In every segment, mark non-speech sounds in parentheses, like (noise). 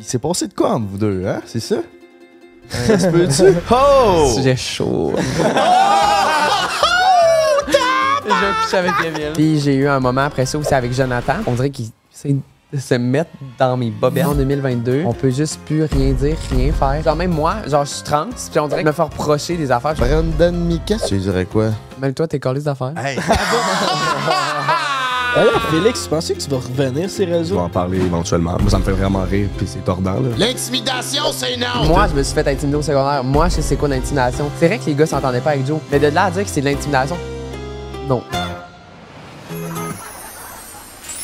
il s'est passé de quoi entre vous deux, hein? C'est ça? Euh, ça se peut-tu? (laughs) Oh! Sujet chaud. (laughs) Je couche avec Kevin. Puis j'ai eu un moment après ça aussi avec Jonathan. On dirait qu'il essaie de se mettre dans mes bobettes. En 2022, on peut juste plus rien dire, rien faire. Genre même moi, genre je suis trans, puis on dirait me faire reprocher des affaires. Brandon Mika, tu dirais quoi? Même toi, t'es collé d'affaires. Hey! (laughs) Alors, Félix, tu pensais que tu vas revenir sur les Je vais réseaux? en parler éventuellement. Moi, ça me fait vraiment rire, puis c'est tordant, là. L'intimidation, c'est non! Moi, je me suis fait intimider au secondaire. Moi, je sais c'est quoi l'intimidation. C'est vrai que les gars s'entendaient pas avec Joe, mais de là à dire que c'est de l'intimidation, non.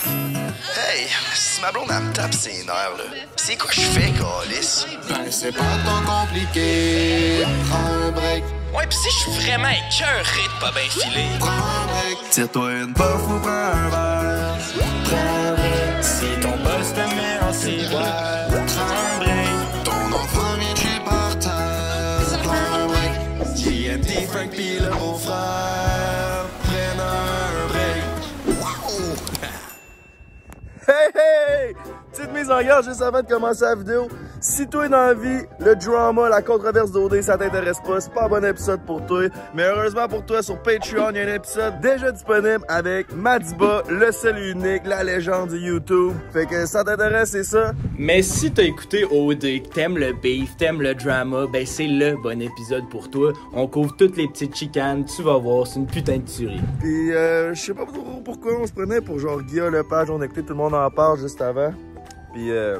Hey, si ma blonde, elle me tape ses nerfs, là. C'est quoi je fais, Calis? Ben, c'est pas tant compliqué. Prends un break, Ouais, pis si je suis vraiment écœuré de pas bien filer. prends un break. Tire-toi une puff ou prends un verre. Prends un break. Si ton boss te met en ciboire, prends un break. Ton enfant vient de chez par terre. Prends un break. JMD, Frank, pis le beau-frère. Prennent un break. Hey hey! Petite mise en garde juste avant de commencer la vidéo. Si toi dans la vie, le drama, la controverse d'OD, ça t'intéresse pas, c'est pas un bon épisode pour toi. Mais heureusement pour toi, sur Patreon, il y a un épisode déjà disponible avec Madiba, le seul unique, la légende du YouTube. Fait que ça t'intéresse, c'est ça? Mais si t'as écouté OD, que t'aimes le beef, t'aimes le drama, ben c'est le bon épisode pour toi. On couvre toutes les petites chicanes, tu vas voir, c'est une putain de tuerie. Puis euh, je sais pas pourquoi on se prenait pour genre Guillaume Lepage, on écoutait tout le monde en parle juste avant. Puis euh,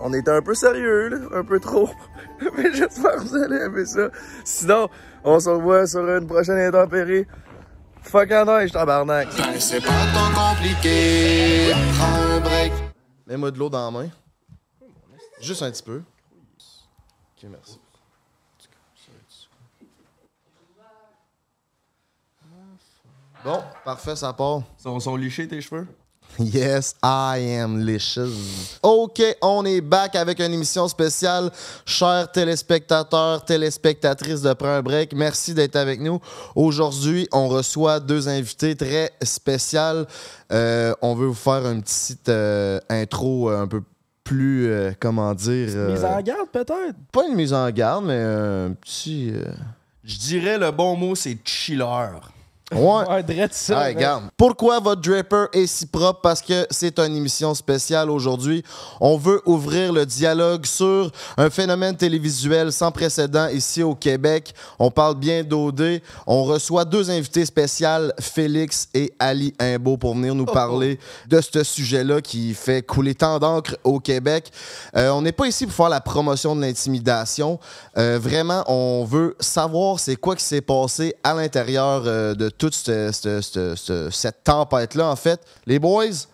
on était un peu sérieux, là, un peu trop. (laughs) Mais j'espère que vous allez aimer ça. Sinon, on se revoit sur une prochaine intempérie. Fuck en neige, tabarnak. Ben, c'est pas tant compliqué. Prends un break. Mets-moi de l'eau dans la main. Juste un petit peu. Ok, merci. Bon, parfait, ça part. Sont, sont lichés tes cheveux? (laughs) Yes, I am licious. OK, on est back avec une émission spéciale. Chers téléspectateurs, téléspectatrices de Prends un break, merci d'être avec nous. Aujourd'hui, on reçoit deux invités très spéciales. Euh, on veut vous faire une petite euh, intro euh, un peu plus, euh, comment dire... euh, Mise en garde, peut-être? Pas une mise en garde, mais un petit... euh, Je dirais le bon mot, c'est chiller. Ouais. Ouais, drette ça. Mais- regarde. Pourquoi votre draper est si propre? Parce que c'est une émission spéciale aujourd'hui. On veut ouvrir le dialogue sur un phénomène télévisuel sans précédent ici au Québec. On parle bien d'OD. On reçoit deux invités spéciales, Félix et Ali Imbeau, pour venir nous parler de ce sujet-là qui fait couler tant d'encre au Québec. Euh, on n'est pas ici pour faire la promotion de l'intimidation. Euh, vraiment, on veut savoir c'est quoi qui s'est passé à l'intérieur euh, de toute cette, tempête-là, en fait. Les boys,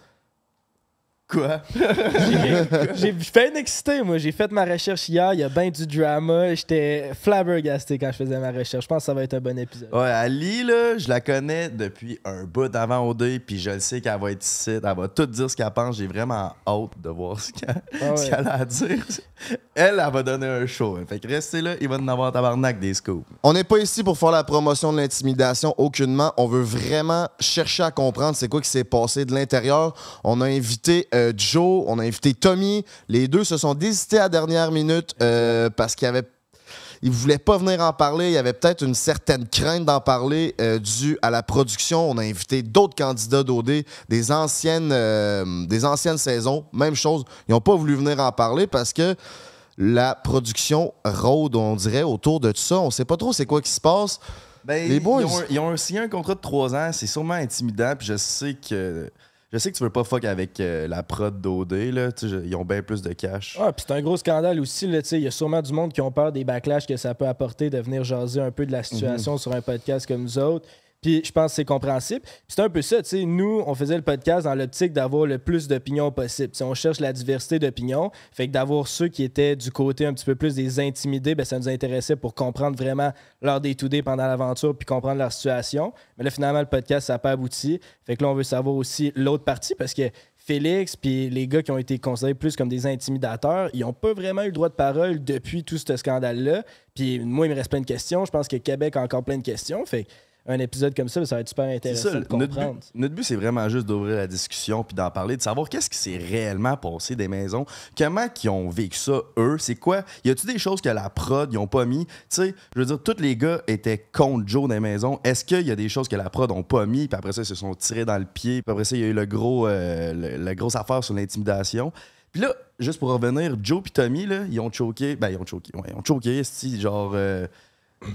Quoi? J'ai bien excité, moi. J'ai fait ma recherche hier. Il y a bien du drama. J'étais flabbergasté quand je faisais ma recherche. Je pense que ça va être un bon épisode. Ouais, Ali, là, je la connais depuis un bout d'avant OD, puis je le sais qu'elle va être ici. Elle va tout dire ce qu'elle pense. J'ai vraiment hâte de voir ce qu'elle Ah ouais. a à dire. Elle, elle va donner un show. Fait que restez là, il va en avoir tabarnak des scoops. on n'est pas ici pour faire la promotion de l'intimidation, aucunement. On veut vraiment chercher à comprendre c'est quoi qui s'est passé de l'intérieur. On a invité euh, Joe, on a invité Tommy. Les deux se sont désistés à la dernière minute euh, parce qu'il y avait ils voulaient pas venir en parler. Il y avait peut-être une certaine crainte d'en parler euh, due à la production. On a invité d'autres candidats d'OD, des anciennes, euh, des anciennes saisons. Même chose. Ils n'ont pas voulu venir en parler parce que la production rôde, on dirait, autour de tout ça. On sait pas trop c'est quoi qui se passe. Ben, Les boys. Ils ont, ils ont un- signé un contrat de 3 ans, c'est sûrement intimidant, puis je sais que. Je sais que tu veux pas fuck avec euh, la prod d'OD, là. Tu sais, je- ils ont bien plus de cash. Ah, puis c'est un gros scandale aussi. là, tu sais, Il y a sûrement du monde qui ont peur des backlash que ça peut apporter de venir jaser un peu de la situation sur un podcast comme nous autres. Puis je pense que c'est compréhensible. C'est un peu ça, tu sais, nous, on faisait le podcast dans l'optique d'avoir le plus d'opinions possible. Tu sais, on cherche la diversité d'opinions. Fait que d'avoir ceux qui étaient du côté un petit peu plus des intimidés, ben, ça nous intéressait pour comprendre vraiment leur day to day pendant l'aventure puis comprendre leur situation. Mais là, finalement, le podcast, ça n'a pas abouti. Fait que là, on veut savoir aussi l'autre partie parce que Félix puis les gars qui ont été considérés plus comme des intimidateurs, ils n'ont pas vraiment eu le droit de parole depuis tout ce scandale-là. Puis moi, il me reste plein de questions. Je pense que Québec a encore plein de questions. Fait un épisode comme ça, ça va être super intéressant ça, de notre comprendre. but, notre but, c'est vraiment juste d'ouvrir la discussion puis d'en parler, de savoir qu'est-ce qui s'est réellement passé des maisons, comment ils ont vécu ça, eux, c'est quoi, y a-tu des choses que la prod, ils ont pas mis, tu sais, je veux dire, tous les gars étaient contre Joe les maisons, est-ce qu'il y a des choses que la prod ont pas mis, puis après ça, ils se sont tirés dans le pied, puis après ça, il y a eu le gros, euh, le- la grosse affaire sur l'intimidation? Puis là, juste pour revenir, Joe puis Tommy, là, ils ont choqué, ben ils ont choqué, ouais, ils ont choqué, genre... euh,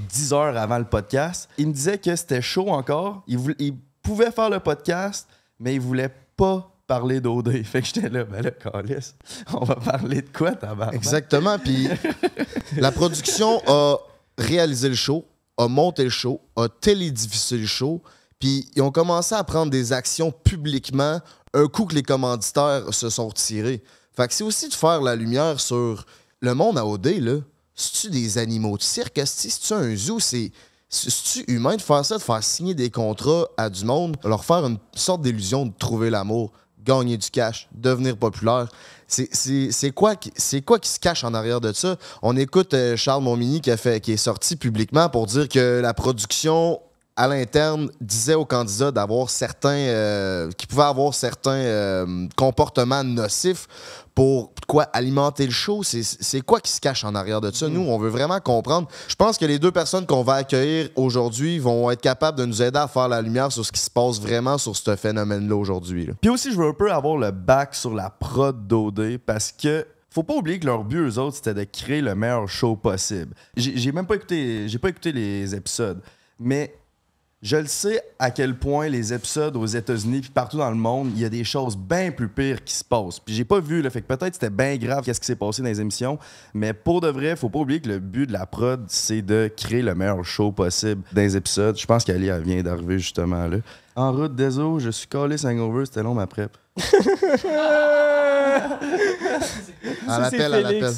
10 heures avant le podcast. Il me disait que c'était chaud encore. Il, voulait- il pouvait faire le podcast, mais il voulait pas parler d'OD. (laughs) Fait que j'étais là, ben là, Calis, on va parler de quoi, tabarnak? Exactement. Puis (laughs) la production a réalisé le show, a monté le show, a télédiffusé le show. Puis ils ont commencé à prendre des actions publiquement un coup que les commanditaires se sont retirés. Fait que c'est aussi de faire la lumière sur le monde à OD, là. C'est-tu des animaux de cirque? C'est-tu un zoo? C'est. C'est-tu humain de faire ça, de faire signer des contrats à du monde, leur faire une sorte d'illusion de trouver l'amour, gagner du cash, devenir populaire? C'est- quoi, qui- quoi qui se cache en arrière de ça? On écoute euh, Charles Montmini qui, a fait, qui est sorti publiquement pour dire que la production à l'interne disait aux candidats d'avoir certains euh, qui pouvaient avoir certains euh, comportements nocifs pour quoi alimenter le show. C'est c'est quoi qui se cache en arrière de ça? Nous on veut vraiment comprendre. Je pense que les deux personnes qu'on va accueillir aujourd'hui vont être capables de nous aider à faire la lumière sur ce qui se passe vraiment sur ce phénomène là. Aujourd'hui. Puis aussi, je veux un peu avoir le bac sur la prod d'OD parce que faut pas oublier que leur but, eux autres, c'était de créer le meilleur show possible. J'ai j'ai même pas écouté, j'ai pas écouté les épisodes, mais je le sais à quel point les épisodes aux États-Unis puis partout dans le monde, il y a des choses bien plus pires qui se passent. Puis j'ai pas vu, le fait que peut-être c'était bien grave qu'est-ce qui s'est passé dans les émissions, mais pour de vrai, faut pas oublier que le but de la prod, c'est de créer le meilleur show possible dans les épisodes. Je pense qu'Ali vient d'arriver justement là. En route, désolé, je suis collé hangover, c'était long ma prep. à l'appel à l'appel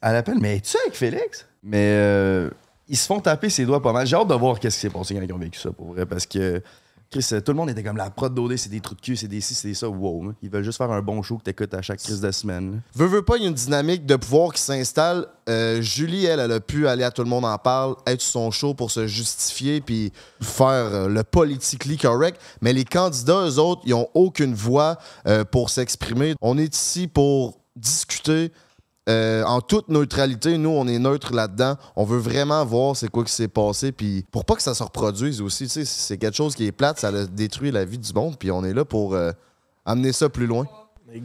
Elle appelle, mais es-tu avec Félix? Mais euh, ils se font taper ses doigts pas mal. J'ai hâte de voir qu'est-ce qui s'est passé quand ils ont vécu ça, pour vrai, parce que Chris, euh, tout le monde était comme la prod d'OD, c'est des trucs de cul, c'est des ci, c'est des ça. Wow, man. ils veulent juste faire un bon show que t'écoutes à chaque crise de semaine. Veux, veux pas, il y a une dynamique de pouvoir qui s'installe. Euh, Julie, elle, elle a pu aller à Tout le monde en parle, être son show pour se justifier puis faire euh, le politically correct. Mais les candidats, eux autres, ils ont aucune voix pour s'exprimer. On est ici pour discuter. Euh, en toute neutralité, nous, on est neutre là-dedans. On veut vraiment voir c'est quoi qui s'est passé. Puis pour pas que ça se reproduise aussi, tu sais, c'est quelque chose qui est plate, ça a détruit la vie du monde. Puis on est là pour euh, amener ça plus loin.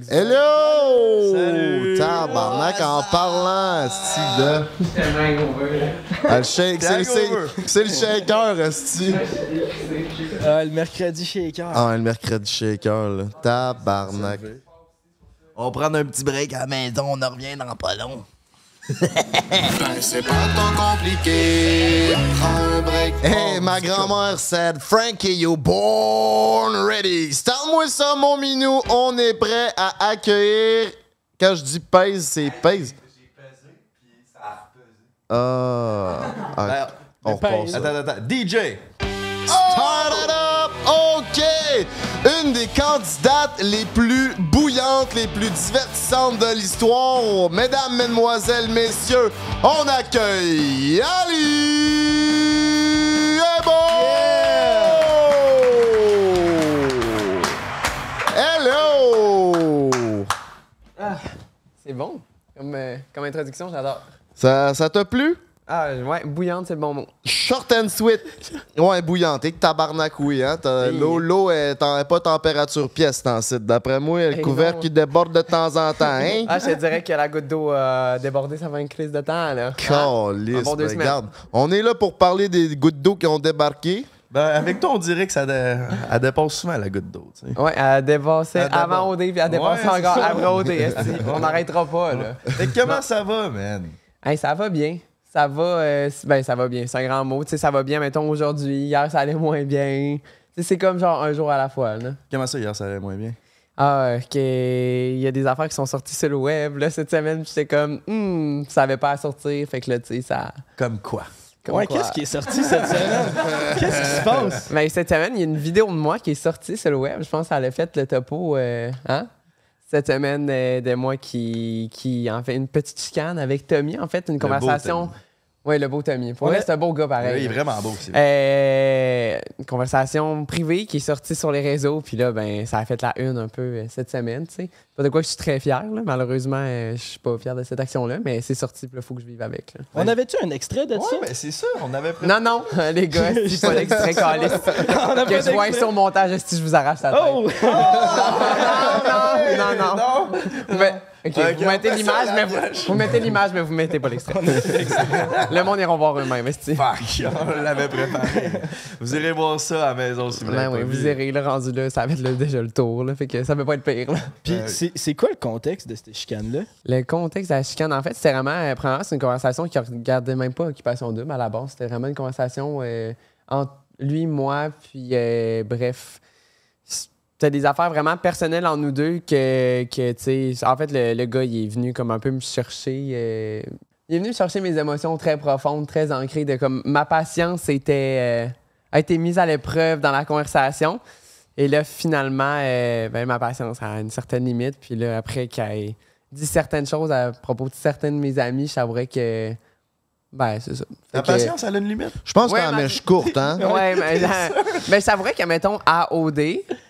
Hello! Salut! Tabarnak, en parlant, esti de... Ah, le shake, c'est, le shaker, esti. Ah, le mercredi shaker. Ah, le mercredi shaker, là. Tabarnak. On prend un petit break à la maison, on en revient dans pas long. (laughs) Ben, c'est pas tant compliqué. Prends un break. Hey, ma grand-mère said, Frankie, you born ready. Start-moi ça, mon minou. On est prêt à accueillir. Quand je dis pèse, c'est pèse. Ah. ah, on repart ça. Attends, attends, DJ! Start it up! OK! Une des candidates les plus bouillantes, les plus divertissantes de l'histoire. Mesdames, mesdemoiselles, messieurs, on accueille Ali Ebo! Hello! C'est bon. Comme, euh, comme introduction, j'adore. Ça, ça t'a plu? Ah, ouais, bouillante, c'est le bon mot. Short and sweet. Ouais, bouillante. Et que tabarnak, oui. Hein? Hey. L'eau, l'eau est en- pas température pièce dans le site. D'après moi, le Hey, couvercle qui déborde de temps en temps. Hein? Ah, je te dirais que la goutte d'eau a débordé, ça va une crise de temps, là. Calisse, bon deux ben, regarde. On est là pour parler des gouttes d'eau qui ont débarqué. Ben, avec toi, on dirait que ça dé- elle dépasse souvent la goutte d'eau, tu sais. Ouais, elle a dépassé Elle avant. OD, puis elle a dépassé Ouais, c'est encore après OD. (laughs) On n'arrêtera pas, là. Comment ça va, man? Hey, ça va bien. Ça va, euh, ben ça va bien, c'est un grand mot. Tu sais, ça va bien, mettons, aujourd'hui. Hier, ça allait moins bien. Tu sais, c'est comme genre un jour à la fois, là. Comment ça, hier, ça allait moins bien? Ah, ok. Il y a des affaires qui sont sorties sur le web, là, cette semaine. J'étais comme, hmm, ça avait pas à sortir. Fait que là, tu sais, ça. Comme quoi? comme Ouais, quoi. qu'est-ce qui est sorti cette semaine? (laughs) Qu'est-ce qui se passe? Ben, cette semaine, il y a une vidéo de moi qui est sortie sur le web. Je pense qu'elle a fait le topo. euh, hein? Cette semaine, de moi qui, qui en fait une petite chicane avec Tommy. En fait, une conversation. Ouais, le beau Tommy. Pour Ouais. c'est un beau gars pareil. il est vraiment beau aussi. Euh, une conversation privée qui est sortie sur les réseaux, puis là, ben, ça a fait la une un peu euh, cette semaine, tu sais. Pas de quoi que je suis très fier, là. Malheureusement, euh, je suis pas fier de cette action-là, mais c'est sorti, là, faut que je vive avec, là. On avait-tu un extrait de ça? Ouais, ben c'est ça, on avait. Non, non, les gars, (laughs) c'est pas. (laughs) On a Que je vois d'extrait. sur le montage, si je vous arrache la tête? Oh! non, (laughs) non, non, non. Mais- ok, Ok, vous mettez l'image, ça, mais vous, vous mettez l'image, mais vous mettez pas l'extrait. le monde ira voir eux-mêmes, esti. Fuck, on l'avait préparé. Vous irez voir ça à la maison si vous Ben oui, vous irez, le rendu là, ça va être déjà le tour, là, fait que ça peut pas être pire, là. Puis Euh, c'est quoi le contexte de cette chicane-là? Le contexte de la chicane, en fait, c'était vraiment, euh, premièrement, c'est une conversation qui regardait même pas Occupation Double à la base. C'était vraiment une conversation euh, entre lui, moi, puis euh, bref. C'était des affaires vraiment personnelles en nous deux que, que tu sais, en fait, le, le gars, il est venu comme un peu me chercher. euh, il est venu chercher mes émotions très profondes, très ancrées, de comme ma patience était, a été mise à l'épreuve dans la conversation. Et là, finalement, euh, ben, ma patience a une certaine limite. Puis là, après qu'il ait dit certaines choses à propos de certains de mes amis, je savourais que. Ben, c'est ça. Fait que- patience, elle a une limite? Je pense Ouais, que la ma- mèche courte, hein? (laughs) Ouais, mais, mais je savourais que, mettons, à OD,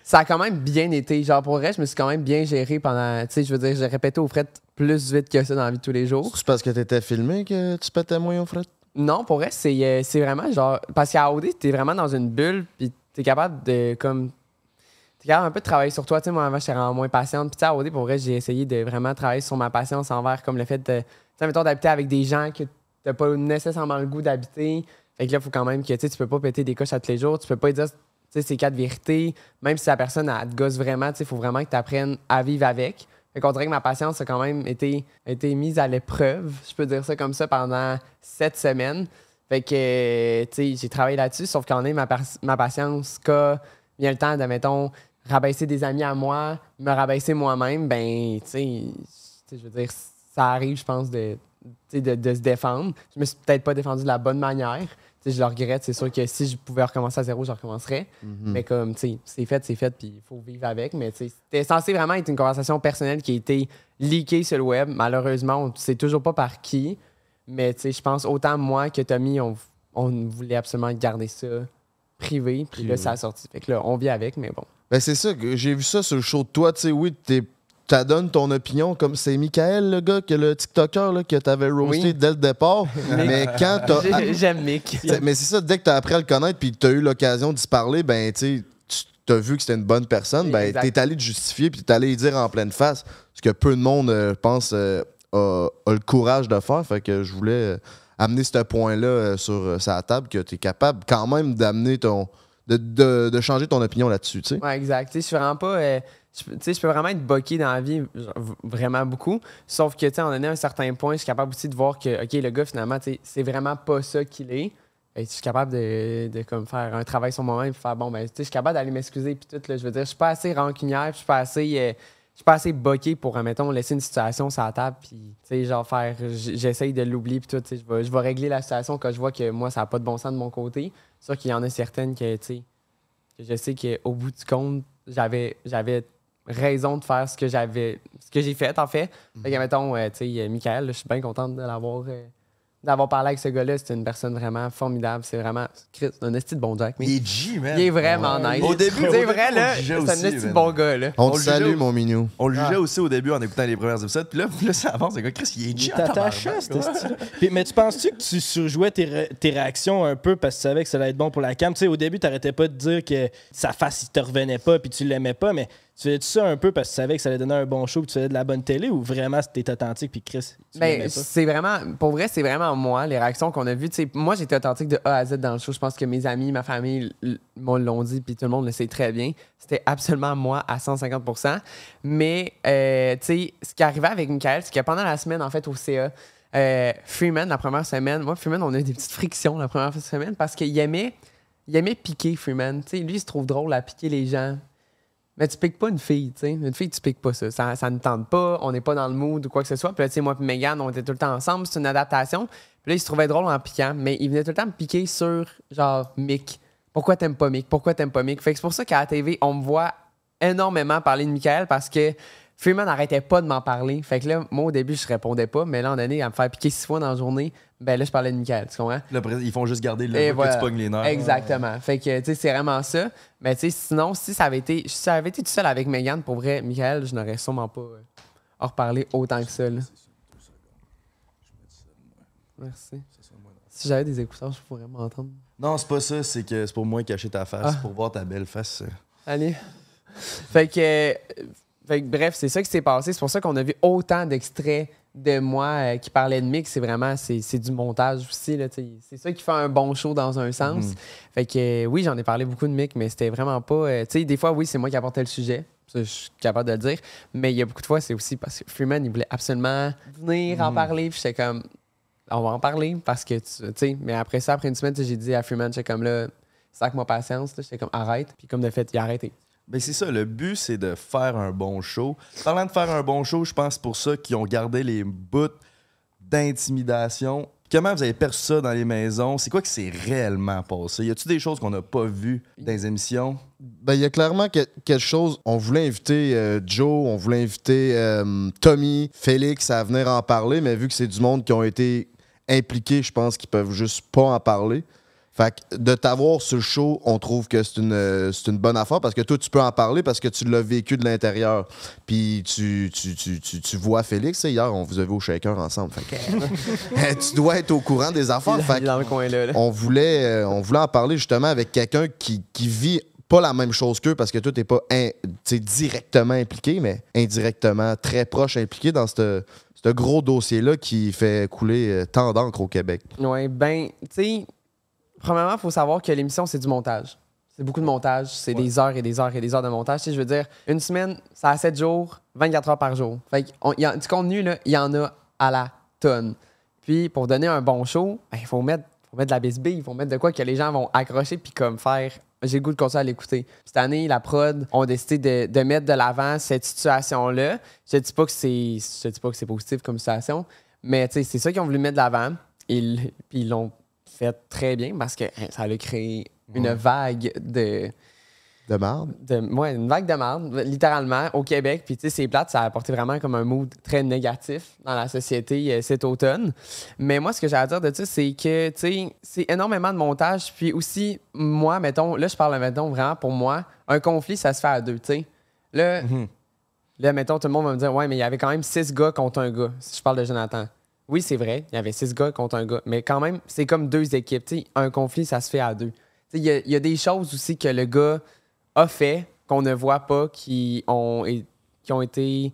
ça a quand même bien été. Genre, pour vrai, je me suis quand même bien géré pendant. Tu sais, je veux dire, j'ai répété au fret plus vite que ça dans la vie de tous les jours. C'est parce que t'étais filmé que tu pétais moins au fret? Non, pour vrai, c'est euh, c'est vraiment genre. Parce qu'à OD, t'es vraiment dans une bulle, puis t'es capable de, comme. T'es capable un peu de travailler sur toi. Tu sais, moi, avant, j'étais moins patiente. Puis, tu sais, à OD, pour vrai, j'ai essayé de vraiment travailler sur ma patience envers, comme le fait de. Tu sais, mettons, d'habiter avec des gens que t'as pas nécessairement le goût d'habiter. Fait que là, il faut quand même que, tu sais, tu peux pas péter des coches à tous les jours. Tu peux pas dire, tu sais, ces quatre vérités. Même si la personne, elle te gosse vraiment, tu sais, il faut vraiment que tu apprennes à vivre avec. Fait qu'on dirait que ma patience a quand même été, été mise à l'épreuve, je peux dire ça comme ça, pendant sept semaines. Fait que, tu sais, j'ai travaillé là-dessus, sauf qu'en est ma, ma patience, quand vient le temps de, mettons, rabaisser des amis à moi, me rabaisser moi-même, ben, tu sais, je veux dire, ça arrive, je pense, de, de, de se défendre. Je me suis peut-être pas défendu de la bonne manière. Je le regrette. C'est sûr que si je pouvais recommencer à zéro, je recommencerais. Mais comme, tu sais, c'est fait, c'est fait, puis il faut vivre avec. Mais tu sais, c'était censé vraiment être une conversation personnelle qui a été leakée sur le web. Malheureusement, on ne sait toujours pas par qui. Mais tu sais, je pense autant moi que Tommy, on, on voulait absolument garder ça privé. Puis là, ça a sorti. Fait que là, on vit avec, mais bon. Ben c'est ça, j'ai vu ça sur le show de toi, tu sais, oui, t'es- t'adonnes ton opinion, comme c'est Michael, le gars, que le TikToker, là, que t'avais roasté Oui. dès le départ. (laughs) mais quand t'as... (laughs) J'ai- J'aime Mick. Mais c'est ça, dès que t'as appris à le connaître puis t'as eu l'occasion d'y parler, ben, tu t'as vu que c'était une bonne personne, ben, t'es allé te justifier puis t'es allé y dire en pleine face. Ce que peu de monde, euh, je pense, euh, a, a le courage de faire. Fait que je voulais euh, amener ce point-là euh, sur euh, sa table, que t'es capable quand même d'amener ton. De, de- changer ton opinion là-dessus, tu sais. Exact. Je suis vraiment pas. euh, tu sais, je peux vraiment être boqué dans la vie, vraiment beaucoup. Sauf que, tu sais, en à un certain point, je suis capable aussi de voir que, OK, le gars, finalement, tu sais, c'est vraiment pas ça qu'il est. Et je suis capable de, de comme, faire un travail sur moi-même et faire, bon, ben, tu sais, je suis capable d'aller m'excuser. Puis tout, là, je veux dire, je suis pas assez rancunière, je suis pas assez. euh, je suis pas assez boqué pour, mettons, laisser une situation sur la table, puis, tu sais, genre faire. J'essaye de l'oublier, puis tout, tu sais, je vais, je vais régler la situation quand je vois que moi, ça n'a pas de bon sens de mon côté. Sûr qu'il y en a certaines que, tu sais, que je sais qu'au bout du compte, j'avais, j'avais raison de faire ce que j'avais ce que j'ai fait en fait. Fait que mettons, euh, tu sais, euh, Michael, je suis bien contente de l'avoir euh, d'avoir parlé avec ce gars-là. C'est une personne vraiment formidable. C'est vraiment Chris, un esti de bon Jack. mais Il est G, man. il est vraiment Ouais. nice. Au début, c'est vrai là, c'est un esti de bon gars là. On On te le salue, jugeait- mon minou. On le jugeait Ah. aussi au début en écoutant les premiers épisodes. Puis là, (laughs) là, ça avance. Le gars, Chris, il est G. Il en t'attachait, tabarnak, ce ouais. style-là. Puis, Mais tu penses-tu que tu surjouais tes, ré- tes réactions un peu parce que tu savais que ça allait être bon pour la cam? Tu sais, au début, tu n'arrêtais pas de dire que sa face, il te revenait pas puis tu l'aimais pas, mais tu faisais ça un peu parce que tu savais que ça allait donner un bon show puis tu faisais de la bonne télé ou vraiment c'était authentique puis Chris, Ben, c'est vraiment, pour vrai, c'est vraiment moi, les réactions qu'on a vues. Moi, j'étais authentique de A à Z dans le show. Je pense que mes amis, ma famille l'ont dit, puis tout le monde le sait très bien. C'était absolument moi à 150% Mais, euh, tu sais, ce qui arrivait avec Michael, c'est que pendant la semaine, en fait, au CA, euh, Freeman, la première semaine, moi, Freeman, on a eu des petites frictions la première semaine parce qu'il aimait, il aimait piquer Freeman. Sais, lui, il se trouve drôle à piquer les gens. Mais tu piques pas une fille, tu sais. Une fille, tu piques pas ça. Ça, ne tente pas, on n'est pas dans le mood ou quoi que ce soit. Puis là, tu sais, moi et Megan, on était tout le temps ensemble, c'est une adaptation. Puis là, il se trouvait drôle en piquant, mais il venait tout le temps me piquer sur, genre, Mick. Pourquoi t'aimes pas Mick? Pourquoi t'aimes pas Mick? Fait que c'est pour ça qu'à la TV, on me voit énormément parler de Michael parce que Freeman n'arrêtait pas de m'en parler. Fait que là, moi, au début, je répondais pas, mais là, en année, à me faire piquer six fois dans la journée, ben là, je parlais de Michael, tu comprends? Ils font juste garder le Et que voilà. tu pognes les nerfs. Exactement. Fait que, tu sais, c'est vraiment ça. Mais, tu sais, sinon, si ça avait été, si ça avait été tout seul avec Megan, pour vrai, Michael, je n'aurais sûrement pas euh, en reparlé autant que ça, là. Merci. Si j'avais des écouteurs, je pourrais m'entendre. Non, c'est pas ça, c'est que c'est pour moi cacher ta face, Ah. pour voir ta belle face. euh. Allez. Fait que, euh, fait que, bref, c'est ça qui s'est passé. C'est pour ça qu'on a vu autant d'extraits de moi euh, qui parlaient de mix. C'est vraiment, c'est c'est du montage aussi. C'est ça qui fait un bon show dans un sens. Mhm. Fait que, euh, oui, j'en ai parlé beaucoup de Mick, mais c'était vraiment pas. euh, tu sais, des fois, oui, c'est moi qui apportais le sujet. Ça, je suis capable de le dire. Mais il y a beaucoup de fois, c'est aussi parce que Freeman, il voulait absolument venir en parler. Puis j'étais comme, on va en parler parce que, tu tu sais. Mais après ça, après une semaine, j'ai dit à Freeman, j'étais comme là, sac moi patience. J'étais comme, arrête. Puis comme de fait, il a arrêté. Ben c'est ça, le but c'est de faire un bon show. Parlant de faire un bon show, je pense pour ça qu'ils ont gardé les bouts d'intimidation. Comment vous avez perçu ça dans les maisons? C'est quoi qui s'est réellement passé? Y a-tu des choses qu'on n'a pas vues dans les émissions? Ben, il y a clairement que- quelque chose. On voulait inviter euh, Joe, on voulait inviter euh, Tommy, Félix à venir en parler, mais vu que c'est du monde qui ont été impliqués, je pense qu'ils peuvent juste pas en parler. Fait que de t'avoir sur le show, on trouve que c'est une, euh, c'est une bonne affaire parce que toi, tu peux en parler parce que tu l'as vécu de l'intérieur. Puis tu, tu, tu, tu, tu vois Félix, hier, on vous a vu au shaker ensemble. Fait que, (laughs) (laughs) tu dois être au courant des affaires. Fait que on voulait, euh, on voulait en parler justement avec quelqu'un qui, qui vit pas la même chose qu'eux parce que toi, t'es pas in- directement impliqué, mais indirectement très proche impliqué dans ce gros dossier-là qui fait couler euh, tant d'encre au Québec. Ouais, ben, tu sais, premièrement, il faut savoir que l'émission, c'est du montage. C'est beaucoup de montage. C'est des heures et des heures et des heures de montage. Tu sais, je veux dire, une semaine, ça a 7 jours, 24 heures par jour. Fait y a- du contenu, il y en a à la tonne. Puis, pour donner un bon show, ben, il faut mettre, faut mettre de la bisbille, il faut mettre de quoi que les gens vont accrocher puis comme faire. J'ai le goût de continuer à l'écouter. Cette année, la prod ont décidé de, de mettre de l'avant cette situation-là. Je dis pas que c'est, je dis pas que c'est positif comme situation, mais c'est ça qu'ils ont voulu mettre de l'avant. Ils- Puis ils l'ont fait très bien parce que hein, ça a créé une vague de, De marde. de ouais, une vague de marde, littéralement, au Québec. Puis, tu sais, c'est plate, ça a apporté vraiment comme un mood très négatif dans la société euh, cet automne. Mais moi, ce que j'ai à dire de ça, c'est que, tu sais, c'est énormément de montage. Puis aussi, moi, mettons, là, je parle, mettons, vraiment pour moi, un conflit, ça se fait à deux, tu sais. Là, là, mettons, tout le monde va me dire, ouais, mais il y avait quand même six gars contre un gars, si je parle de Jonathan. Oui, c'est vrai, il y avait six gars contre un gars, mais quand même, c'est comme deux équipes. un conflit, ça se fait à deux. Il y, y a des choses aussi que le gars a fait qu'on ne voit pas, qui ont, et- qui ont été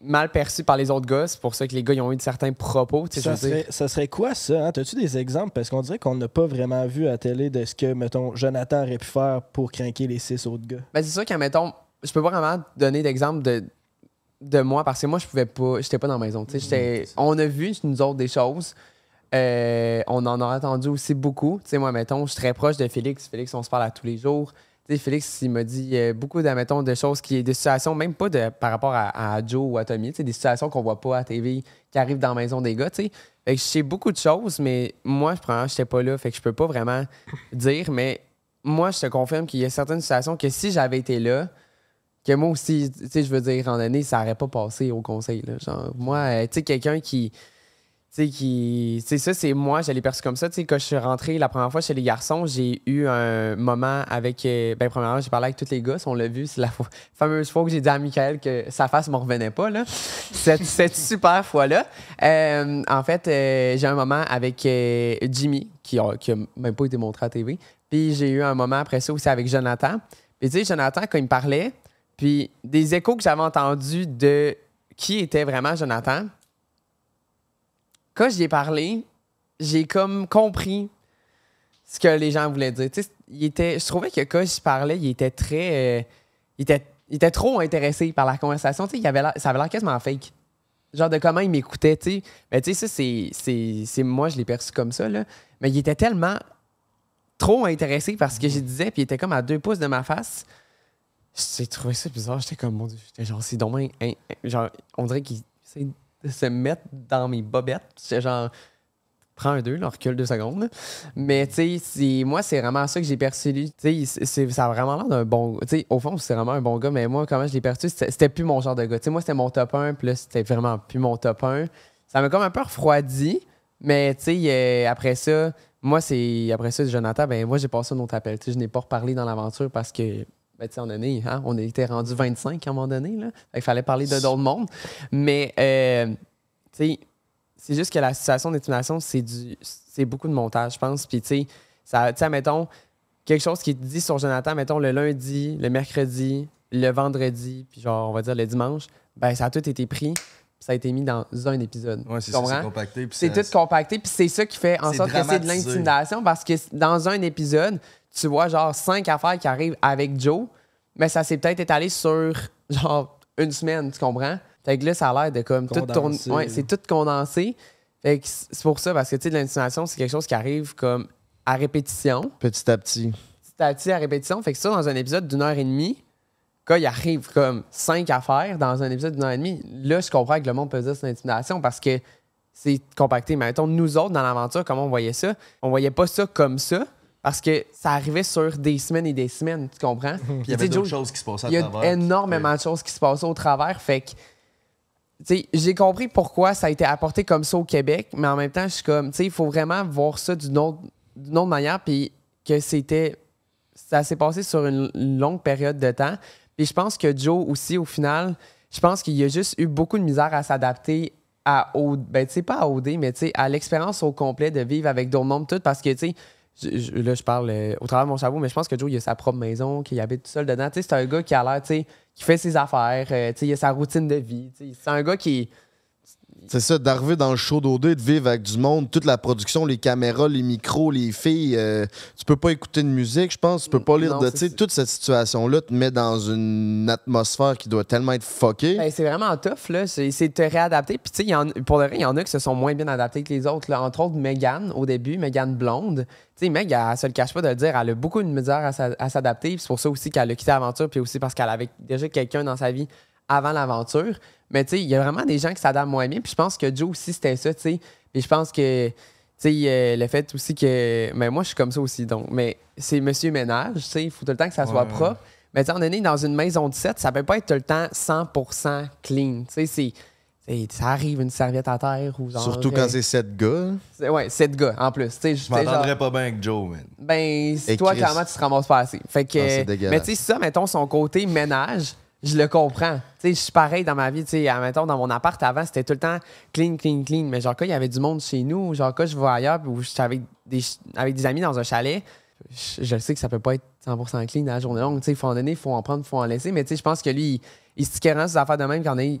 mal perçus par les autres gars. C'est pour ça que les gars ils ont eu de certains propos. Ça serait, ça serait quoi ça? Hein? As-tu des exemples? Parce qu'on dirait qu'on n'a pas vraiment vu à la télé de ce que, mettons, Jonathan aurait pu faire pour craquer les six autres gars. Ben, c'est sûr qu'à mettons, je peux pas vraiment donner d'exemple de, de moi parce que moi je pouvais pas, j'étais pas dans la maison. tu sais, j'étais- on a vu nous autres des choses. Euh, on en a entendu aussi beaucoup. Tu sais, moi, mettons, je suis très proche de Félix. Félix, on se parle à tous les jours. Tu sais, Félix, il m'a dit euh, beaucoup de, mettons, de choses qui des situations, même pas de, par rapport à, à Joe ou à Tommy, tu sais, des situations qu'on voit pas à TV qui arrivent dans la maison des gars. tu sais. Fait que je sais beaucoup de choses, mais moi, je prends, j'étais pas là, fait que je peux pas vraiment (laughs) dire. Mais moi, je te confirme qu'il y a certaines situations que si j'avais été là, que moi aussi, tu sais, je veux dire, en année, ça aurait pas passé au conseil. Là. Genre, moi, euh, tu sais, quelqu'un qui. Tu sais, qui. Tu ça, c'est moi, je l'ai perçu comme ça. Tu sais, quand je suis rentré la première fois chez les garçons, j'ai eu un moment avec. euh, ben, premièrement, j'ai parlé avec tous les si on l'a vu. C'est la (laughs) fameuse fois que j'ai dit à Michael que sa face ne me revenait pas, là. Cette, (laughs) cette super fois-là. Euh, en fait, euh, j'ai un moment avec euh, Jimmy, qui a, qui a même pas été montré à TV. Puis j'ai eu un moment après ça aussi avec Jonathan. Puis tu sais, Jonathan, quand il me parlait, puis des échos que j'avais entendus de qui était vraiment Jonathan, quand j'y ai parlé, j'ai comme compris ce que les gens voulaient dire. Il était, je trouvais que quand je parlais, il était très. euh, il, était, trop intéressé par la conversation. Tu il avait ça avait l'air quasiment fake. Genre de comment il m'écoutait. Mais tu sais, ça, c'est, Moi, je l'ai perçu comme ça. Mais il était tellement trop intéressé par ce que je disais, puis il était comme à deux pouces de ma face. J'ai trouvé ça bizarre. J'étais comme, mon Dieu, j'étais genre, c'est dommage. hein, hein, genre, on dirait qu'il essaie de se mettre dans mes bobettes. J'étais genre, prends un deux, là, recule deux secondes. Mais tu sais, moi, c'est vraiment ça que j'ai perçu. Tu sais, ça a vraiment l'air d'un bon. Tu sais, au fond, c'est vraiment un bon gars, mais moi, comment je l'ai perçu, c'était plus mon genre de gars. Tu sais, moi, c'était mon top 1, puis là, c'était vraiment plus mon top 1. Ça m'a comme un peu refroidi, mais tu sais, après ça, moi, c'est. Après ça, Jonathan, ben moi, j'ai passé un autre appel. Tu sais, je n'ai pas reparlé dans l'aventure parce que. Ben, on, est, hein, on était rendu 25 à un moment donné. Là. Qu'il fallait parler de d'autres mondes. Mais, euh, c'est juste que la situation d'intimidation, c'est du c'est beaucoup de montage, je pense. Puis, tu sais, ça, mettons, quelque chose qui est dit sur Jonathan, mettons, le lundi, le mercredi, le vendredi, puis genre, on va dire le dimanche, ben, ça a tout été pris, ça a été mis dans un épisode. Ouais, c'est compacté. C'est tout compacté, puis c'est ça qui fait en sorte que c'est de l'intimidation parce que dans un épisode, tu vois genre cinq affaires qui arrivent avec Joe, mais ça s'est peut-être étalé sur (laughs) genre une semaine, tu comprends? Fait que là, ça a l'air de comme tout tourner. Condensé. Ouais, c'est tout condensé. Fait que c'est pour ça, parce que tu sais, de l'intimidation, c'est quelque chose qui arrive comme à répétition, Petit à petit. petit à petit à répétition. Fait que ça, dans un épisode d'une heure et demie, quand il arrive comme cinq affaires dans un épisode d'une heure et demie, là, je comprends que le monde peut dire que c'est une intimidation parce que c'est compacté. Mais mettons, nous autres, dans l'aventure, comment on voyait ça? On voyait pas ça comme ça parce que ça arrivait sur des semaines et des semaines, tu comprends? (laughs) Puis il y avait d'autres choses qui se passaient à il y a travers. énormément de choses qui se passaient au travers. Fait que, tu sais, j'ai compris pourquoi ça a été apporté comme ça au Québec, mais en même temps, je suis comme, tu sais, il faut vraiment voir ça d'une autre, d'une autre manière, puis que c'était. Ça s'est passé sur une longue période de temps. Puis je pense que Joe aussi, au final, je pense qu'il a juste eu beaucoup de misère à s'adapter à OD, ben, tu sais, pas à OD, mais tu sais, à l'expérience au complet de vivre avec d'autres mondes, tout, parce que, tu sais, là, je parle euh, au travers de mon chapeau, mais je pense que Joe, il a sa propre maison, qu'il habite tout seul dedans. Tu sais, c'est un gars qui a l'air, tu sais, qui fait ses affaires, euh, tu sais, il a sa routine de vie. tu sais. C'est un gars qui. C'est ça, d'arriver dans le show d'OD, de vivre avec du monde, toute la production, les caméras, les micros, les filles. euh, tu peux pas écouter de musique, je pense. Tu peux pas lire Non, de. Tu toute cette situation-là te met dans une atmosphère qui doit tellement être fuckée. Ben, c'est vraiment tough, là. C'est de te réadapter. Puis, tu sais, pour le vrai, il y en a qui se sont moins bien adaptés que les autres. là. Entre autres, Megan, au début, Megan Blonde. Tu sais, Meg, elle, elle se le cache pas de le dire. Elle a beaucoup de misère à, s'a- à s'adapter. C'est pour ça aussi qu'elle a quitté l'aventure. Puis aussi parce qu'elle avait déjà quelqu'un dans sa vie avant l'aventure. Mais, tu sais, il y a vraiment des gens qui s'adaptent moins bien. Puis je pense que Joe aussi, c'était ça, tu sais. Puis je pense que. Tu sais, euh, le fait aussi que. Mais moi, je suis comme ça aussi. Donc, mais c'est monsieur ménage, tu sais. Il faut tout le temps que ça soit Ouais. propre. Mais tu sais, on est né dans une maison de 7, ça peut pas être tout le temps 100% clean. Tu sais, c'est. Ça arrive une serviette à terre ou genre. Surtout quand euh, c'est sept gars. c'est- Ouais, 7 gars en plus. Je m'entendrais pas bien avec Joe, man. ben, si toi, Chris. clairement, tu te ramasses pas assez. Fait que, Ah, mais tu sais, ça, mettons, son côté ménage, je le comprends. Tu sais, je suis pareil dans ma vie. Tu sais, dans mon appart avant, c'était tout le temps clean, clean, clean. Mais genre, quand il y avait du monde chez nous, genre, quand je vais ailleurs, puis où j'étais avec des, avec des amis dans un chalet, je, je sais que ça peut pas être 100% clean dans la journée longue. Tu sais, il faut en donner, il faut en prendre, il faut en laisser. Mais tu sais, je pense que lui, il, il se tiquait des affaires de même qu'il en a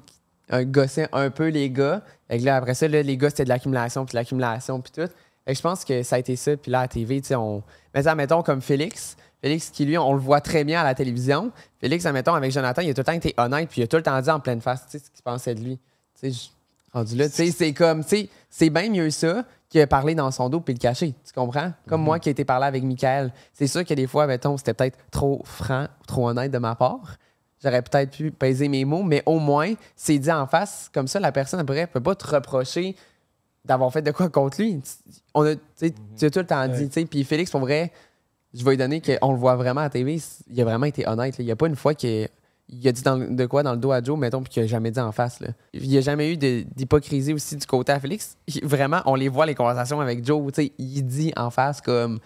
un gossait un peu les gars. Fait que là, après ça, là, les gars, c'était de l'accumulation, puis de l'accumulation, puis tout. Que je pense que ça a été ça. Puis là, à la TV, tu sais, on. Mais ça, mettons, comme Félix. Félix, qui lui, on le voit très bien à la télévision. Félix, admettons, avec Jonathan, il a tout le temps été honnête, puis il a tout le temps dit en pleine face, tu sais, ce qu'il pensait de lui. Tu sais, je- rendu là, tu sais, c'est comme, tu sais, c'est bien mieux ça que parler dans son dos puis le cacher. Tu comprends? Comme moi qui ai été parlé avec Michael. C'est sûr que des fois, mettons, c'était peut-être trop franc, trop honnête de ma part. J'aurais peut-être pu peser mes mots, mais au moins, c'est dit en face. Comme ça, la personne après peut pas te reprocher d'avoir fait de quoi contre lui. On a, tu sais, tu as tout le temps dit. tu sais. Puis Félix, pour vrai, je vais lui donner qu'on le voit vraiment à TV. Il a vraiment été honnête. Il n'y a pas une fois qu'il il a dit de quoi dans le dos à Joe, mettons, puis qu'il n'a jamais dit en face. Il n'y a jamais eu d'hypocrisie aussi du côté à Félix. Vraiment, on les voit, les conversations avec Joe. Il dit en face comme.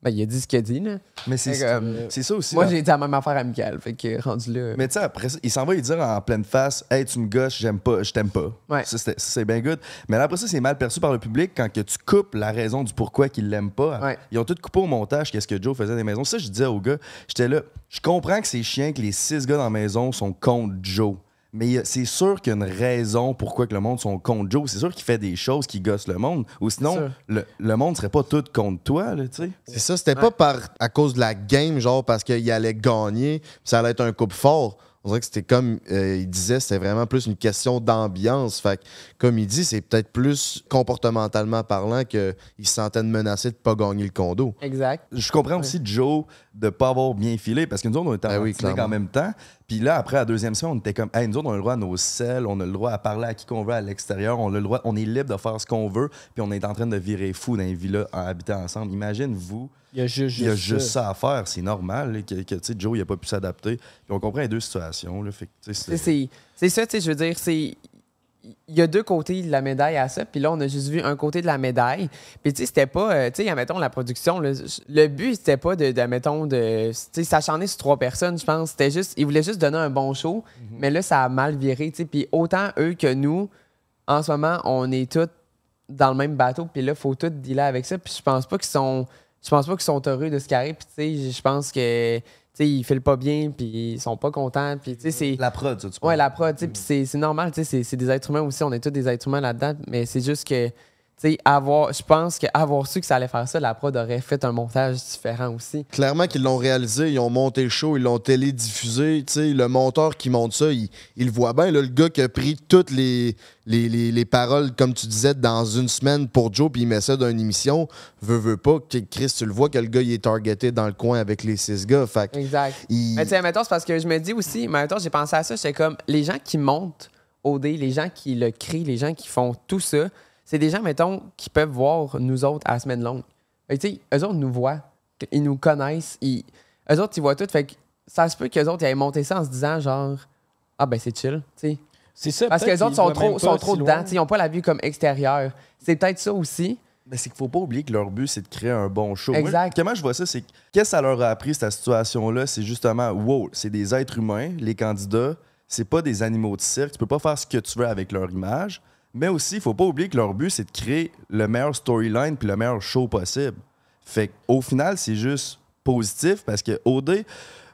Ben, il a dit ce qu'il a dit. Là. Mais c'est euh, c'est ça aussi. Moi, j'ai dit la même affaire à Michael. Fait que rendu là. Mais tu sais, après ça, il s'en va lui dire en pleine face Hey, tu me gosses, j'aime pas, je t'aime pas. Ouais. Ça, c'est bien good. Mais là, après ça, c'est mal perçu par le public quand que tu coupes la raison du pourquoi qu'il l'aime pas. Ouais. Ils ont tout coupé au montage, qu'est-ce que Joe faisait dans les maisons. Ça, je disais aux gars, j'étais là, je comprends que c'est chiant que les six gars dans la maison sont contre Joe. Mais a- c'est sûr qu'il y a une raison pourquoi que le monde sont contre Joe. C'est sûr qu'il fait des choses qui gossent le monde. Ou sinon, le, le monde serait pas tout contre toi, là, tu sais. C'est ça, c'était pas par à cause de la game, genre parce qu'il allait gagner, puis ça allait être un couple fort. On dirait que c'était comme euh, il disait, c'était vraiment plus une question d'ambiance. Fait que, comme il dit, c'est peut-être plus comportementalement parlant qu'il se sentait menacé de pas gagner le condo. Exact. Je comprends aussi Joe de pas avoir bien filé parce que nous autres, on était Ben en oui, en même temps. Puis là, après, la deuxième semaine, on était comme, hey, nous autres, on a le droit à nos selles, on a le droit à parler à qui qu'on veut à l'extérieur, on a le droit, on est libre de faire ce qu'on veut, puis on est en train de virer fou dans les villas à habiter ensemble. Imagine, vous, Il y a juste, il y a juste juste ça. ça à faire. C'est normal là, que, que, tu sais, Joe, il a pas pu s'adapter. Puis on comprend les deux situations. Là, fait C'est c'est ça, tu sais, je veux dire, c'est. Il y a deux côtés de la médaille à ça, puis là, on a juste vu un côté de la médaille. Puis, tu sais, c'était pas, euh, tu sais, admettons, la production, le but, c'était pas de, admettons, de. Tu sais, s'acharner sur trois personnes, je pense. C'était juste, ils voulaient juste donner un bon show, mais là, ça a mal viré, tu sais. Puis, autant eux que nous, en ce moment, on est tous dans le même bateau, puis là, faut tout dealer avec ça. Puis, je pense pas qu'ils sont. Je pense pas qu'ils sont heureux de ce qui arrive, puis, tu sais, je pense que. Sais, ils filent pas bien, puis ils sont pas contents, puis, c'est. La prod, ça, tu Ouais, la prod, sais, puis c'est c'est normal, c'est des êtres humains aussi, on est tous des êtres humains là-dedans, mais c'est juste que, avoir, je pense qu'avoir su que ça allait faire ça, la prod aurait fait un montage différent aussi. Clairement qu'ils l'ont réalisé, ils ont monté le show, ils l'ont télédiffusé. Tu sais, le monteur qui monte ça, il, il le voit bien. là, le gars qui a pris toutes les, les, les- les paroles, comme tu disais, dans une semaine pour Joe, puis il met ça dans une émission, veut, veut pas. que Chris, tu le vois que le gars, il est targeté dans le coin avec les six gars. Fait Exact. il- Mais tu sais, c'est parce que je me dis aussi, mais mettons, j'ai pensé à ça, j'étais comme, les gens qui montent OD, les gens qui le crient, les gens qui font tout ça, c'est des gens, mettons, qui peuvent voir nous autres à la semaine longue. Fait que, tu sais, eux autres nous voient, ils nous connaissent, ils, eux autres, ils voient tout. Fait que ça se peut qu'eux autres, ils aient monté ça en se disant, genre, ah ben c'est chill, tu sais. C'est ça. Parce que les autres sont trop, sont trop si dedans, loin. tu sais, ils n'ont pas la vue comme extérieure. C'est peut-être ça aussi. Mais c'est qu'il faut pas oublier que leur but, c'est de créer un bon show. Moi, Exact. comment je vois ça, c'est que qu'est-ce que ça leur a appris, cette situation-là? C'est justement, wow, c'est des êtres humains, les candidats, c'est pas des animaux de cirque. Tu peux pas faire ce que tu veux avec leur image. Mais aussi, il faut pas oublier que leur but, c'est de créer le meilleur storyline puis le meilleur show possible. Fait au final, c'est juste positif parce que OD,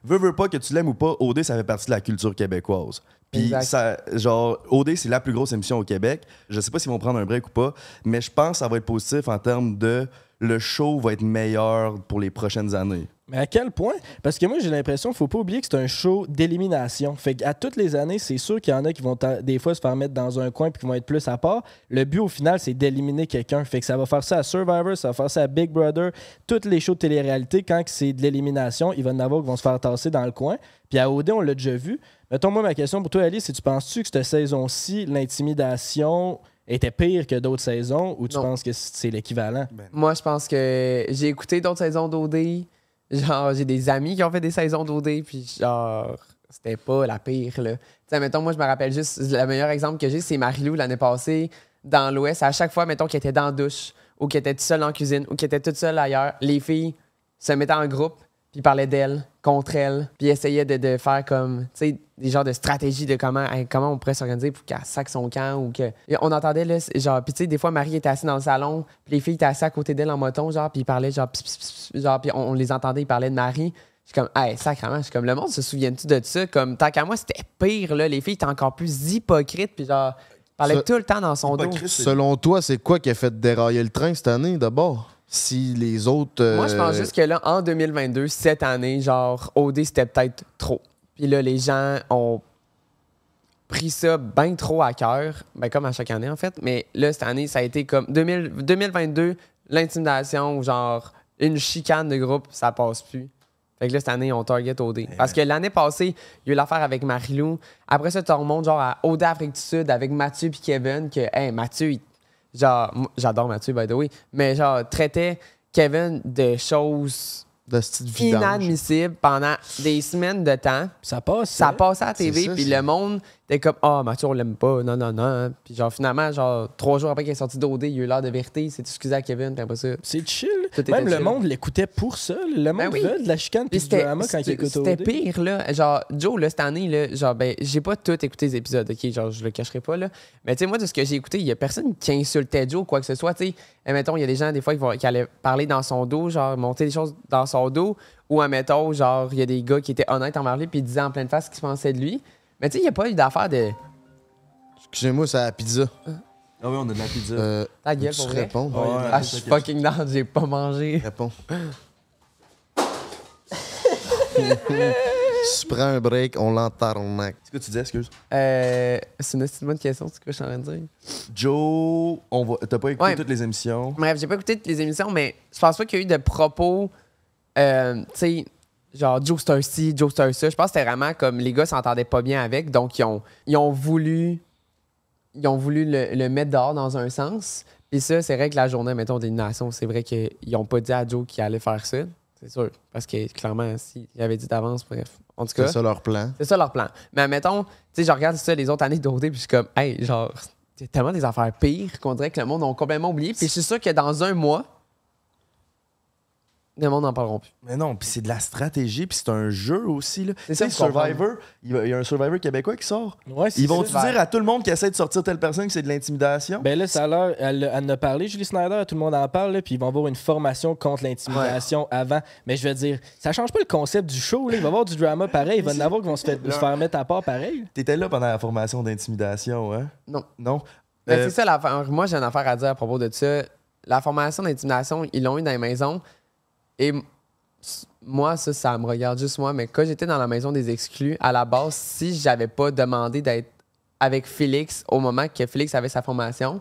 veut, veut pas que tu l'aimes ou pas, OD, ça fait partie de la culture québécoise. Puis, ça, genre, OD, c'est la plus grosse émission au Québec. Je sais pas s'ils vont prendre un break ou pas, mais je pense que ça va être positif en termes de le show va être meilleur pour les prochaines années. Mais à quel point? Parce que moi, j'ai l'impression faut pas oublier que c'est un show d'élimination. Fait qu'à toutes les années, c'est sûr qu'il y en a qui vont des fois se faire mettre dans un coin puis qui vont être plus à part. Le but, au final, c'est d'éliminer quelqu'un. Fait que ça va faire ça à Survivor, ça va faire ça à Big Brother. Toutes les shows de télé-réalité, quand c'est de l'élimination, il va qui vont se faire tasser dans le coin. Puis à OD, on l'a déjà vu. Mettons, moi, ma question pour toi, Alice, c'est tu penses-tu que cette saison-ci, l'intimidation était pire que d'autres saisons ou tu Non. penses que c'est l'équivalent? Moi, je pense que j'ai écouté d'autres saisons d'OD. Genre, j'ai des amis qui ont fait des saisons d'OD, puis genre, c'était pas la pire, là. Tu sais, mettons, moi, je me rappelle juste, le meilleur exemple que j'ai, c'est Marilou l'année passée, dans l'Ouest. À chaque fois, mettons, qu'elle était dans la douche, ou qu'elle était toute seule en cuisine, ou qu'elle était toute seule ailleurs, les filles se mettaient en groupe, puis parlaient d'elle, contre elle, puis essayaient de, de faire comme, tu sais, des genres de stratégies de comment, hein, comment on pourrait s'organiser pour qu'elle sac son camp, ou que. Et on entendait, là, genre, puis tu sais, des fois, Marie était assise dans le salon, puis les filles étaient assises à côté d'elle en moton, genre, puis ils parlaient, genre, pss, pss, pss, genre, puis on, on les entendait, ils parlaient de Marie. Je suis comme, hey, sacrément, je suis comme, le monde se souvient-tu de ça? Comme, tant qu'à moi, c'était pire, là. Les filles étaient encore plus hypocrites, puis genre, parlaient Ça- tout le temps dans son dos. Selon toi, c'est quoi qui a fait dérailler le train cette année d'abord? Si les autres. Moi, je pense euh, juste que là, en 2022, cette année, genre, OD, c'était peut-être trop. Puis là, les gens ont pris ça bien trop à cœur, ben, comme à chaque année, en fait. Mais là, cette année, ça a été comme 2000 2022, l'intimidation, ou genre, une chicane de groupe, ça passe plus. Fait que là, cette année, on target OD. Parce que l'année passée, il y a eu l'affaire avec Marilou. Après ça, tu remontes genre à OD Afrique du Sud avec Mathieu puis Kevin, que, hey, Mathieu, il- genre, j'adore Mathieu, by the way, mais genre, traitait Kevin de choses de inadmissibles pendant des semaines de temps. Ça passe. Ça hein? passait à la TV, puis le monde était comme Ah, Mathieu, on l'aime pas, non, non, non. Puis genre, finalement, genre, trois jours après qu'il est sorti d'OD, il y a eu l'heure de vérité, il s'est excusé à Kevin, puis après ça. C'est chill. Même le chill. monde l'écoutait pour ça. Le monde Ben oui. veut de la chicane puis du c'était drama quand il écoute c'était pire, là. Genre, Joe, là, cette année, là, genre, ben, j'ai pas tout écouté les épisodes, OK? Genre, je le cacherai pas, là. Mais, tu sais, moi, de ce que j'ai écouté, il y a personne qui insultait Joe ou quoi que ce soit, tu sais. Admettons, il y a des gens, des fois, qui, vont, qui allaient parler dans son dos, genre, monter des choses dans son dos. Ou, admettons, genre, il y a des gars qui étaient honnêtes envers lui, puis ils disaient en pleine face ce qu'ils pensaient de lui. Mais, tu sais, il n'y a pas eu d'affaire de Excusez-moi, c'est la pizza. Ah oui, on a de la pizza. Euh, ta gueule pour vrai? réponds? Ouais, Ah, je suis fucking down, j'ai pas mangé. Réponds. (laughs) tu prends un break, on l'entarnaque. Qu'est-ce que tu dis, excuse? Euh, c'est une c'est une bonne question, c'est ce que je suis en train de dire? Joe, on va... t'as pas écouté Ouais. toutes les émissions? Bref, j'ai pas écouté toutes les émissions, mais je pense pas qu'il y a eu de propos, euh, tu sais, genre Joe Star ci, Joe Star ça. Je pense que c'était vraiment comme les gars s'entendaient pas bien avec, donc ils ont, ils ont voulu ils ont voulu le, le mettre dehors dans un sens. Puis ça, c'est vrai que la journée, mettons, d'élimination, c'est vrai qu'ils ont pas dit à Joe qu'il allait faire ça. C'est sûr. Parce que clairement, s'il avait dit d'avance, bref. En tout cas, C'est ça leur plan. c'est ça leur plan. Mais mettons, tu sais, je regarde ça les autres années d'OD, puis je suis comme, hey, genre, c'est tellement des affaires pires qu'on dirait que le monde a complètement oublié. Puis je suis sûr que dans un mois, le monde n'en parlera plus. Mais non, puis c'est de la stratégie, puis c'est un jeu aussi. là. C'est Tu sais, ça, Survivor, il y a- un Survivor québécois qui sort. Ouais, c'est Ils vont-tu dire à tout le monde qui essaie de sortir telle personne que c'est de l'intimidation? Ben là, ça a l'air, elle, elle en a parlé, Julie Snyder, tout le monde en parle, puis ils vont avoir une formation contre l'intimidation avant. Mais je veux dire, ça change pas le concept du show, là. il va y avoir du drama pareil, il va y en avoir qui vont se, fait- se faire mettre à part pareil. T'étais là pendant la formation d'intimidation, hein? Non. Non? Mais Euh, c'est ça l'affaire. Moi, j'ai une affaire à dire à propos de ça. La formation d'intimidation, ils l'ont eu dans les maisons. Et moi, ça, ça me regarde juste moi. Mais quand j'étais dans la maison des exclus, à la base, si j'avais pas demandé d'être avec Félix au moment que Félix avait sa formation,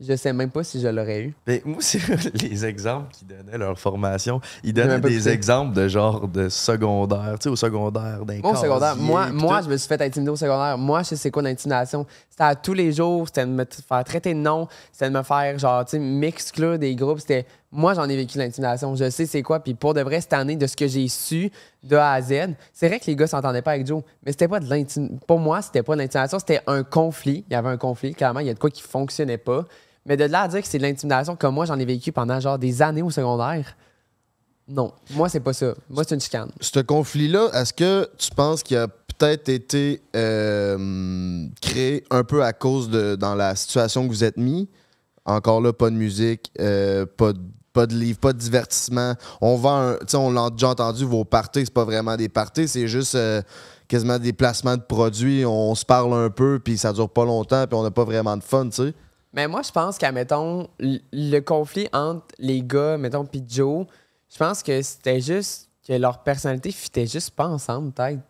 je sais même pas si je l'aurais eu. Ben, moi, c'est (laughs) les exemples qu'ils donnaient leur formation. Ils donnaient des exemples de genre de secondaire, tu sais, au secondaire, d'un au secondaire, moi, moi je me suis fait intimider au secondaire. Moi, je sais c'est quoi l'intimidation. C'était à tous les jours, c'était de me faire traiter de nom, c'était de me faire, genre, tu sais, m'exclure des groupes. C'était. Moi, j'en ai vécu l'intimidation. Je sais c'est quoi. Puis pour de vrai, cette année, de ce que j'ai su de A à Z, c'est vrai que les gars s'entendaient pas avec Joe, mais c'était pas de l'intimidation. Pour moi, c'était pas de l'intimidation, c'était un conflit. Il y avait un conflit. Clairement, il y a de quoi qui fonctionnait pas. Mais de là à dire que c'est de l'intimidation comme moi, j'en ai vécu pendant genre des années au secondaire. Non, moi, c'est pas ça. Moi, c'est une chicane. Ce conflit-là, est-ce que tu penses qu'il a peut-être été euh, créé un peu à cause de dans la situation que vous êtes mis? Encore là, pas de musique, euh, pas, de, pas de pas de divertissement. On vend. Tu sais, on l'a déjà entendu, vos parties, c'est pas vraiment des parties, c'est juste euh, quasiment des placements de produits. On se parle un peu, puis ça dure pas longtemps, puis on n'a pas vraiment de fun, tu sais. Mais moi, je pense qu'à, mettons, le conflit entre les gars, mettons, pis Joe, je pense que c'était juste que leur personnalité fitait juste pas ensemble, peut-être.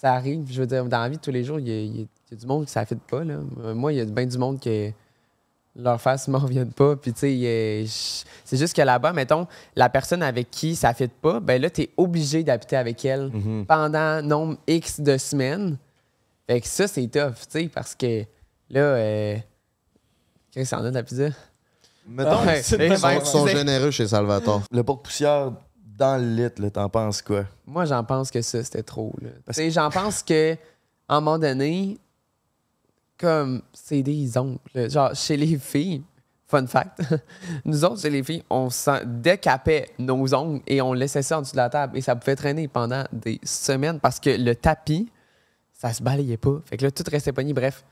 Ça arrive, je veux dire, dans la vie de tous les jours, il y a, il y a- il y a du monde qui ça fit pas, là. Euh, Moi, il y a bien du monde qui leur face m'en reviennent pas, puis tu sais, c'est juste que là-bas, mettons, la personne avec qui ça fit pas, ben là, t'es obligé d'habiter avec elle Mhm. pendant nombre X de semaines. Fait que ça, c'est tough, tu sais, parce que là, euh, qu'est-ce qu'il y en a de la pizza? Mettons, Ouais, eh pas Ils sont, généreux chez Salvatore. le porte-poussière dans le lit, là, t'en penses quoi? Moi, j'en pense que ça, c'était trop. là. J'en pense que, à un moment donné, comme c'est des oncles. Genre, chez les filles, fun fact, (laughs) nous autres, chez les filles, on s'en- décapait nos ongles et on laissait ça en dessous de la table. Et ça pouvait traîner pendant des semaines parce que le tapis, ça se balayait pas. Fait que là, tout restait pogné. Bref.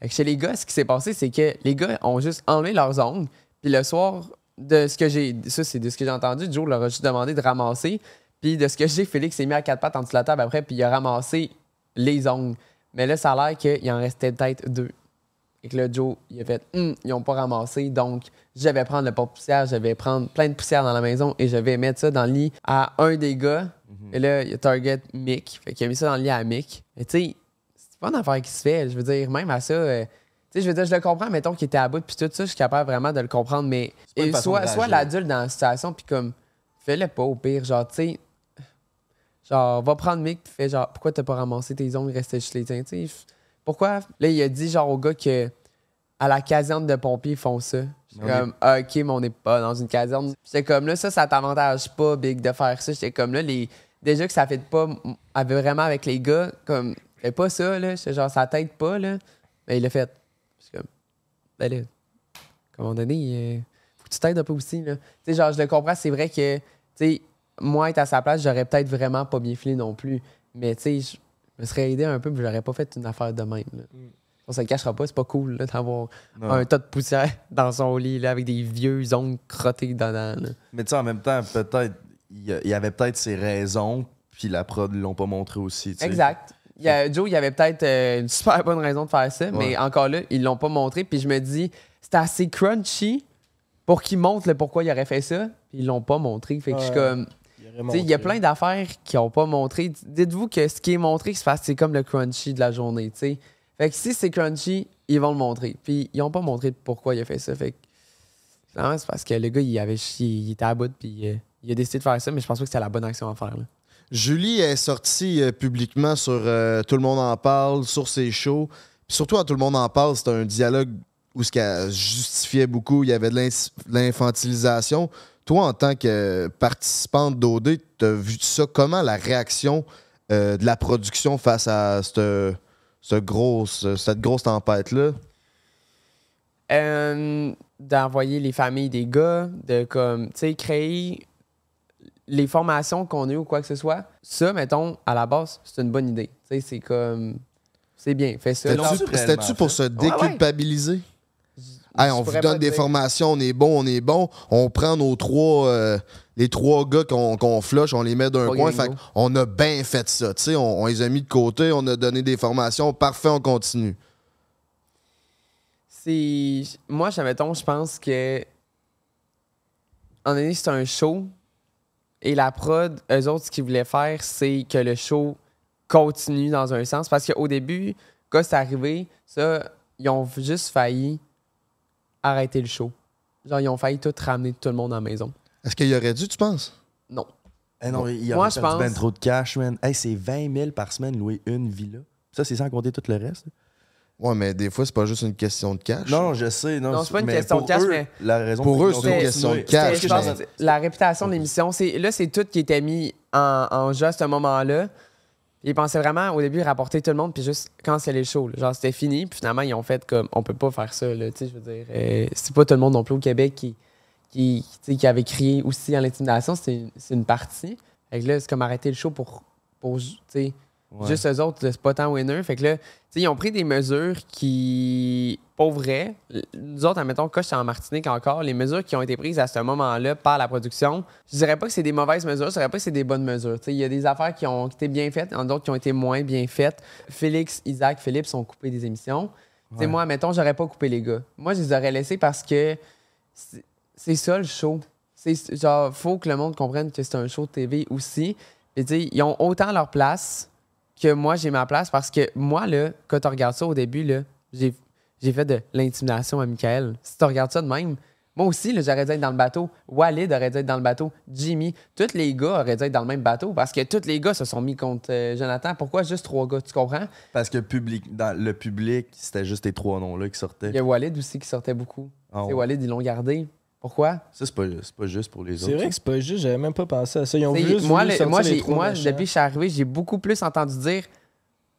Fait que chez les gars, ce qui s'est passé, c'est que les gars ont juste enlevé leurs ongles. Puis le soir, de ce que j'ai. Ça, c'est de ce que j'ai entendu. Joe leur a juste demandé de ramasser. Puis de ce que j'ai, Félix s'est mis à quatre pattes en dessous de la table après, puis il a ramassé les ongles. Mais là, ça a l'air qu'il en restait peut-être deux. Et que là, Joe, il a fait Hum, ils n'ont pas ramassé, donc je vais prendre le porte-poussière, je vais prendre plein de poussière dans la maison et je vais mettre ça dans le lit à un des gars. Et là, il a Target Mick. Fait qu'il a mis ça dans le lit à Mick. Mais tu sais, c'est pas une affaire qui se fait. Je veux dire, même à ça. euh, sais, je veux dire, je le comprends, mettons qu'il était à bout, puis tout ça, je suis capable vraiment de le comprendre, mais et soit, soit l'adulte dans la situation, puis comme, fais-le pas au pire, genre, tu sais, genre, va prendre Mick, puis fais genre, pourquoi t'as pas ramassé tes ongles, restait chez les tiens, tu sais, pourquoi? Là, il a dit, genre, au gars que à la caserne de pompiers, ils font ça. J'étais comme, ah, ok, mais on n'est pas dans une caserne. J'étais comme, là, ça, ça t'avantage pas, Big, de faire ça. J'étais comme, là, les... déjà que ça fait pas vraiment avec les gars, comme, fais pas ça, là. J'étais genre, ça t'aide pas, là. Mais il l'a fait. Ben là, à un moment donné, euh, faut que tu t'aides un peu aussi, là. Tu sais, genre, je le comprends, c'est vrai que, tu sais, moi, être à sa place, j'aurais peut-être vraiment pas bien filé non plus. Mais, tu sais, je me serais aidé un peu, mais j'aurais pas fait une affaire de même, là. On se le cachera pas, c'est pas cool, d'avoir un tas de poussière (laughs) dans son lit, là, avec des vieux ongles crottés dedans, là. Mais tu sais, en même temps, peut-être, il y avait peut-être ses raisons, puis la prod l'ont pas montré aussi. Exact. Il y a- Joe, il y avait peut-être euh, une super bonne raison de faire ça, mais encore là, ils l'ont pas montré. Puis je me dis, c'était assez crunchy pour qu'ils montrent le pourquoi il aurait fait ça, puis ils l'ont pas montré. Fait que je suis comme. Il il y a plein d'affaires qui ont pas montré. Dites-vous que ce qui est montré, c'est comme le crunchy de la journée. Fait que si c'est crunchy, ils vont le montrer. Puis ils ont pas montré pourquoi il a fait ça. Fait que. c'est parce que le gars, il, avait, chi- il était à bout, puis euh, il a décidé de faire ça, mais je pense pas que c'était la bonne action à faire. là. Julie est sortie euh, publiquement sur euh, Tout le monde en parle, sur ses shows. Surtout, à Tout le monde en parle, c'était un dialogue où ce qu'elle justifiait beaucoup. Il y avait de l'infantilisation. Toi, en tant que participante d'OD, tu as vu ça. Comment la réaction euh, de la production face à cette, grosse, cette grosse tempête-là? D'envoyer les familles des gars, de comme, tu sais, créer les formations qu'on a ou quoi que ce soit. Ça, mettons, à la base, c'est une bonne idée. Tu sais, c'est comme, c'est bien, fais ça. l'ont-tu C'était-tu pour se déculpabiliser? Hey, on vous donne des dire. formations, on est bon, on est bon. On prend nos trois, euh, les trois gars qu'on qu'on flush, on les met d'un coin. Fait on a bien fait ça. tu sais, On, on les a mis de côté, on a donné des formations. Parfait, on continue. C'est. Moi, je- mettons, je pense que. En donné, c'est un show. Et la prod, eux autres, ce qu'ils voulaient faire, c'est que le show continue dans un sens. Parce qu'au début, quand c'est arrivé, ça, ils ont juste failli arrêter le show. Genre, ils ont failli tout ramener tout le monde à la maison. Est-ce qu'il y aurait dû, tu penses? Non. Eh non, il y Moi, a je ben pense- trop de cash, man. Hey, c'est 20 000 par semaine louer une villa. Ça, c'est sans compter tout le reste. Ouais, mais des fois, c'est pas juste une question de cash. Non, je sais. Non, Non, c'est pas une mais question de cash, eux, mais- La raison Pour eux, c'est une question de cash, mais- la réputation de l'émission, c'est là, c'est tout qui était mis en, en jeu à ce moment-là. Ils pensaient vraiment au début rapporter tout le monde puis juste canceller le show. là. Genre c'était fini, puis finalement ils ont fait comme on peut pas faire ça. Là, tu sais, je veux dire, euh, c'est pas tout le monde non plus au Québec qui qui, tu sais, qui avait crié aussi à l'intimidation, c'est une, c'est une partie. Fait que là c'est comme arrêter le show pour pour tu sais, Ouais. juste eux autres, c'est pas tant winner. Fait que là, ils ont pris des mesures qui, pour vrai, nous autres, admettons, quand j'étais en Martinique encore, les mesures qui ont été prises à ce moment-là par la production, je dirais pas que c'est des mauvaises mesures, je dirais pas que c'est des bonnes mesures. Tu sais, Il y a des affaires qui ont été bien faites, d'autres qui ont été moins bien faites. Félix, Isaac, Philippe sont coupés des émissions. Tu sais, Ouais. Moi, admettons, j'aurais pas coupé les gars. Moi, je les aurais laissés parce que c'est- c'est ça le show. C'est genre, faut que le monde comprenne que c'est un show de TV aussi. Et tu sais, ils ont autant leur place que moi, j'ai ma place parce que moi, là, quand tu regardes ça au début, là, j'ai, j'ai fait de l'intimidation à Michael. Si tu regardes ça de même, moi aussi, là, j'aurais dû être dans le bateau. Walid aurait dû être dans le bateau. Jimmy, tous les gars auraient dû être dans le même bateau parce que tous les gars se sont mis contre euh, Jonathan. Pourquoi juste trois gars? Tu comprends? Parce que public, dans le public, c'était juste les trois noms-là qui sortaient. Il y a Walid aussi qui sortait beaucoup. Ouais. Walid, ils l'ont gardé. Pourquoi? Ça, c'est pas, c'est pas juste pour les autres. C'est vrai que c'est pas juste, j'avais même pas pensé à ça. Ils ont juste moi, voulu le- moi, les j'ai- trois moi méchants. depuis que je suis arrivé, j'ai beaucoup plus entendu dire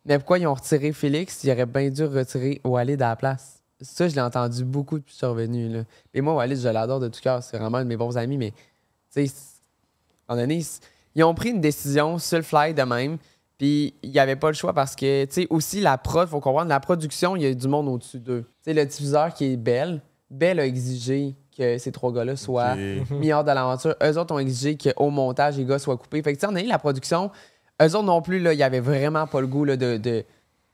Mais pourquoi ils ont retiré Félix? Il aurait bien dû retirer Walid à la place. Ça, je l'ai entendu beaucoup depuis que je suis revenu. Là. Et moi, Walid, je l'adore de tout cœur. C'est vraiment un de mes bons amis, mais tu sais, c- à un moment donné, c- ils ont pris une décision sur le fly de même. Puis il n'y avait pas le choix parce que, tu sais, aussi la prod, faut comprendre, la production, il y a du monde au-dessus d'eux. Tu sais, le diffuseur qui est Belle, Belle a exigé que ces trois gars-là soient mis (laughs) hors de l'aventure. Eux autres ont exigé qu'au montage, les gars soient coupés. Fait que, tu sais, on a eu la production. Eux autres non plus, là, il y avait vraiment pas le goût là, de, de,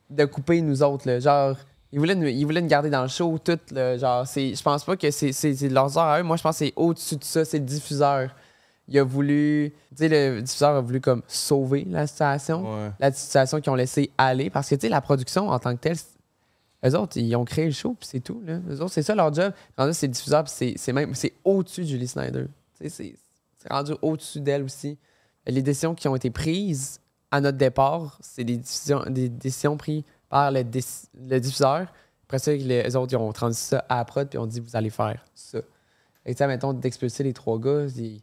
de couper nous autres. là. Genre, ils voulaient, nous, ils voulaient nous garder dans le show, tout. là. genre, je pense pas que c'est, de leurs heures à eux. Moi, je pense que c'est au-dessus de ça. C'est le diffuseur. Il a voulu. Tu sais, le diffuseur a voulu comme sauver la situation. Ouais. La situation qu'ils ont laissé aller. Parce que, tu sais, la production en tant que telle, eux autres, ils ont créé le show, puis c'est tout. Là. Eux autres, c'est ça leur job. Rendu, c'est le diffuseur, puis c'est, c'est même c'est au-dessus de Julie Snyder. C'est, c'est rendu au-dessus d'elle aussi. Les décisions qui ont été prises à notre départ, c'est des décisions, des décisions prises par le, le diffuseur. Après ça, les, eux autres, ils ont transi ça à la prod, puis on dit, vous allez faire ça. Et tu sais, mettons, d'expulser les trois gars, c'est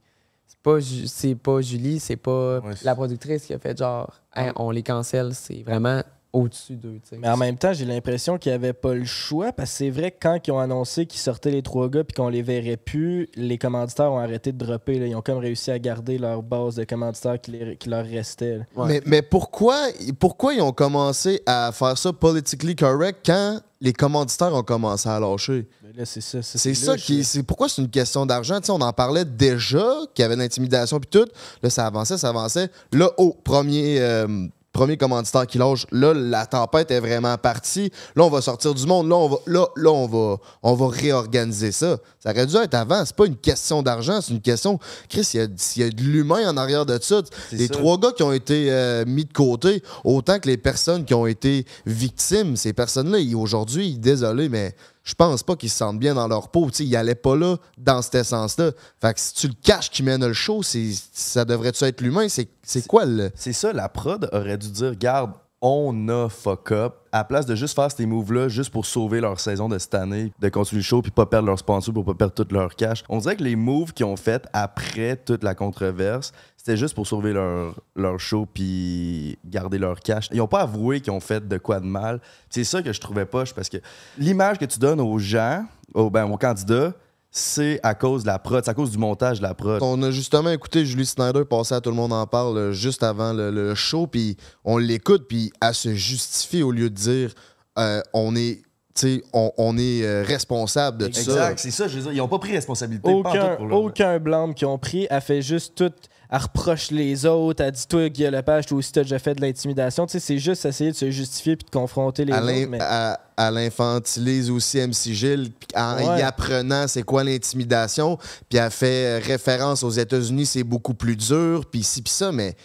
pas, c'est pas Julie, c'est pas Ouais, la productrice qui a fait genre, Hey, on les cancelle, c'est vraiment au-dessus d'eux. tu sais. Mais en même temps, j'ai l'impression qu'ils n'avaient pas le choix parce que c'est vrai que quand ils ont annoncé qu'ils sortaient les trois gars puis qu'on les verrait plus, les commanditaires ont arrêté de dropper. là. Ils ont comme réussi à garder leur base de commanditaires qui, les- qui leur restait. Ouais. Mais, mais pourquoi, pourquoi ils ont commencé à faire ça politically correct quand les commanditaires ont commencé à lâcher? Là, c'est ça. C'est ça qui. C'est pourquoi c'est une question d'argent? Tu sais, on en parlait déjà, qu'il y avait de l'intimidation puis tout. Là, ça avançait, ça avançait. Là, au premier. euh, Premier commanditaire qui lâche, là, la tempête est vraiment partie. Là, on va sortir du monde. Là, on va, là, là, on va, on va réorganiser ça. Ça aurait dû être avant. C'est pas une question d'argent, c'est une question. Chris, il y a, il y a de l'humain en arrière de ça. Les ça. trois gars qui ont été euh, mis de côté, autant que les personnes qui ont été victimes, ces personnes-là, aujourd'hui, désolé, mais je pense pas qu'ils se sentent bien dans leur peau. Tu sais, ils allaient pas là dans cet essence-là. Fait que si tu le caches qui mène le show, ça devrait-tu être l'humain? C'est c'est quoi le. C'est ça, la prod aurait dû dire Garde, on a fuck up. À la place de juste faire ces moves-là, juste pour sauver leur saison de cette année, de continuer le show puis pas perdre leur sponsor pour pas perdre tout leur cash. On dirait que les moves qu'ils ont fait après toute la controverse, c'était juste pour sauver leur, leur show puis garder leur cash. Ils ont pas avoué qu'ils ont fait de quoi de mal. C'est ça que je trouvais poche parce que l'image que tu donnes aux gens, aux, ben, aux candidats, c'est à cause de la prod, c'est à cause du montage de la prod. On a justement écouté Julie Snyder passer à Tout le monde en parle euh, juste avant le, le show, puis on l'écoute, puis elle se justifie au lieu de dire euh, on est. tu sais, On, on est euh, responsable de tout ça. Exact, c'est ça, je veux dire, ils ont pas pris responsabilité. Aucun, pour aucun blâme qu'ils ont pris. Elle fait juste tout. Elle reproche les autres. Elle dit Toi, Guy Lepage, toi aussi, t'as déjà fait de l'intimidation. Tu sais, c'est juste essayer de se justifier puis de confronter les Elle, autres. mais- elle- elle infantilise aussi MC Gilles en Ouais. y apprenant c'est quoi l'intimidation. Puis elle fait référence aux États-Unis, c'est beaucoup plus dur, puis ci, puis ça, mais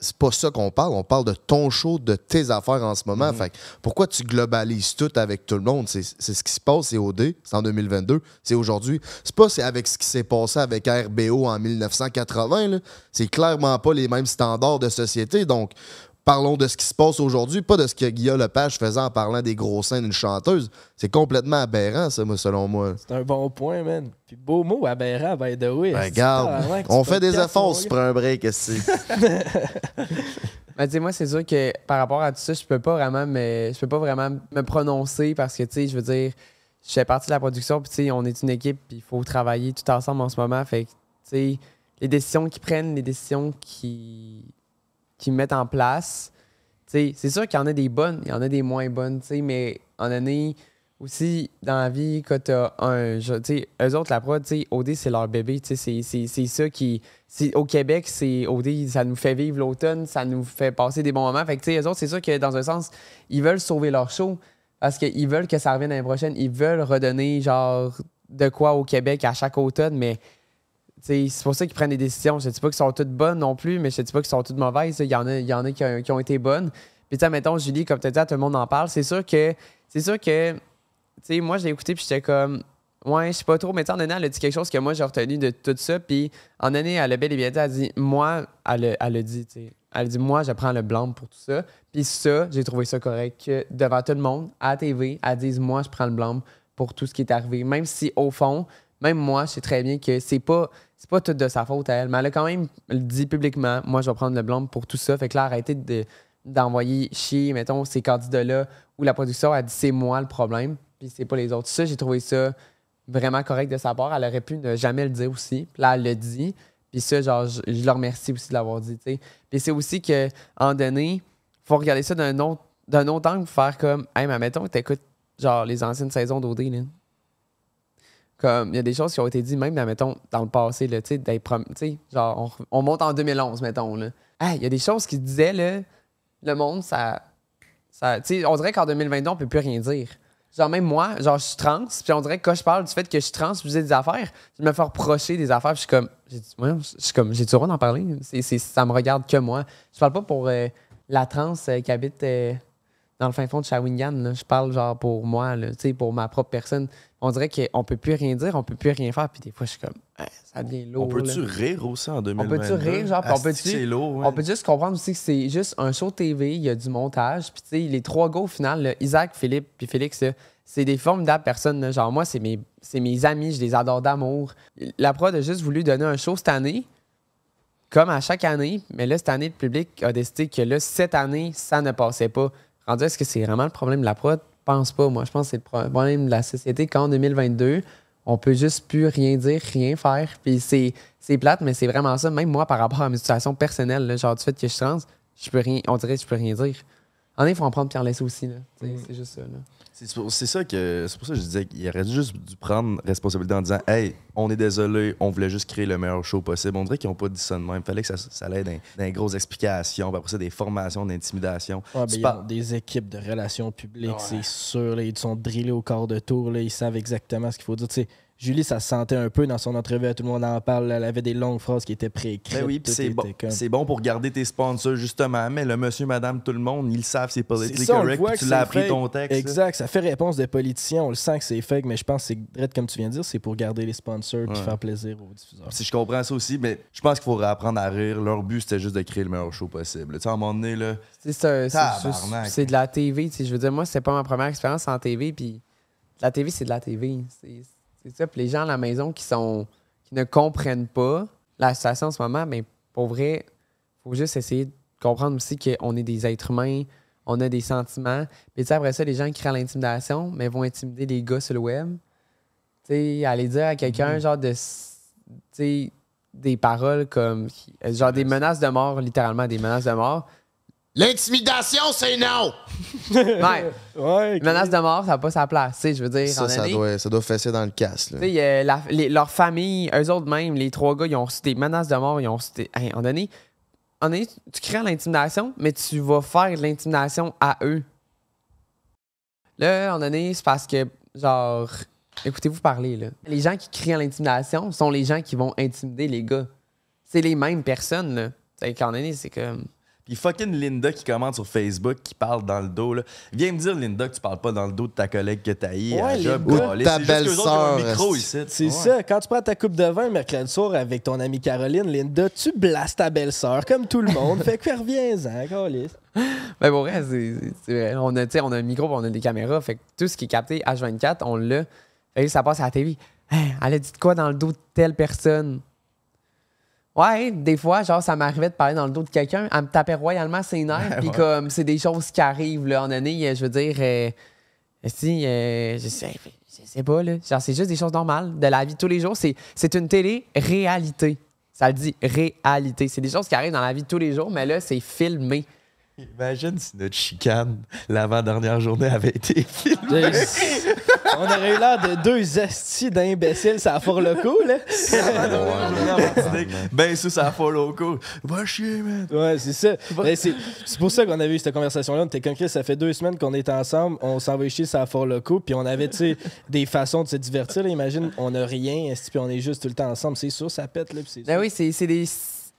c'est pas ça qu'on parle. On parle de ton show, de tes affaires en ce moment. Fait que pourquoi tu globalises tout avec tout le monde? C'est ce qui se passe, c'est OD, c'est en 2022, c'est aujourd'hui. C'est pas c'est avec ce qui s'est passé avec RBO en 1980. là. C'est clairement pas les mêmes standards de société. Donc, parlons de ce qui se passe aujourd'hui, pas de ce que Guillaume Lepage faisait en parlant des gros seins d'une chanteuse. C'est complètement aberrant, ça, moi, selon moi. C'est un bon point, man. Puis beau mot, aberrant, by the way. Ben, regarde, on fait des efforts mon sur gars? un break, c'est? (laughs) Ben, tu sais, moi, c'est sûr que par rapport à tout ça, je peux pas vraiment me, je peux pas vraiment me prononcer parce que, tu sais, je veux dire, je fais partie de la production, puis, tu sais, on est une équipe, puis il faut travailler tout ensemble en ce moment. Fait que, tu sais, les décisions qu'ils prennent, les décisions qu'ils qu'ils mettent en place, c'est sûr qu'il y en a des bonnes, il y en a des moins bonnes, mais en année aussi, dans la vie, quand t'as un. Tu eux autres, la prod, tu OD, c'est leur bébé, tu sais, c'est- ça qui. Au Québec, c'est OD, ça nous fait vivre l'automne, ça nous fait passer des bons moments. Fait que, tu sais, eux autres, c'est sûr que dans un sens, ils veulent sauver leur show parce qu'ils veulent que ça revienne l'année prochaine. Ils veulent redonner, genre, de quoi au Québec à chaque automne, mais. C'est pour ça qu'ils prennent des décisions. Je ne dis pas qu'elles sont toutes bonnes non plus, mais je ne dis pas qu'elles sont toutes mauvaises. Il y en a, y en a qui, ont- été bonnes. Puis, tu mettons, Julie, comme tu as dit, tout le monde en parle. C'est sûr que, c'est sûr que, tu sais, moi, je l'ai écouté, puis j'étais comme, ouais, je sais pas trop, mais tu en année, elle a dit quelque chose que moi, j'ai retenu de tout ça. Puis, en année, elle a bel et bien dit, elle a dit, moi, elle, elle a dit, tu sais, elle dit, moi, je prends le blanc pour tout ça. Puis, ça, j'ai trouvé ça correct que devant tout le monde, à TV, elle dise, moi, je prends le blanc pour tout ce qui est arrivé. Même si, au fond, même moi, je sais très bien que c'est pas, c'est pas tout de sa faute à elle, mais elle a quand même dit publiquement, moi, je vais prendre le blanc pour tout ça. Fait que là, arrêtez de, d'envoyer chier, mettons, ces candidats-là où la production a dit c'est moi le problème, puis c'est pas les autres. Ça, j'ai trouvé ça vraiment correct de sa part. Elle aurait pu ne jamais le dire aussi. Là, elle le dit. Puis ça, genre, je, je le remercie aussi de l'avoir dit. Puis c'est aussi que, en donné, faut regarder ça d'un autre, d'un autre angle, faire comme, hey, mais mettons que t'écoutes, genre, les anciennes saisons d'OD, là. Comme, il y a des choses qui ont été dites, même, là, mettons, dans le passé, genre, on, on monte en 2011, mettons, là. Hey, il y a des choses qui disaient, là, le monde, ça. ça on dirait qu'en 2022, on peut plus rien dire. Genre, même moi, genre, je suis trans, puis on dirait que quand je parle du fait que je suis trans, je dis des affaires, je me fais reprocher des affaires, je suis comme. J'ai ouais, je suis comme, j'ai-tu le droit d'en parler? C'est- ça me regarde que moi. Je parle pas pour euh, la trans euh, qui habite euh, dans le fin fond de Shawinigan, là. Je parle, genre, pour moi, là, pour ma propre personne. On dirait qu'on peut plus rien dire, on peut plus rien faire, puis des fois, je suis comme, Ah, ça devient lourd. On peut-tu rire aussi en 2022? On peut-tu rire, genre, on peut-tu- C'est lourd, ouais. On peut juste comprendre aussi que c'est juste un show TV, il y a du montage. Puis, tu sais, les trois gars au final, là, Isaac, Philippe, puis Félix, c'est des formidables personnes. là. Genre, moi, c'est mes, c'est mes amis, je les adore d'amour. La prod a juste voulu donner un show cette année, comme à chaque année. Mais là, cette année, le public a décidé que là, cette année, ça ne passait pas. Rendu, est-ce que c'est vraiment le problème de la prod? Je pense pas. Moi, je pense que c'est le problème de la société qu'en 2022, on peut juste plus rien dire, rien faire. Puis c'est, plate, mais c'est vraiment ça. Même moi, par rapport à ma situation personnelle, là, genre du fait que je suis trans, je peux rien, on dirait que je peux rien dire. En effet, il faut en prendre laisser aussi. Sais, C'est juste ça. Là. C'est pour, c'est ça que c'est pour ça que je disais qu'il aurait juste dû prendre responsabilité en disant Hey, on est désolé, on voulait juste créer le meilleur show possible. On dirait qu'ils n'ont pas dit ça de même. Fallait que ça, ça allait dans, dans des grosses explications, après ça, des formations d'intimidation. Ouais, ben, des équipes de relations publiques, c'est sûr. là, ils sont drillés au quart de tour. Là, ils savent exactement ce qu'il faut dire. Tu sais, Julie, ça se sentait un peu dans son entrevue, à tout le monde en parle. Elle avait des longues phrases qui étaient préécrites. Ben oui, puis c'est bon. comme- C'est bon pour garder tes sponsors, justement. Mais le monsieur, madame, tout le monde, ils le savent, c'est C'est politically ça, correct. puis tu l'as appris ton texte. Exact, ça fait réponse de politicien. On le sent que c'est fake, mais je pense que c'est comme tu viens de dire, c'est pour garder les sponsors et Ouais. faire plaisir aux diffuseurs. Si je comprends ça aussi, mais je pense qu'il faut apprendre à rire. Leur but, c'était juste de créer le meilleur show possible. Tu sais, à un moment donné, là, C'est de la TV. tu sais, Je veux dire, moi, c'est pas ma première expérience en TV. Puis la TV, c'est de la TV. C'est c'est ça. Puis les gens à la maison qui sont qui ne comprennent pas la situation en ce moment, mais pour vrai, faut juste essayer de comprendre aussi qu'on est des êtres humains, on a des sentiments. Puis tu sais, après ça, les gens qui créent l'intimidation, mais vont intimider les gars sur le web. Tu sais, aller dire à quelqu'un, genre, de. Tu sais, des paroles comme. Genre, des menaces de mort, littéralement, des menaces de mort. L'intimidation, c'est non! (laughs) Ouais. Menace de mort, ça n'a pas sa place. Tu sais, je veux dire, Ça, en ça année, doit, ça doit fesser dans le casse. tu sais, euh, leur famille, eux autres même, les trois gars, ils ont reçu des menaces de mort, ils ont reçu des. Hey, en donné, en donné, tu crées l'intimidation, mais tu vas faire de l'intimidation à eux. Là, en donné, c'est parce que, genre, écoutez-vous parler, là. Les gens qui crient à l'intimidation sont les gens qui vont intimider les gars. C'est les mêmes personnes, là. Tu sais, qu'en donné, c'est comme. Puis fucking Linda qui commente sur Facebook, qui parle dans le dos. Là. Viens me dire, Linda, que tu parles pas dans le dos de ta collègue que t'as eu. Ouais, à job. Ou ta C'est juste qu'eux autres, ils ont un belle-sœur, micro esti. ici. C'est Ouais. ça, quand tu prends ta coupe de vin mercredi soir avec ton amie Caroline, Linda, tu blastes ta belle-sœur comme tout le monde. (laughs) fait que reviens-en, câlisse. Ben pour vrai. On a, on a un micro, on a des caméras. Fait que tout ce qui est capté H24, on l'a. Fait que ça passe à la TV. Hey, elle a dit de quoi dans le dos de telle personne? Ouais, des fois, genre, ça m'arrivait de parler dans le dos de quelqu'un. Elle me tapait royalement ses nerfs. (laughs) Puis comme, c'est des choses qui arrivent, là, en année. euh, Je veux dire, euh, si, euh, je, sais, je sais pas, là. Genre, c'est juste des choses normales de la vie de tous les jours. C'est c'est une télé-réalité. Ça le dit, réalité. C'est des choses qui arrivent dans la vie de tous les jours, mais là, c'est filmé. Imagine si notre chicane, l'avant-dernière journée, avait été filmée. On aurait eu l'air de deux astis d'imbéciles, ça a fort le coup, là. ben, ça, ça a pas loco. Va chier, man. Ouais, c'est ça. Ben, c'est pour ça qu'on avait eu cette conversation-là. On était comme ça fait deux semaines qu'on est ensemble, on s'en va chier, ça a fort le coup, puis on avait, tu sais, (laughs) des façons de se divertir. là. Imagine, on a rien, puis on est juste tout le temps ensemble. C'est sûr, ça pète, là, Ben oui, c'est c'est des.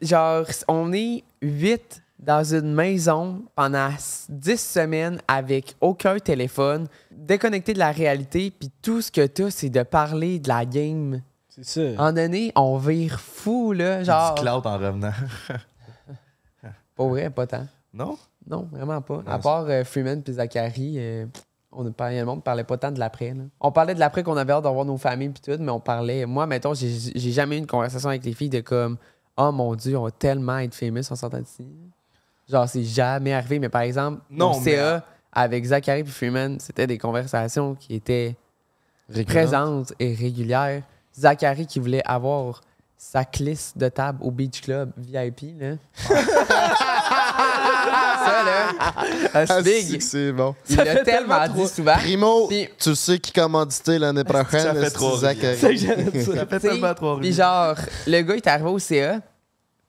Genre, on est huit dans une maison pendant s- dix semaines avec aucun téléphone, déconnecté de la réalité, puis tout ce que t'as, c'est de parler de la game. C'est ça. En donné, on vire fou, là. Genre. Du cloud en revenant. (laughs) Pas vrai, pas tant. Non? Non, vraiment pas. À part euh, Freeman puis Zachary, euh, on ne parlait, le monde parlait pas tant de l'après. On parlait de l'après qu'on avait hâte d'avoir nos familles puis tout, mais on parlait. Moi, mettons, j'ai j'ai jamais eu une conversation avec les filles de comme Oh mon Dieu, on va tellement être famous en sortant d'ici. Genre, c'est jamais arrivé. Mais par exemple, Non, mais- CA avec Zachary puis Freeman, c'était des conversations qui étaient présentes et régulières. Zachary qui voulait avoir sa clisse de table au Beach Club VIP, là. (laughs) ça, là. Ah, c'est c'est bon. Il Ça l'a fait tellement tellement dit trop- souvent. Primo, tu sais qui commandité l'année prochaine? Ça fait c'est trop Zachary. Ça fait (laughs) tellement trop Puis genre, le gars, il est arrivé au CA.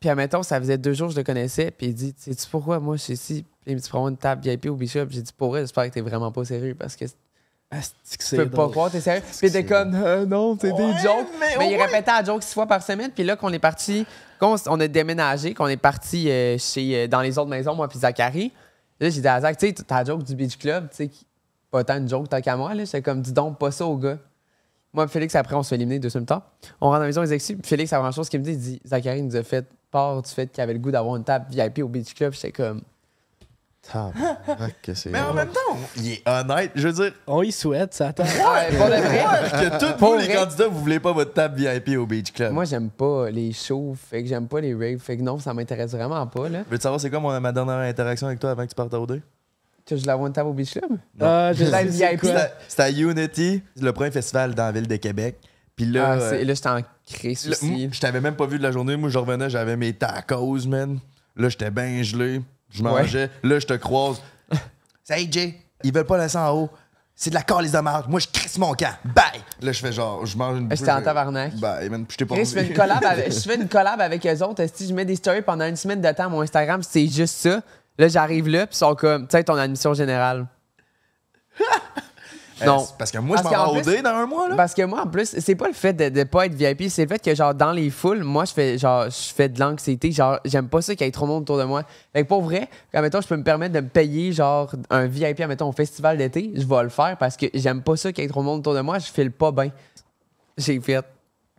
Puis admettons, ça faisait deux jours que je le connaissais. Puis il dit, sais-tu pourquoi moi je suis ici? Puis il me dit, prends une table VIP au Bishop. J'ai dit, pour vrai, j'espère que t'es vraiment pas sérieux parce que je c'est peux pas croire t'es sérieux. Puis il était comme, Euh, non, c'est des jokes. Mais, il répétait la joke six fois par semaine. Puis là, qu'on est parti, qu'on on a déménagé, qu'on est parti euh, chez, euh, dans les autres maisons, moi puis Zachary. Là, j'ai dit à Zach, tu sais, ta joke du Beach Club, tu sais, pas tant une joke tant qu'à moi. là. J'étais comme, dis donc pas ça au gars. Moi, Félix, après, on se fait éliminer deux semaines tard. On rentre dans la maison, les exus. Puis Félix, la première chose qu'il me dit, il dit Zachary nous a fait part du fait qu'il avait le goût d'avoir une table VIP au Beach Club. J'étais comme, Tabarnak, que c'est Mais en même temps, il est honnête. Je veux dire, On y souhaite, ça attend. ah, pour le vrai. que tous Pour vous, les vrai. candidats, vous voulez pas votre table VIP au Beach Club. Moi, j'aime pas les shows, fait que j'aime pas les raves. Fait que non, ça m'intéresse vraiment pas, là. Veux-tu savoir c'est quoi mon- ma dernière interaction avec toi avant que tu partes au dé? Que je l'avoue une table au Beach Club? Ah, je (laughs) La sais c'est VIP. quoi. C'était c'était à Unity, le premier festival dans la ville de Québec. Puis là, ah, euh, là, j'étais en aussi. moi, je t'avais même pas vu de la journée. Moi, je revenais, j'avais mes tacos, man. Là, j'étais bien gelé. Je mangeais. Là, je te croise. (laughs) Hey, Jay, ils veulent pas laisser en haut. C'est de la calice de marde. Moi, je crisse mon camp. Bye! Là, je fais genre, je mange une J'étais en tabarnak. Bye, man. Puis je t'ai pas Chris, je fais une collab avec, (laughs) je fais une collab avec eux autres. Si je mets des stories pendant une semaine de temps, mon Instagram, c'est juste ça. Là, j'arrive là, puis ils sont comme, tu sais, ton admission générale. (laughs) Non. Euh, Parce que moi, je Parce m'en qu'en vais plus- dans un mois, là. Parce que moi, en plus, c'est pas le fait de, de pas être VIP, c'est le fait que, genre, dans les foules, moi, je fais, genre, je fais de l'anxiété. Genre, j'aime pas ça qu'il y ait trop de monde autour de moi. Fait que pour vrai, admettons, je peux me permettre de me payer, genre, un VIP, admettons, au festival d'été, je vais le faire parce que j'aime pas ça qu'il y ait trop de monde autour de moi. Je file pas bien. J'ai fait.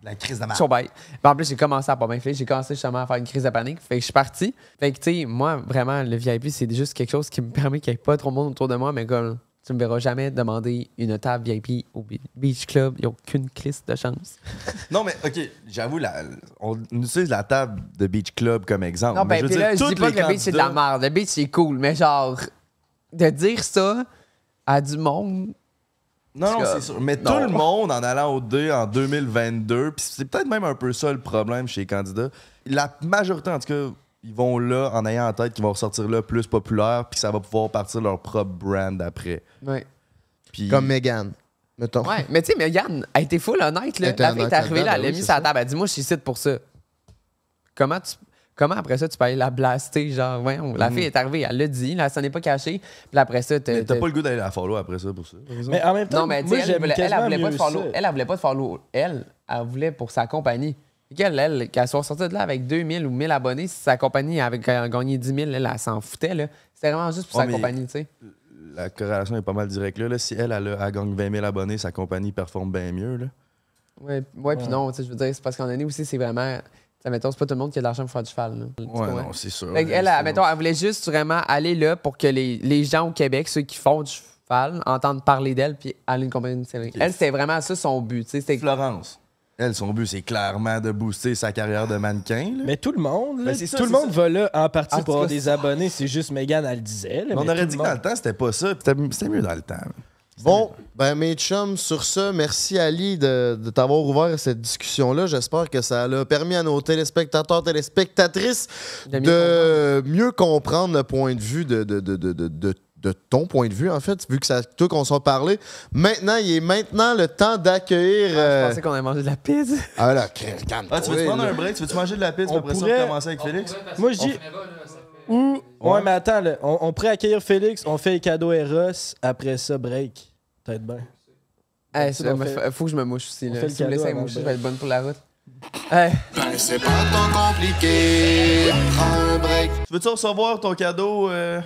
La crise de. Puis en plus, j'ai commencé à pas bien filer. J'ai commencé justement à faire une crise de panique. Fait que je suis parti. Fait que, tu sais, moi, vraiment, le VIP, c'est juste quelque chose qui me permet qu'il n'y ait pas trop de monde autour de moi. Mais comme, tu me verras jamais demander une table VIP au Be- Beach Club. Il n'y a aucune clisse de chance. Non, mais OK, j'avoue, la- on utilise la table de Beach Club comme exemple. Non, mais ben, je veux là, dire, je dis pas que le beach, c'est de la merde. Le beach, c'est cool. Mais genre, de dire ça à du monde. Non, non, c'est sûr. Mais non. tout le monde en allant au 2 en 2022, puis c'est peut-être même un peu ça le problème chez les candidats. La majorité, en tout cas, ils vont là en ayant en tête qu'ils vont ressortir là plus populaire, puis que ça va pouvoir partir leur propre brand après. Ouais. Puis Comme Megan, mettons. Ouais, mais tu sais, Megan a été full honnête. Là. Elle était La fille est arrivée là, elle a oui, mis sa ça. table. Elle dit Moi, je suis ici pour ça. Comment, tu, comment après ça, tu peux aller la blaster Genre, ouais, la fille est arrivée, elle l'a dit, là, ça n'est pas caché. Puis après ça, t'as. Mais t'as t'as- pas le goût d'aller la follow après ça pour ça. Mais en même temps, Non, mais tu moi, elle, voulait, elle, elle voulait pas de follow. ça. Elle, elle voulait pas de follow. Elle, elle voulait pour sa compagnie. Elle, qu'elle soit sortie de là avec 2000 ou 1000 abonnés, si sa compagnie avait ga- gagné 10 000, elle, elle s'en foutait. là. C'était vraiment juste pour Ouais, sa compagnie, tu sais. La corrélation est pas mal directe là. là. Si elle, elle, a- elle gagne 20 000 abonnés, sa compagnie performe bien mieux. Là. Ouais, ouais, puis non, tu sais, je veux dire, c'est parce qu'en année aussi, c'est vraiment. Ça, mettons, c'est pas tout le monde qui a de l'argent pour faire du cheval. Là. Tu Ouais, comprends? non, c'est sûr. Elle, mettons, elle voulait juste vraiment aller là pour que les, les gens au Québec, ceux qui font du cheval, entendent parler d'elle puis aller une compagnie de série. Elle, c'était vraiment ça son but. tu sais, C'était Florence, elle, son but, c'est clairement de booster sa carrière de mannequin. là. Mais tout le monde, là, Ben, c'est ça, tout le c'est monde va là en partie En pour avoir cas, des abonnés. C'est juste Megan, elle le disait. là, Mais on mais aurait tout dit le que dans monde- le temps, c'était pas ça. C'était c'était mieux dans le temps. Bon, ben mes chums, sur ce, merci Ali de, de t'avoir ouvert cette discussion-là. J'espère que ça a permis à nos téléspectateurs, téléspectatrices De mieux de mieux comprendre le point de vue de, de, de, de, de- de- de ton point de vue, en fait, vu que c'est toi qu'on s'en parlait. Maintenant, il est maintenant le temps d'accueillir. Je euh, pensais qu'on avait mangé de la pizza. (laughs) Ah là, calme Ah, tu veux-tu prendre un break? Tu veux-tu manger de la pizza? On après ça, pourrait- on commencer avec Félix? Moi, je dis. Ou. Ouais, mais attends, là, on, on pourrait accueillir Félix, on fait les cadeaux Eros, après ça, break. Peut-être bien. Hey, Ça, fait- faut- que je me mouche aussi. Là. Si vous me laissez cadeau me moucher, je vais être bonne pour la route. Hey, Ben, c'est pas tant compliqué. Prends un break. Tu veux-tu recevoir ton cadeau euh,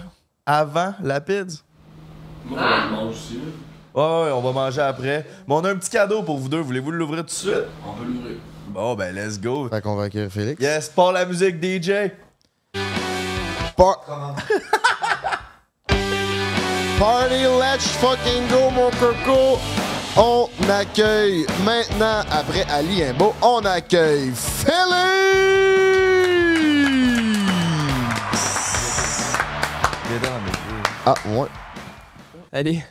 avant la pizza? Moi, je mange aussi. là. Ouais, ouais, on va manger après. Mais on a un petit cadeau pour vous deux. Voulez-vous l'ouvrir tout de suite? On peut l'ouvrir. Bon, ben, let's go. Fait qu'on va accueillir Félix. Yes, pour la musique DJ. Par- (laughs) Party, let's fucking go, mon coco! On accueille maintenant, après Ali Imbo, on accueille Félix! Ah, ouais. allez.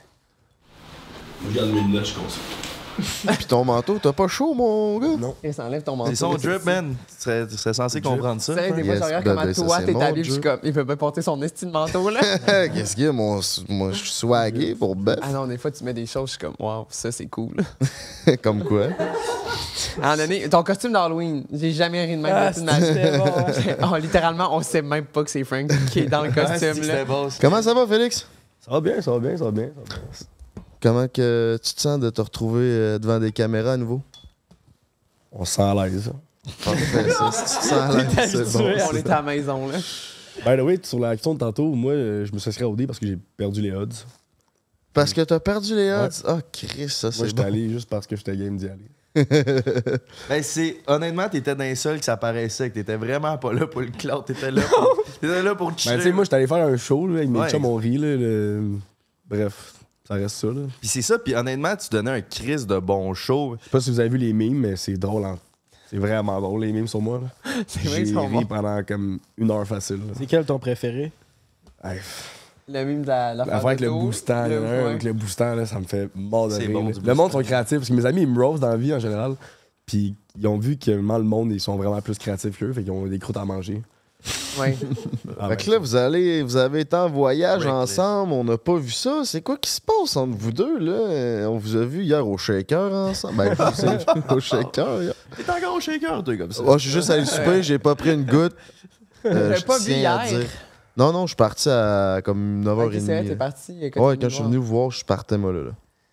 Je garde mes lunettes, je conscient. Puis ton manteau, t'as pas chaud, mon gars? Non. Et ça enlève ton manteau. C'est son drip, man. Tu serais, tu serais censé comprendre ça. Tu sais, des fois, Yes, je regarde ben, comment ben, toi, t'es habillé, puis je suis comme, il peut pas porter son estime manteau, là. (laughs) Qu'est-ce qu'il y a, mon, moi, je suis swagué pour bœuf? ah non, des fois, tu mets des choses, je suis comme, waouh, ça, c'est cool. (laughs) Comme quoi? À un moment donné, ton costume d'Halloween, j'ai jamais ri de même Ah, de toute ma vie. c'était bon. (laughs) Oh, littéralement, on sait même pas que c'est Frank qui est dans le c'est costume, là. ça. Comment ça va, Félix? Ça va bien, ça va bien, ça va bien. ça va bien. Comment que tu te sens de te retrouver euh, devant des caméras à nouveau? On se sent à l'aise. On est à la maison, là. By the way, sur la question de tantôt, moi, euh, je me suis dé parce que j'ai perdu les odds. Parce que t'as perdu les odds? Ah, Chris, ça, Moi, c'est j'étais bon. allé juste parce que j'étais game d'y aller. (laughs) Ben, c'est. Honnêtement, t'étais dans les seuls que ça paraissait que t'étais vraiment pas là pour le cloud. T'étais là (laughs) pour. T'étais là pour Ben, chiller. tu sais, moi, j'étais allé faire un show, là, avec mes Ouais. chums, on rit, là, le- Bref, ça reste ça, là. Puis c'est ça, puis honnêtement, tu donnais un crise de bon show. Je sais pas si vous avez vu les memes, mais c'est drôle, hein. C'est vraiment drôle, les memes sur moi, là. (laughs) C'est J'ai vrai qu'ils sont ri bons. pendant comme une heure facile, là. C'est quel ton préféré? Hey, Le mime de la, L'affaire avec le boostant, il y en a un avec le boostant, là, ça me fait mort de C'est rire. bon, là. du le monde sont créatifs, parce que mes amis, ils me roast dans la vie en général. Puis ils ont vu que vraiment, le monde, ils sont vraiment plus créatifs qu'eux, fait qu'ils ont des croûtes à manger. Ouais. Ah, (laughs) Fait que là, vous, allez, vous avez été en voyage Reckless. ensemble, on n'a pas vu ça. C'est quoi qui se passe entre vous deux, là? On vous a vu hier au shaker ensemble. Ben, vous savez, au shaker. hier. (laughs) T'es encore au shaker, toi, comme ça. Oh, je suis juste allé souper, j'ai pas pris une goutte. (laughs) Euh, je pas vu à hier? dire. Non, non, je suis parti à comme Ok, c'est vrai, 9h30. t'es parti. ouais, quand je suis venu vous voir, je partais, moi, là. là.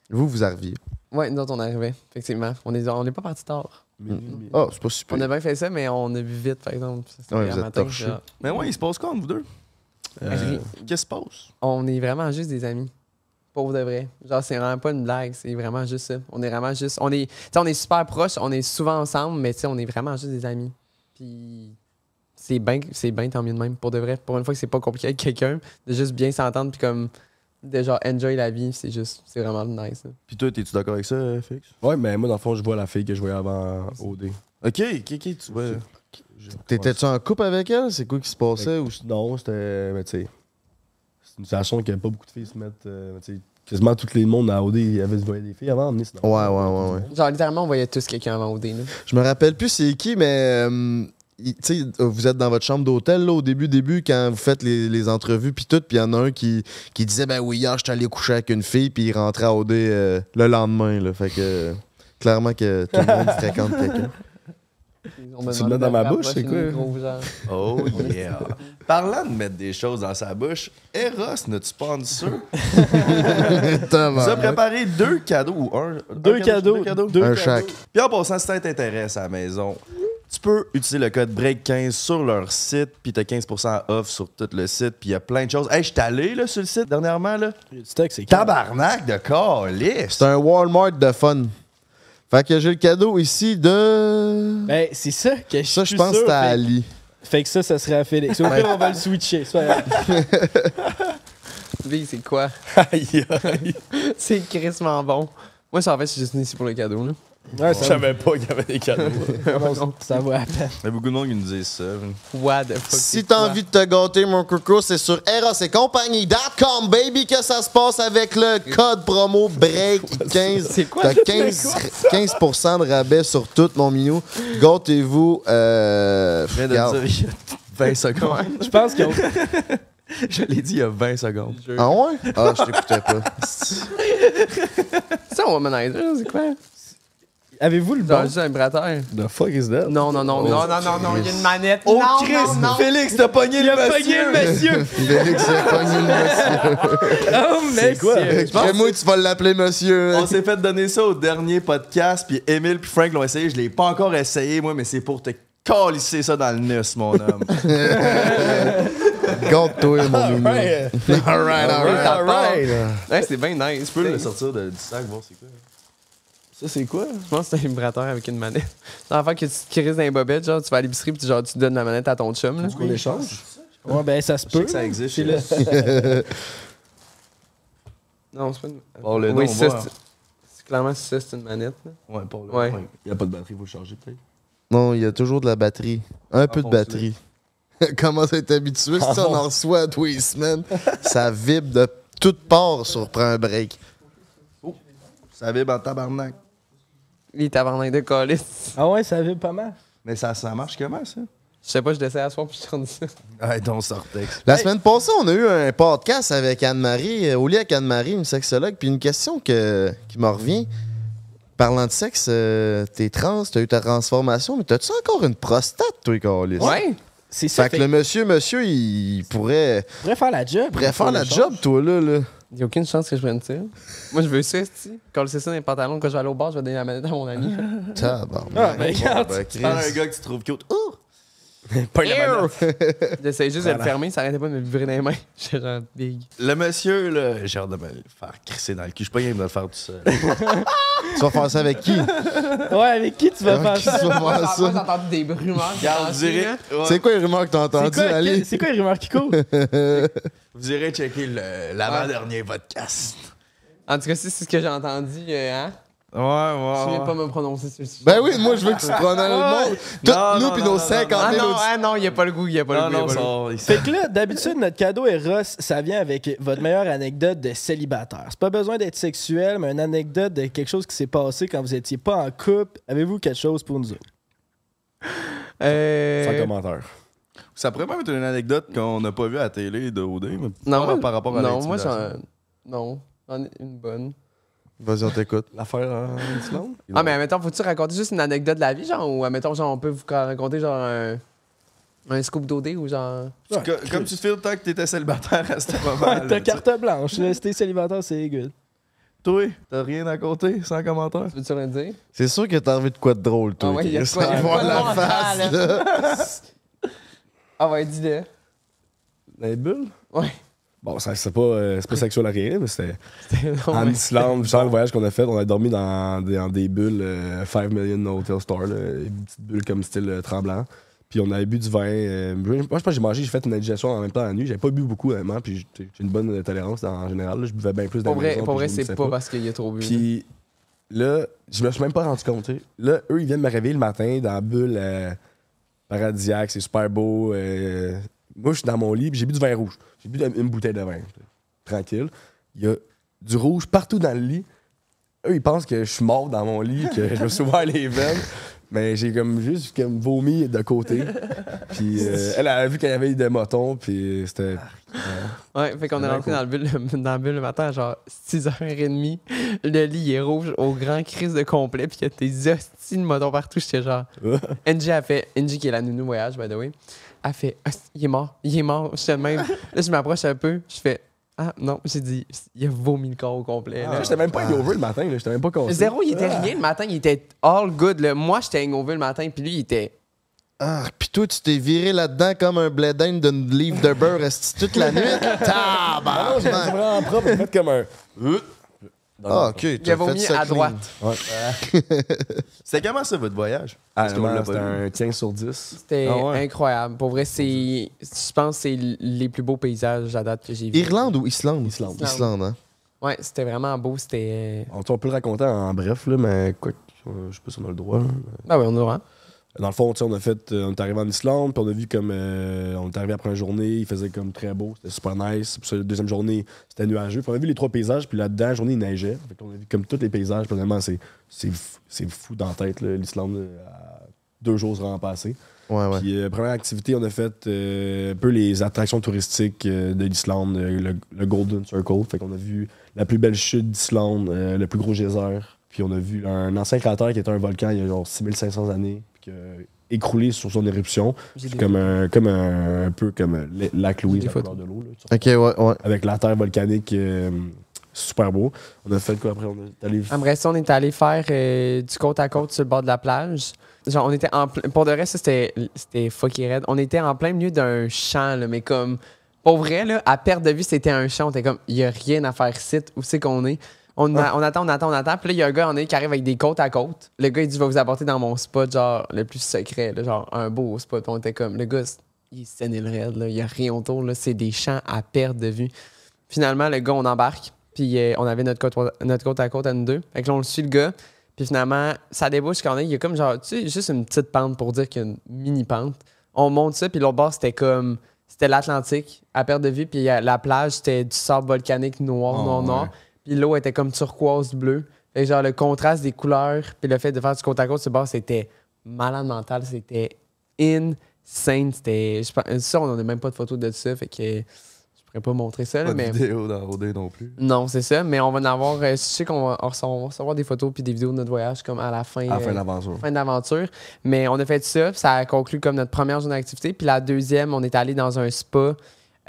Vous, vous arriviez. Ouais, nous autres, on arrivait, effectivement. On n'est on est pas parti tard. Ah, c'est pas super. On a bien fait ça, mais on a vu vite, par exemple. Ouais, vous êtes genre, Mais ouais, il se passe quoi entre vous deux? rien. Qu'est-ce qui se passe? On est vraiment juste des amis. Pour de vrai. Genre, c'est vraiment pas une blague, c'est vraiment juste ça. On est vraiment juste. On est, tu sais, on est super proches, on est souvent ensemble, mais tu sais, on est vraiment juste des amis. Puis c'est bien c'est bien tant mieux de même, pour de vrai. Pour une fois que c'est pas compliqué avec quelqu'un, de juste bien s'entendre, puis comme, de genre, enjoy la vie, c'est juste, c'est vraiment nice. là. Puis toi, t'es-tu d'accord avec ça, Félix? Ouais, mais moi, dans le fond, je vois la fille que je voyais avant OD. Ok, ok, ok, tu vois. T'étais-tu en couple avec elle? C'est quoi qui se passait? Ou... Non, c'était. Mais tu sais. C'est une situation qu'il n'y avait pas beaucoup de filles se mettre. euh, tu sais, quasiment tous les mondes à OD, il y avait voyait des filles avant d'emmener. Ouais, ouais, ouais, ouais. Genre, littéralement, on voyait tous quelqu'un avant OD. Là. Je me rappelle plus c'est qui, mais euh, il- tu sais, vous êtes dans votre chambre d'hôtel là, au début, début, quand vous faites les, les entrevues, puis tout, puis il y en a un qui, qui disait Ben oui, hier, je suis allé coucher avec une fille, puis il rentrait à OD euh, le lendemain. Là, fait que euh, clairement que tout le monde fréquente quelqu'un. Tu mets dans ma bouche, c'est quoi? Oh (laughs) yeah! Parlant de mettre des choses dans sa bouche, Eros, notre sponsor, nous a préparé deux cadeaux ou un. Deux un cadeaux. Deux cadeaux. Deux Un cadeaux. chaque. Puis en passant, si ça t'intéresse à la maison, tu peux utiliser le code BREAK15 sur leur site, puis t'as 15% off sur tout le site, puis il y a plein de choses. Hey, je suis allé là, sur le site dernièrement, là. C'est. Tabarnak de calice! C'est un Walmart de fun. Fait que j'ai le cadeau ici de. Ben, c'est ça que je ça, je pense que c'était à fait- Ali. Fait que ça, ça serait à Félix. Au pire, on va le switcher. c'est pas (laughs) grave. Lui, c'est quoi? Aïe, aïe. (laughs) C'est crissement bon. Moi, ça, en fait, je suis juste venu ici pour le cadeau. Là. Ouais, Je ça, savais pas qu'il y avait des cadeaux. (laughs) non, ça va à peine. Il y a beaucoup de monde qui nous disent ça. What the fuck? Si t'as quoi? envie de te gâter, mon coco, c'est sur erosetcompagnie.com, baby, que ça se passe avec le code promo BREAK15. C'est quoi? T'as 15, 15% de rabais sur tout, mon minou. Gâtez-vous. Euh, Je viens de regarde. le dire il y a 20 secondes. Je pense qu'on. (laughs) je l'ai dit il y a 20 secondes. Ah ouais? Ah, je t'écoutais pas. C'est un womanizer, c'est quoi? Avez-vous le bon? juste un vibrateur. The fuck is that? Non, non, non, non, non, non, non, il y a une manette. Oh, non, Chris! non, non. Félix, t'as pogné Il le a pogné monsieur! le monsieur! (laughs) Félix a pogné le monsieur. Oh, monsieur! Crée-moi, tu vas l'appeler monsieur. On s'est fait donner ça au dernier podcast, puis Emile puis Frank l'ont essayé. Je l'ai pas encore essayé, moi, mais c'est pour te calisser ça dans le nez, mon homme. (laughs) Gâte-toi, mon. Ouais. Alright, alright. Alright. C'est bien nice. tu peux le sortir de- du sac, voir c'est quoi? Ça, c'est quoi? Je pense que c'est un vibrateur avec une manette. C'est l'affaire que tu te crises dans les bobettes, genre, tu vas à l'épicerie, puis genre, tu donnes la manette à ton chum. Là. Qu'on échange? Ouais, ben, ça se Je sais peut. que ça existe. Le- (laughs) Non, c'est pas une. Bon, le oui, nom, ça, voir. c'est- c'est clairement ça, c'est une manette. là. Ouais, pas le Ouais. Il n'y a pas de batterie, il faut le charger peut-être? Non, il y a toujours de la batterie. Un peu de batterie. (laughs) Comment ça être habitué? Si on en reçoit à tous les semaines, ça vibre de toutes parts sur Prends un break. Ça vibre en tabarnak. Les tabarnak de calice. Ah ouais, ça vibre pas mal. Mais ça, ça marche comment, ça? Je sais pas, je à soir, puis je te dis ça. Ah, donc, Sortex. La semaine passée, on a eu un podcast avec Anne-Marie, euh, au lit avec Anne-Marie, une sexologue, puis une question que, qui me revient. Parlant de sexe, euh, t'es trans, t'as eu ta transformation, mais t'as-tu encore une prostate, toi, Carlis? Ouais! C'est ça. Fait que le monsieur, monsieur, il pourrait, pourrait faire la job. pourrait faire la job, toi, là. là. Il y a aucune chance que je prenne ça. Moi, je veux ça, si. Quand c'est ça dans les pantalons, quand je vais aller au bar, je vais donner la manette à mon ami. (laughs) Tabarnak. Ah, ben, regarde. Ben, Tu parles à un gars que tu trouves cute. Oh! (laughs) Pas. (laughs) J'essaie juste de le fermer, ça arrêtait pas de me vibrer dans les mains. (laughs) J'étais genre big. Le monsieur, là, j'ai hâte de me le faire crisser dans le cul. Je suis pas game de le faire tout seul. Tu vas faire ça avec qui? Ouais, avec qui tu vas faire qui tu ça? vas faire J'ai ça? entendu des rumeurs. Regarde, vous irez, ouais. C'est quoi les rumeurs que t'as entendues, Ali? c'est quoi les rumeurs qui courent? vous irez checker le- l'avant-dernier podcast. En tout cas, si c'est ce que j'ai entendu, euh, hein? Ouais, Je viens ouais. pas me prononcer sur le sujet. Ben oui, moi, je veux que tu prennes le monde. Non, nous non, nos non, 50 Ah 000 non, auditeurs. ah non, il y a pas le goût, il y a pas Non, le goût. Fait que là, d'habitude, notre cadeau Eros, ça vient avec votre meilleure anecdote de célibataire. C'est pas besoin d'être sexuel, mais une anecdote de quelque chose qui s'est passé quand vous étiez pas en couple. Avez-vous quelque chose pour nous autres? Euh, Sans commentaire. Ça pourrait même être une anecdote qu'on n'a pas vue à la télé de OD, mais Non, moi- par rapport à Non, moi, j'en. Non, j'en ai une bonne. Vas-y, on t'écoute. L'affaire en Islande? Ah, mais admettons, faut-tu raconter juste une anecdote de la vie, genre, ou admettons, genre, on peut vous raconter, genre, un, un scoop d'OD ou genre? Co- Comme tu te fais le temps que t'étais célibataire à ce moment-là. T'as carte blanche. là. Si t'es célibataire, c'est good. Toi, t'as rien à compter sans commentaire? Tu veux-tu le dire? C'est sûr que t'as envie de quoi de drôle, toi. Ah ouais, il y a Chris. quoi- il y a Voir quoi de la drôle face, là. (laughs) Ah ouais, dis-le. Dans les bulles? Ouais. Bon, ça, c'est pas, euh, c'est pas sexuel à rien, mais c'était en Islande, genre le voyage qu'on a fait, on a dormi dans des, dans des bulles euh, 5 million hotel star, là, une petite bulle comme style euh, tremblant. Puis on avait bu du vin. euh, moi, je pense que j'ai mangé, j'ai fait une indigestion en même temps la nuit. J'avais pas bu beaucoup, honnêtement, puis j'ai une bonne euh, tolérance en général. là. Je buvais bien plus dans Pour la vrai, maison, pour vrai c'est vomissais pas parce qu'il y a trop bu. Puis là, je me suis même pas rendu compte. Là, eux, ils viennent me réveiller le matin dans la bulle paradisiaque, c'est super beau. moi, je suis dans mon lit, j'ai bu du vin rouge. J'ai bu une bouteille de vin. Tranquille. Il y a du rouge partout dans le lit. Eux, ils pensent que je suis mort dans mon lit, que je me suis ouvert les veines. Mais j'ai comme juste comme vomi de côté. Puis euh, elle a vu qu'il y avait des motons, puis c'était. Ouais, fait qu'on est rentré dans le, bulle, (laughs) dans le bulle le matin à genre 6h30. Le lit est rouge au grand crise de complet, puis il y a des hosties de motons partout. J'étais genre. Angie a fait. Angie qui est la nounou voyage, by the way. A fait. Hostie, Il est mort, il est mort. J'étais de même. Là, je m'approche un peu. Je fais. Ah non, j'ai dit. Il a vomi le corps au complet. là. J'étais même pas over le matin, là, j'étais même pas conscient. Zéro, il était rien le matin. Il était all good. là. Moi, j'étais hangover le matin, puis lui, il était. Ah, pis toi, tu t'es viré là-dedans comme un blédin d'une livre de beurre toute la nuit? (laughs) Ah non, j'ai Tabarnak! vraiment propre, fait comme un. Ah, ok. Il a vomi à droite. C'était (laughs) comment ça, votre voyage? Ah, c'était un 15 sur 10. C'était Ah ouais? incroyable. Pour vrai, c'est. Je pense que c'est les plus beaux paysages à date que j'ai vus. Irlande ou Islande? Islande. Islande, hein? Ouais, c'était vraiment beau. C'était. On, on peut le raconter en bref, là, mais quoi, euh, je sais pas si on a le droit. là. Ah ouais, on aura. Dans le fond, tu sais, on a fait, euh, on est arrivé en Islande, puis on a vu comme, euh, on est arrivé après une journée, il faisait comme très beau, c'était super nice. Puis la deuxième journée, c'était nuageux. Puis on a vu les trois paysages, puis là-dedans, la journée, il neigeait. Fait qu'on a vu comme tous les paysages, puis vraiment, c'est, c'est, fou- c'est fou dans la tête, l'Islande, à deux jours vraiment passés. Ouais, ouais. Puis, euh, première activité, on a fait euh, un peu les attractions touristiques euh, de l'Islande, euh, le, le Golden Circle. Fait qu'on a vu la plus belle chute d'Islande, euh, le plus gros geyser. Puis on a vu un ancien cratère qui était un volcan il y a genre 6500 années, puis qui a écroulé sur son éruption. C'est comme un, comme un, un peu comme euh, lac Louise, Des la photos. couleur de l'eau. là, Ok, ouais, ouais. Avec la terre volcanique, euh, super beau. On a fait quoi après? On est allé... Après ça, on est allé faire euh, du côte à côte sur le bord de la plage. Genre, on était en plein. Pour de vrai, ça, c'était c'était fucking raide. On était en plein milieu d'un champ, là, mais comme. Pour vrai, là, à perte de vue, c'était un champ. On était comme, il y a rien à faire ici. Où c'est qu'on est? On, a- on attend, on attend, on attend. Puis là, il y a un gars en est qui arrive avec des côtes à côte. Le gars, il dit, je vais vous apporter dans mon spot, genre, le plus secret, là, genre, un beau spot. Puis on était comme, le gars, il est sénile raide, là. Il y a rien autour, là. C'est des champs à perte de vue. Finalement, le gars, on embarque. Puis euh, on avait notre côte, notre côte à côte à nous deux. Fait que là, on le suit, le gars. Puis finalement, ça débouche quand il y a comme genre, tu sais, juste une petite pente pour dire qu'il y a une mini pente. On monte ça, puis l'autre bord, c'était comme. C'était l'Atlantique, à perte de vue. Puis la plage, c'était du sable volcanique noir, Oh, noir, ouais. noir. Puis l'eau était comme turquoise bleu. Que genre, le contraste des couleurs, puis le fait de faire du côte à côte sur le bord, c'était malade mental. C'était insane. C'était. je pense- Ça, on n'a même pas de photo de ça. Fait que je pourrais pas montrer ça. là, Pas de mais... vidéo dans OD non plus. Non, c'est ça, mais on va en avoir. euh, je sais qu'on va, va recevoir des photos puis des vidéos de notre voyage comme à la fin, à la fin euh, de l'aventure. fin d'aventure. Mais on a fait ça, puis ça a conclu comme notre première journée d'activité. Puis la deuxième, on est allé dans un spa.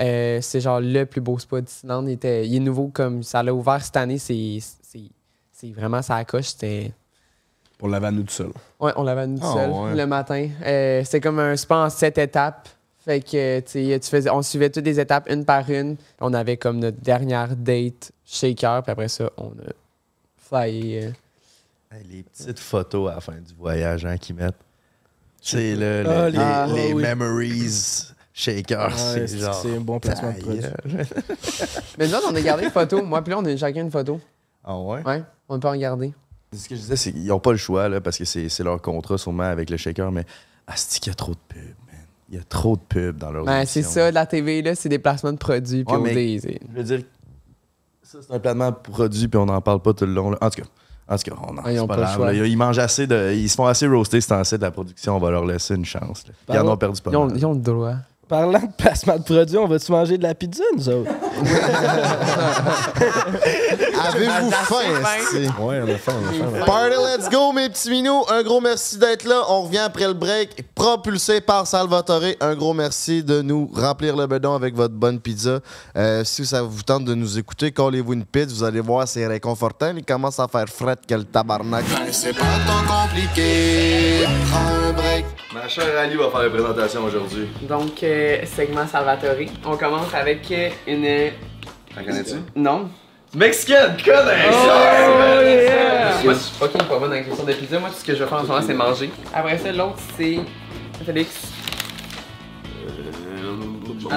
Euh, c'est genre le plus beau spa d'Islande. Il, était- il est nouveau comme ça l'a ouvert cette année. C'est, c'est, c'est vraiment ça coche. C'était. Pour laver à nous tout seul. Ouais, on l'avait nous Ah, seul ouais. le matin. Euh, c'était comme un spa en sept étapes. Fait que, tu sais, tu faisais, on suivait toutes les étapes une par une. On avait comme notre dernière date shaker, puis après ça, on a flyé. euh. Hey, les petites photos à la fin du voyage hein, qu'ils mettent. C'est le, Ah, le- les- les, ah, les oui. memories shakers. Ouais, c'est c'est genre. c'est un bon placement de produit. Mais là, on a gardé une photo. Moi, puis là, on a chacun une photo. Ah ouais? Ouais, on peut en garder. Ce que je disais, c'est qu'ils n'ont pas le choix, là, parce que c'est c'est leur contrat sûrement avec le shaker, mais Asti qu'il y a trop de pubs, man. Il y a trop de pubs dans leur Ben, c'est ça, la TV, là, c'est des placements de produits. Puis Ouais, c'est- Je veux dire, ça, c'est un placement de produit, puis on n'en parle pas tout le long. là. En tout cas, en tout cas on en, c'est ont pas grave. Ils mangent assez de. Ils se font assez roaster ce temps-ci de la production. On va leur laisser une chance. Ils en ont perdu pas Ils ont, mal. ils ont le droit. Parlant de placement de produit, on va-tu manger de la pizza, nous autres? (laughs) Avez-vous faim? Ouais, on a faim, on a faim. on a faim. Party, let's go, mes petits minous. Un gros merci d'être là. On revient après le break, propulsé par Salvatore. Un gros merci de nous remplir le bedon avec votre bonne pizza. Euh, si ça vous tente de nous écouter, collez-vous une pizza. Vous allez voir, c'est réconfortant. Il commence à faire fret que le tabarnak. Ben, c'est pas tant compliqué. Prends un break. Ma chère Ali va faire la présentation aujourd'hui. Donc, euh, segment Salvatore. On commence avec euh, une. La connais-tu? Non. Mexicaine, connais! Moi, je suis fucking pas bonne dans la question de pizza. Moi, tout ce que je veux faire en ce moment, c'est manger. Après ça, l'autre, c'est. Félix.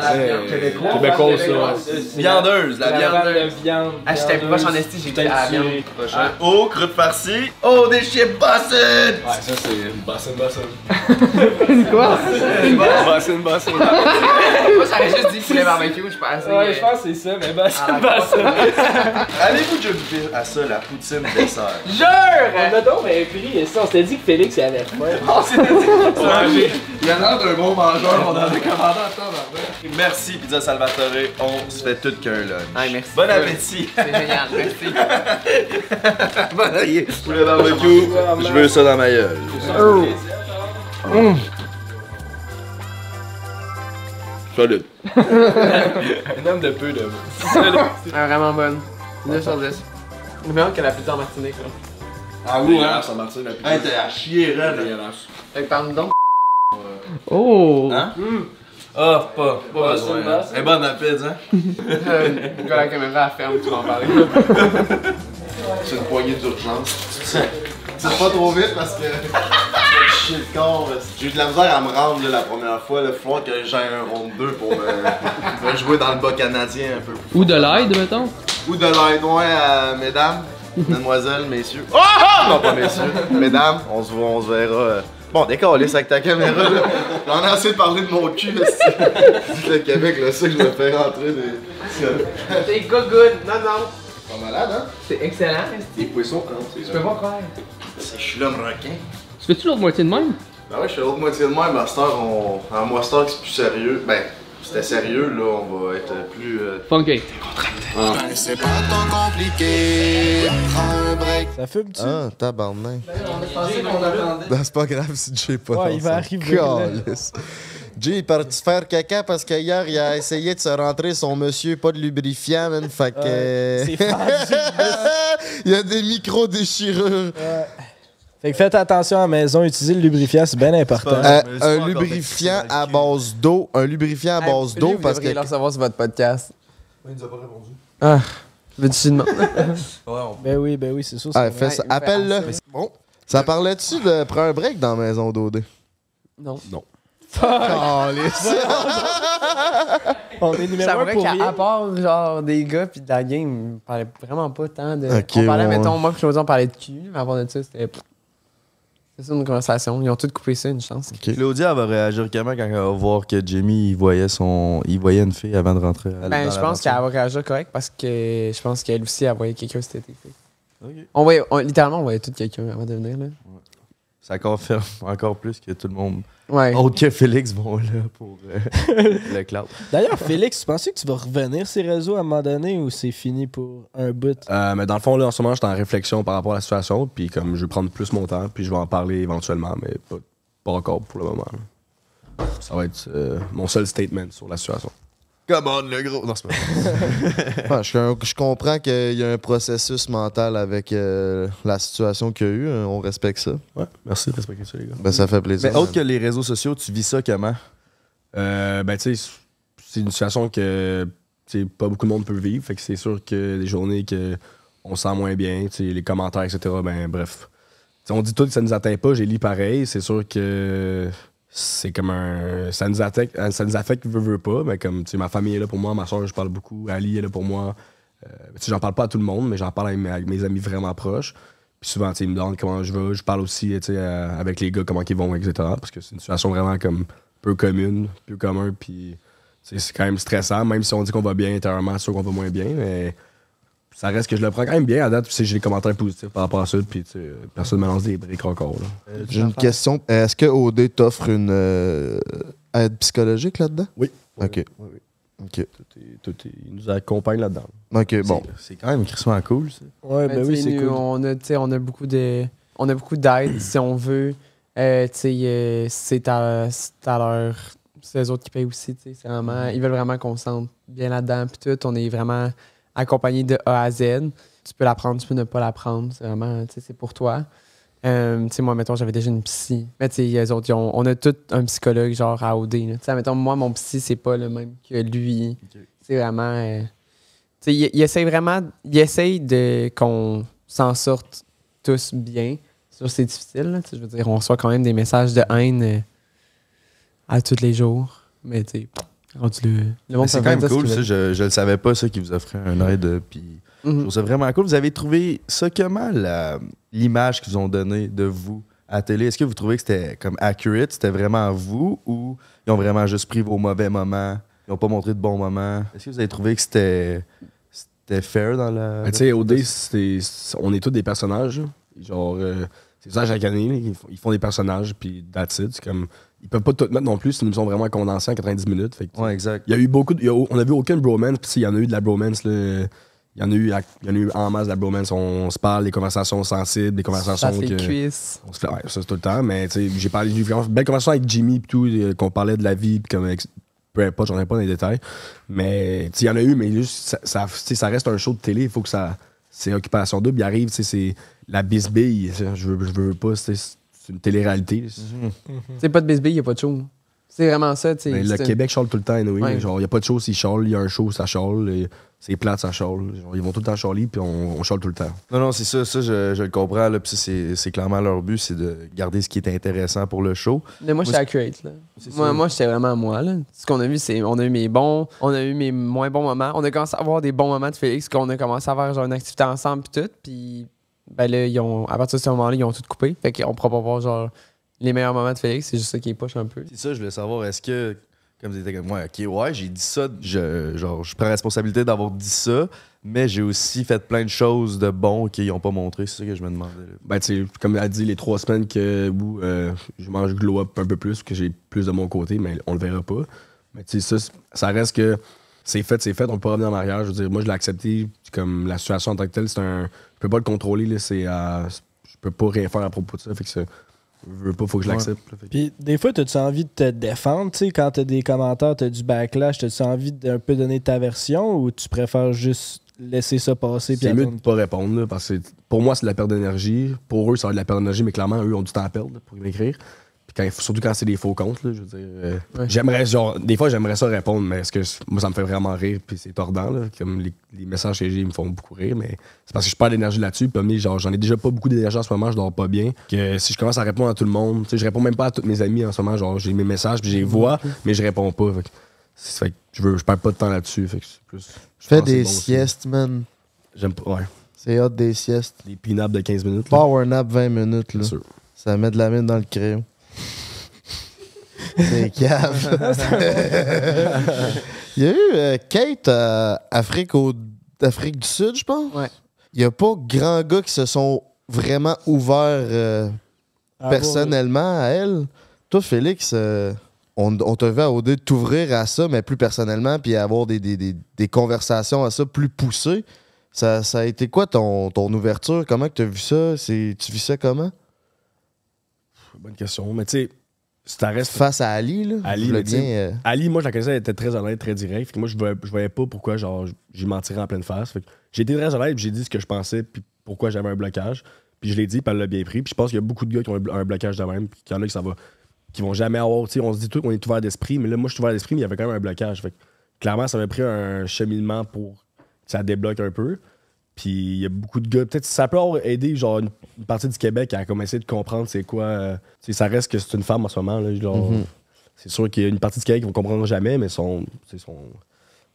À la viande. Québécois. Québécois, ça. Viandeuse, la viande. de viande. Ah, j'étais pas en esti, j'ai dit à la viande. Prochain. Oh, croûte farcie. Oh, des chips Boston! Ouais, ça c'est une bassin bassin. (laughs) Quoi? Bassin bassin. Moi, j'aurais juste dit poulet barbecue, je assez. Ouais, euh, je pense que c'est ça, mais à crosse. ça. Allez-vous déjà goûter à ça, la poutine dessert? On Jure! a donc mais pris ça. On s'était dit que Félix avait faim. Oh, c'était dit. Il y en a d'un bon mangeur, on en a commandé en temps, Merci, Pizza Salvatore. On se fait tout qu'un lunch. Ouais, merci. Bon appétit! C'est génial, merci. (laughs) Bon appétit! Poulet barbecue, je veux ça dans ma gueule. Solide. (laughs) Un homme de peu de. (laughs) Ah, vraiment bonne. 2 sur 10. C'est meilleur que la pizza en Martinique, là. Ah oui, hein, ça marche la pizza. Hey, t'es à chier, raide. Fait que parle donc. Oh! Hein? Ah, pas, pas Bassin, besoin. hein. Elle est bonne la pizza, hein? Euh, Quand la caméra à ferme, tu vas en parler. C'est une poignée d'urgence. C'est pas trop vite parce que. Chier le corps. J'ai eu de la misère à me rendre là, la première fois. Il faut que j'aille un round 2 pour me, me jouer dans le bas canadien un peu. Ou de l'aide, mettons. Ou de l'aide, ouais, à mesdames, mademoiselles, messieurs. Oh! oh! Non, pas messieurs. Mesdames, on se voit, on se verra. euh. Bon, décalisse avec ta caméra, là. J'en ai assez parlé de mon cul, (laughs) là. c'est- Le Québec, là, ça que je me fais rentrer des. (laughs) C'est go good! Non, non! Pas malade, hein? C'est excellent, Les poissons, hein, c'est Je peux pas croire. C'est- Je suis l'homme requin. Tu fais-tu l'autre moitié de même? Ben ouais, je fais l'autre moitié de moi, Master, on... en Master, c'est plus sérieux. Ben, c'était sérieux, là, on va être plus. euh, Funky. Ben, c'est pas tant compliqué. Prends un break. Ça fume-tu? Ah, tabarnak. Ben, c'est pas grave si Jay est pas Ouais, il va arriver, calice. Jay est parti faire caca parce qu'hier, il a essayé de se rentrer son monsieur pas de lubrifiant, man. Fait que. Ouais, c'est (laughs) il y a des micro-déchirures. Fait que faites attention à la maison, utilisez le lubrifiant, c'est bien important. Euh, un lubrifiant à base d'eau. Un lubrifiant à base d'eau parce que. le recevoir sur votre podcast. Il nous a pas répondu. Ah, veux-tu demander? (laughs) Ben oui, ben oui, c'est sûr. Ah, fais ça. Appelle-le. Bon. Ça parlait-tu de prendre un break dans la maison d'OD? Non. Calice. (laughs) On est numéro un pour qu'à rien. à part genre des gars puis de la game, on parlait vraiment pas tant de. On parlait, mettons, moi José, on parlait de cul, mais avant de ça, c'était. C'est une conversation. Ils ont tous coupé ça, une chance. Claudia elle va réagir comment quand elle va voir que Jamie il voyait son. il voyait une fille avant de rentrer à Ben, je pense qu'elle va réagir correct parce que je pense qu'elle aussi, elle voyait quelqu'un cet été. fait. Ok. On voyait, on- littéralement, on voyait tout quelqu'un avant de venir, là. Ça confirme (laughs) encore plus que tout le monde, Ouais. autre que Félix, vont là pour euh, (laughs) le cloud. D'ailleurs, Félix, tu pensais que tu vas revenir ces réseaux à un moment donné ou c'est fini pour un bout? Euh, mais dans le fond, là, en ce moment, je suis en réflexion par rapport à la situation. Puis comme je vais prendre plus mon temps, puis je vais en parler éventuellement, mais pas, pas encore pour le moment. là. Ça va être euh, mon seul statement sur la situation. Come on, le gros. Non, c'est pas vrai. (laughs) Ouais, je, je comprends qu'il y a un processus mental avec euh, la situation qu'il y a eu. hein, On respecte ça. Ouais, merci de respecter ça, les gars. Ben, ça fait plaisir. Mais autre que les réseaux sociaux, tu vis ça comment? Euh, ben, tu sais, c'est une situation que pas beaucoup de monde peut vivre. Fait que c'est sûr que des journées que on se sent moins bien, les commentaires, etc. Ben, bref. On dit tout que ça nous atteint pas, j'ai lu pareil. C'est sûr que c'est comme un. Ça nous affecte, ça nous affecte, veut, veut pas. Mais comme, tu sais, ma famille est là pour moi, ma soeur, je parle beaucoup, Ali est là pour moi. Euh, tu sais, j'en parle pas à tout le monde, mais j'en parle avec mes, amis vraiment proches. Puis souvent, tu sais, ils me demandent comment je vais. Je parle aussi, tu sais, euh, avec les gars, comment ils vont, etc. Parce que c'est une situation vraiment comme peu commune, peu commun. Puis c'est quand même stressant, même si on dit qu'on va bien intérieurement, c'est sûr qu'on va moins bien, mais ça reste que je le prends quand même bien à date. Puis tu sais, j'ai des commentaires positifs par rapport à ça. Puis personne ne me lance des briques encore. là. J'ai une question. Est-ce que OD t'offre une euh, aide psychologique là-dedans? Oui. OK. OK. Tout est- tout est- il nous accompagne là-dedans. OK, bon. C'est quand même crissement cool, ça. Ouais, ben oui, c'est nous, cool. On a, tu sais, on a beaucoup de, on a beaucoup d'aide si on veut. Euh, tu sais, euh, c'est à, c'est à leur, c'est eux autres qui payent aussi. tu sais, C'est vraiment, ils veulent vraiment qu'on se sente bien là-dedans. Puis tout, on est vraiment accompagné de A à Z. Tu peux l'apprendre, tu peux ne pas l'apprendre. C'est vraiment, tu sais, c'est pour toi. Euh, tu sais, moi, mettons, j'avais déjà une psy. Mais tu sais, les autres, ils ont- on a tous un psychologue genre à OD. Tu sais, mettons, moi, mon psy, c'est pas le même que lui. C'est vraiment. euh, tu sais, il, il essaye vraiment. Il essaye de qu'on s'en sorte tous bien. Ça, c'est difficile. là, tu sais, je veux dire, on reçoit quand même des messages de haine euh, à tous les jours. Mais tu sais, C'est quand même cool, ça. Je, je le savais pas, ça, qui vous offrait un aide. euh, Puis je Mhm. trouve ça vraiment cool. Vous avez trouvé ça comment, la- l'image qu'ils vous ont donnée de vous à la télé? Est-ce que vous trouvez que c'était comme accurate? C'était vraiment vous ou ils ont vraiment juste pris vos mauvais moments? Ils n'ont pas montré de bons moments? Est-ce que vous avez trouvé que c'était c'était fair dans la. Ben, tu sais, OD, on est tous des personnages. Genre, euh, c'est ça chaque année. Ils, font- ils font des personnages, puis that's it. C'est comme. Ils peuvent pas tout mettre non plus, c'est une émission vraiment condensée en 90 minutes. Fait que, Ouais, exact. Il y a eu beaucoup de, il y a- on a vu aucune bromance, puis il y en a eu de la bromance. là. Il y, en a eu, il y en a eu en masse de la bromance. On, se parle, des conversations sensibles, des conversations Ça, que. cuisse. On se fait, ouais, ça c'est tout le temps, mais tu sais, j'ai parlé, j'ai eu vraiment une belle conversation avec Jimmy pis tout, euh, qu'on parlait de la vie, pis comme, peu importe, j'en ai pas dans les détails. Mais il y en a eu, mais juste, ça, ça, tu sais, ça reste un show de télé, il faut que ça. C'est Occupation Double, il arrive, tu sais, c'est la bisbille, je veux, je veux pas, tu sais, c'est une télé-réalité. Tu sais, pas de bisbille, il n'y a pas de show. C'est vraiment ça. tu sais, Mais le c'est Québec chale tout le temps, anyway, Ouais. genre, il y a pas de show s'il chale, il y a un show, ça chale, c'est plate, ça chale. Genre, ils vont tout le temps chialer, puis on, on chale tout le temps. Non, non, c'est ça, ça je, je le comprends. Là, puis ça, c'est c'est clairement leur but, c'est de garder ce qui est intéressant pour le show. Mais moi, j'étais accurate. Là. C'est Moi, moi j'étais vraiment moi. Là. Ce qu'on a vu, c'est on a eu mes bons, on a eu mes moins bons moments. On a commencé à avoir des bons moments de Félix, qu'on a commencé à avoir genre une activité ensemble puis tout. Puis ben là, ils ont, à partir de ce moment-là, ils ont tout coupé. Fait qu'on pourra pas voir genre les meilleurs moments de Félix. C'est juste ça qui est poche un peu. C'est ça, je voulais savoir, est-ce que, comme vous étiez comme moi, ok, ouais, j'ai dit ça, je, genre, je prends la responsabilité d'avoir dit ça, mais j'ai aussi fait plein de choses de bon qu'ils n'ont pas montré. C'est ça que je me demandais. là. Ben, tu sais, comme elle a dit, les trois semaines que, où euh, je mange glow up un peu plus, que j'ai plus de mon côté, mais on le verra pas. Mais tu sais, ça, ça reste que c'est fait, c'est fait, on peut pas revenir en arrière. Je veux dire, moi, je l'ai accepté, comme la situation en tant que telle, c'est un. Je peux pas le contrôler, là, c'est. à- je peux pas rien faire à propos de ça, fait que ça. Je veux pas, faut que je l'accepte. là, fait que- Puis des fois, as-tu envie de te défendre, tu sais, quand t'as des commentaires, t'as du backlash, t'as-tu envie d'un peu donner ta version ou tu préfères juste laisser ça passer puis C'est mieux de attendre? pas répondre, là, parce que pour moi, c'est de la perte d'énergie. Pour eux, ça va être de la perte d'énergie, mais clairement, eux ont du temps à perdre pour m'écrire. Quand, surtout quand c'est des faux comptes, là, je veux dire. euh, Ouais. J'aimerais, genre, des fois, j'aimerais ça répondre, mais est-ce que moi, ça me fait vraiment rire, puis c'est tordant, là. Comme les, les messages que j'ai me font beaucoup rire, mais c'est parce que je perds d'énergie là-dessus. Puis, genre, j'en ai déjà pas beaucoup d'énergie en ce moment, je dors pas bien. Que si je commence à répondre à tout le monde, tu sais, je réponds même pas à tous mes amis en ce moment, genre, j'ai mes messages, puis j'ai les vois, mais je réponds pas. Fait que, c'est- fait que je, veux, je perds pas de temps là-dessus. Fait que plus. je Fais des bon aussi. siestes, man. J'aime pas, ouais. C'est hot des siestes. Des clean-up de 15 minutes. là. Power nap 20 minutes, là. Sûr. Ça met de la mine dans le crayon. C'est cave. (laughs) Il y a eu euh, Kate à Afrique, au, Afrique du Sud, je pense. Ouais. Il n'y a pas grand gars qui se sont vraiment ouverts euh, Ah, personnellement à elle. Toi, Félix, euh, on, on te veut à OD de t'ouvrir à ça, mais plus personnellement, puis avoir des, des- des- des conversations à ça plus poussées. Ça, ça a été quoi ton, ton ouverture? Comment tu as vu ça? C'est- Tu vis ça comment? Bonne question. Mais tu sais, ça reste. Face à Ali, là. Ali, mais bien, euh, Ali, moi, je la connaissais, elle était très honnête, très direct. Fait que moi, je voyais, je voyais pas pourquoi genre, j'y mentirais en pleine face. J'ai été très honnête, j'ai dit ce que je pensais, puis pourquoi j'avais un blocage. Puis je l'ai dit, puis elle l'a bien pris. Puis je pense qu'il y a beaucoup de gars qui ont un blo- un blocage de même, puis qu'il y en a qui ça va, qui vont jamais avoir. Tu sais, on se dit tout qu'on est ouvert d'esprit, mais là, moi, je suis ouvert d'esprit, mais il y avait quand même un blocage. Fait que, clairement, ça m'a pris un cheminement pour que ça débloque un peu. Puis il y a beaucoup de gars. Peut-être que ça peut avoir aidé genre, une, partie du Québec à comme essayer de comprendre c'est quoi. euh, tu sais, ça reste que c'est une femme en ce moment. Là, genre, Mhm. C'est sûr qu'il y a une partie du Québec qui ne comprendront jamais, mais son, c'est son.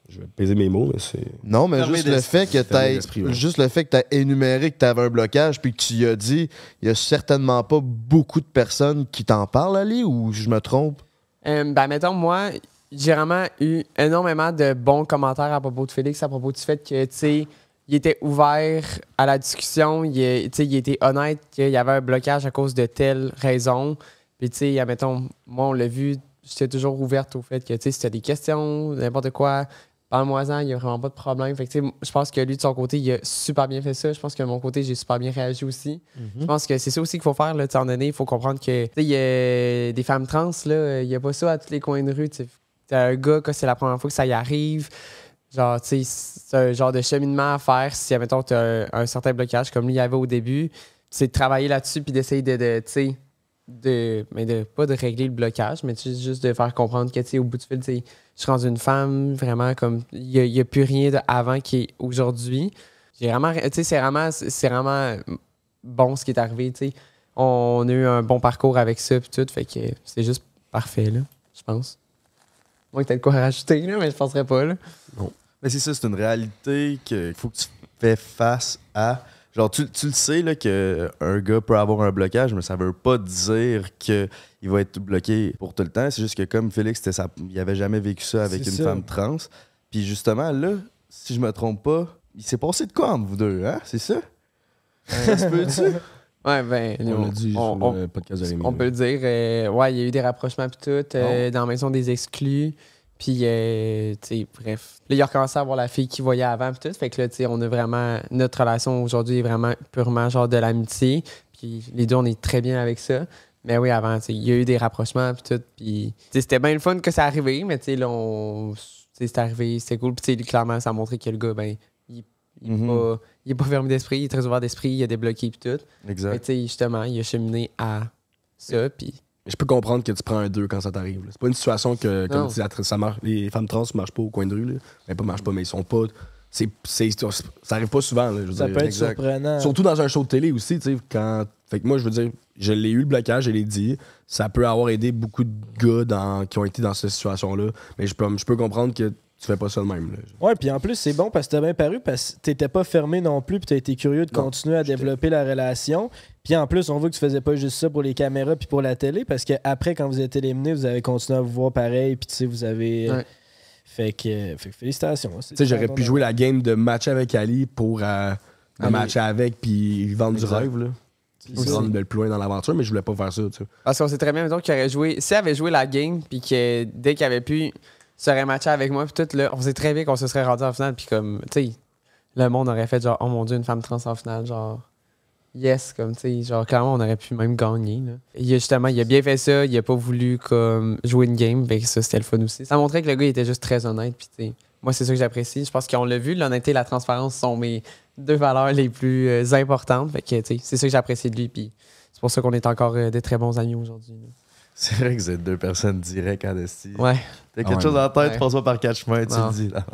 Je vais peser mes mots, mais c'est. Non, mais juste le fait que ouais. juste le fait que tu as énuméré que tu avais un blocage puis que tu y as dit, il y a certainement pas beaucoup de personnes qui t'en parlent, Ali, ou je me trompe? Euh, ben, mettons, moi, j'ai vraiment eu énormément de bons commentaires à propos de Félix, à propos du fait que, tu sais, il était ouvert à la discussion, il, tu il était honnête qu'il y avait un blocage à cause de telle raison. Puis, tu sais, admettons, moi, on l'a vu j'étais toujours ouverte au fait que, tu sais, si t'as des questions, n'importe quoi, parle-moi-en, il n'y a vraiment pas de problème. Fait que, tu sais, je pense que lui, de son côté, il a super bien fait ça. Je pense que de mon côté, j'ai super bien réagi aussi. Je pense que c'est ça aussi qu'il faut faire, là, tu moment donné, il faut comprendre que, tu sais, il y a des femmes trans, là, il n'y a pas ça à tous les coins de rue, tu un gars, que c'est la première fois que ça y arrive, genre, tu sais, c'est un genre de cheminement à faire si, admettons, tu as un, certain blocage comme lui il y avait au début. C'est de travailler là-dessus puis d'essayer de, de, tu sais, de, mais de, pas de régler le blocage, mais tu juste de faire comprendre que, tu sais, au bout du fil, tu sais, je suis rendu une femme, vraiment, comme, il n'y a, plus rien d'avant qui est aujourd'hui. J'ai vraiment, tu sais, c'est vraiment, vraiment bon ce qui est arrivé, tu sais. On a eu un bon parcours avec ça puis tout, fait que c'est juste parfait, là, je pense. Moi, t'as de quoi rajouter, là, mais je penserais pas, là. Mais c'est ça, c'est une réalité qu'il faut que tu fais face à. Genre, tu, tu le sais là, qu'un gars peut avoir un blocage, mais ça veut pas dire qu'il va être bloqué pour tout le temps. C'est juste que comme Félix, il avait jamais vécu ça avec une ça. femme trans. Puis justement, là, si je me trompe pas, il s'est passé de quoi entre vous deux, hein? C'est ça? Ça se peut-tu? (laughs) Ouais, ben, On l'a dit on- sur on- le podcast de. On peut le dire. euh, ouais, il y a eu des rapprochements puis tout, Oh. euh, dans la maison des exclus. Puis, euh, tu sais, bref. Là, il a recommencé à voir la fille qu'il voyait avant puis tout. Fait que là, tu sais, on a vraiment... Notre relation aujourd'hui est vraiment purement genre de l'amitié. Puis les deux, on est très bien avec ça. Mais oui, avant, tu sais, il y a eu des rapprochements puis tout. Puis, tu sais, c'était bien le fun que ça arrivé. Mais tu sais, là, on... c'est arrivé, c'était cool. Puis, tu sais, clairement, ça a montré que le gars, ben, il, il Mhm. pas... Il est pas fermé d'esprit, il est très ouvert d'esprit, il a débloqué puis tout. Mais Exact. tu sais, justement, il a cheminé à ça, puis... Je peux comprendre que tu prends un 2 quand ça t'arrive. là. C'est pas une situation que, comme Non. tu dis, la- ça marche, les femmes trans ne marchent pas au coin de rue. Là. Ben, pas marchent pas, mais ils sont pas. c'est c'est- ça arrive pas souvent. là, je veux Ça dire. peut être Exact. surprenant. Surtout dans un show de télé aussi, tu sais, quand. Fait que moi, je veux dire, je l'ai eu le blocage, je l'ai dit. Ça peut avoir aidé beaucoup de gars dans- qui ont été dans cette situation-là. Mais je peux, je peux comprendre que tu fais pas ça de même. là. Ouais, puis en plus, c'est bon parce que t'as bien paru parce que t'étais pas fermé non plus, puis t'as été curieux de Non, continuer à développer la relation. Puis en plus, on voit que tu faisais pas juste ça pour les caméras puis pour la télé, parce qu'après, quand vous êtes éliminé, vous avez continué à vous voir pareil, puis tu sais, vous avez. Ouais. Fait, que, fait que félicitations. Tu sais, j'aurais pu jouer la game de matcher avec Ali pour euh, de Ali. matcher avec puis vendre du Exact. rêve. Là. Puis Aussi. se rendre le plus loin dans l'aventure, mais je voulais pas faire ça. Tu sais. Parce qu'on sait très bien, mettons, qu'il aurait joué... S'il avait joué la game, puis que dès qu'il avait pu, serait matché avec moi, puis tout, là, on sait très bien qu'on se serait rendu en finale, puis comme, tu sais, le monde aurait fait genre, oh mon Dieu, une femme trans en finale, genre... Yes, comme, tu sais, genre, clairement, on aurait pu même gagner, là. Il a justement, il a bien fait ça, il a pas voulu, comme, jouer une game, fait ça, c'était le fun aussi. Ça montrait que le gars, il était juste très honnête, puis tu sais, moi, c'est ça que j'apprécie. Je pense qu'on l'a vu, l'honnêteté et la transparence sont mes deux valeurs les plus euh, importantes, fait que, tu sais, c'est ça que j'apprécie de lui, puis c'est pour ça qu'on est encore euh, des très bons amis aujourd'hui. là. C'est vrai que vous êtes deux personnes directes en esti. Ouais. T'as quelque ouais. chose en tête, Ouais. pas par quatre chemins, tu Non. le dis. Là.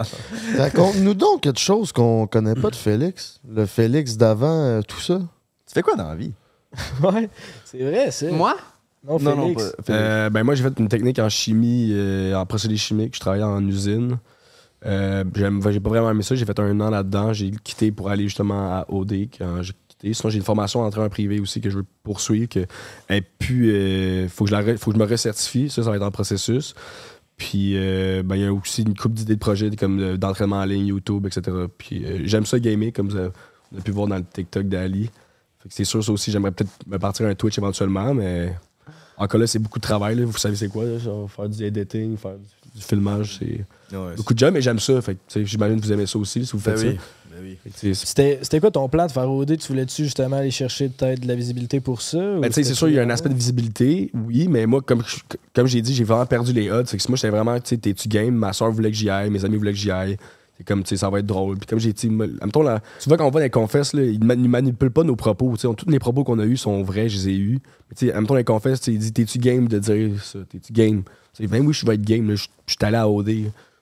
Raconte-nous donc quelque chose qu'on connaît pas de Félix. Le Félix d'avant, euh, tout ça. Tu fais quoi dans la vie? (laughs) Ouais, c'est vrai, c'est. Moi? Non, Non, non, Félix. pas. Félix. Euh, ben moi, j'ai fait une technique en chimie, euh, en procédés chimiques. Je travaillais en usine. Euh, j'ai pas vraiment aimé ça. J'ai fait un an là-dedans. J'ai quitté pour aller justement à OD quand j'ai Sinon, j'ai une formation en train privé aussi que je veux poursuivre. Que, et puis, euh, faut, que je la faut que je me recertifie. Ça, ça va être en processus. Puis, euh, ben, il y a aussi une couple d'idées de projets comme d'entraînement en ligne, YouTube, etc. Puis, euh, j'aime ça gamer, comme ça, on a pu voir dans le TikTok d'Ali. C'est sûr, ça aussi, j'aimerais peut-être me partir un Twitch éventuellement, mais encore là, c'est beaucoup de travail. là. Vous savez, c'est quoi, là, genre, faire du editing, faire du, du filmage, c'est Ouais, beaucoup de job, mais j'aime ça. Fait j'imagine que vous aimez ça aussi si vous faites oui. ça. Ben oui. C'est- C'était c'était quoi ton plan de faire OD? Tu voulais-tu justement aller chercher peut-être de la visibilité pour ça? Ben, tu sais, c'est sûr, il y a un aspect de visibilité, oui, mais moi, comme, je- comme j'ai dit, j'ai vraiment perdu les odds. C'est que moi, j'étais vraiment, tu sais, t'es-tu game? Ma soeur voulait que j'y aille, mes amis voulaient que j'y aille. C'est comme, tu sais, ça va être drôle. Puis comme j'ai dit, là, tu vois, quand on va dans les confesses, là, ils ne mani- manipulent pas nos propos. Tu sais, on- tous les propos qu'on a eus sont vrais, je les ai eus. Mais tu sais, admettons, les confesses, tu dit, t'es-tu game de dire ça? T'es-tu game? Ben oui, je vais être game. là. Je je suis allé à OD.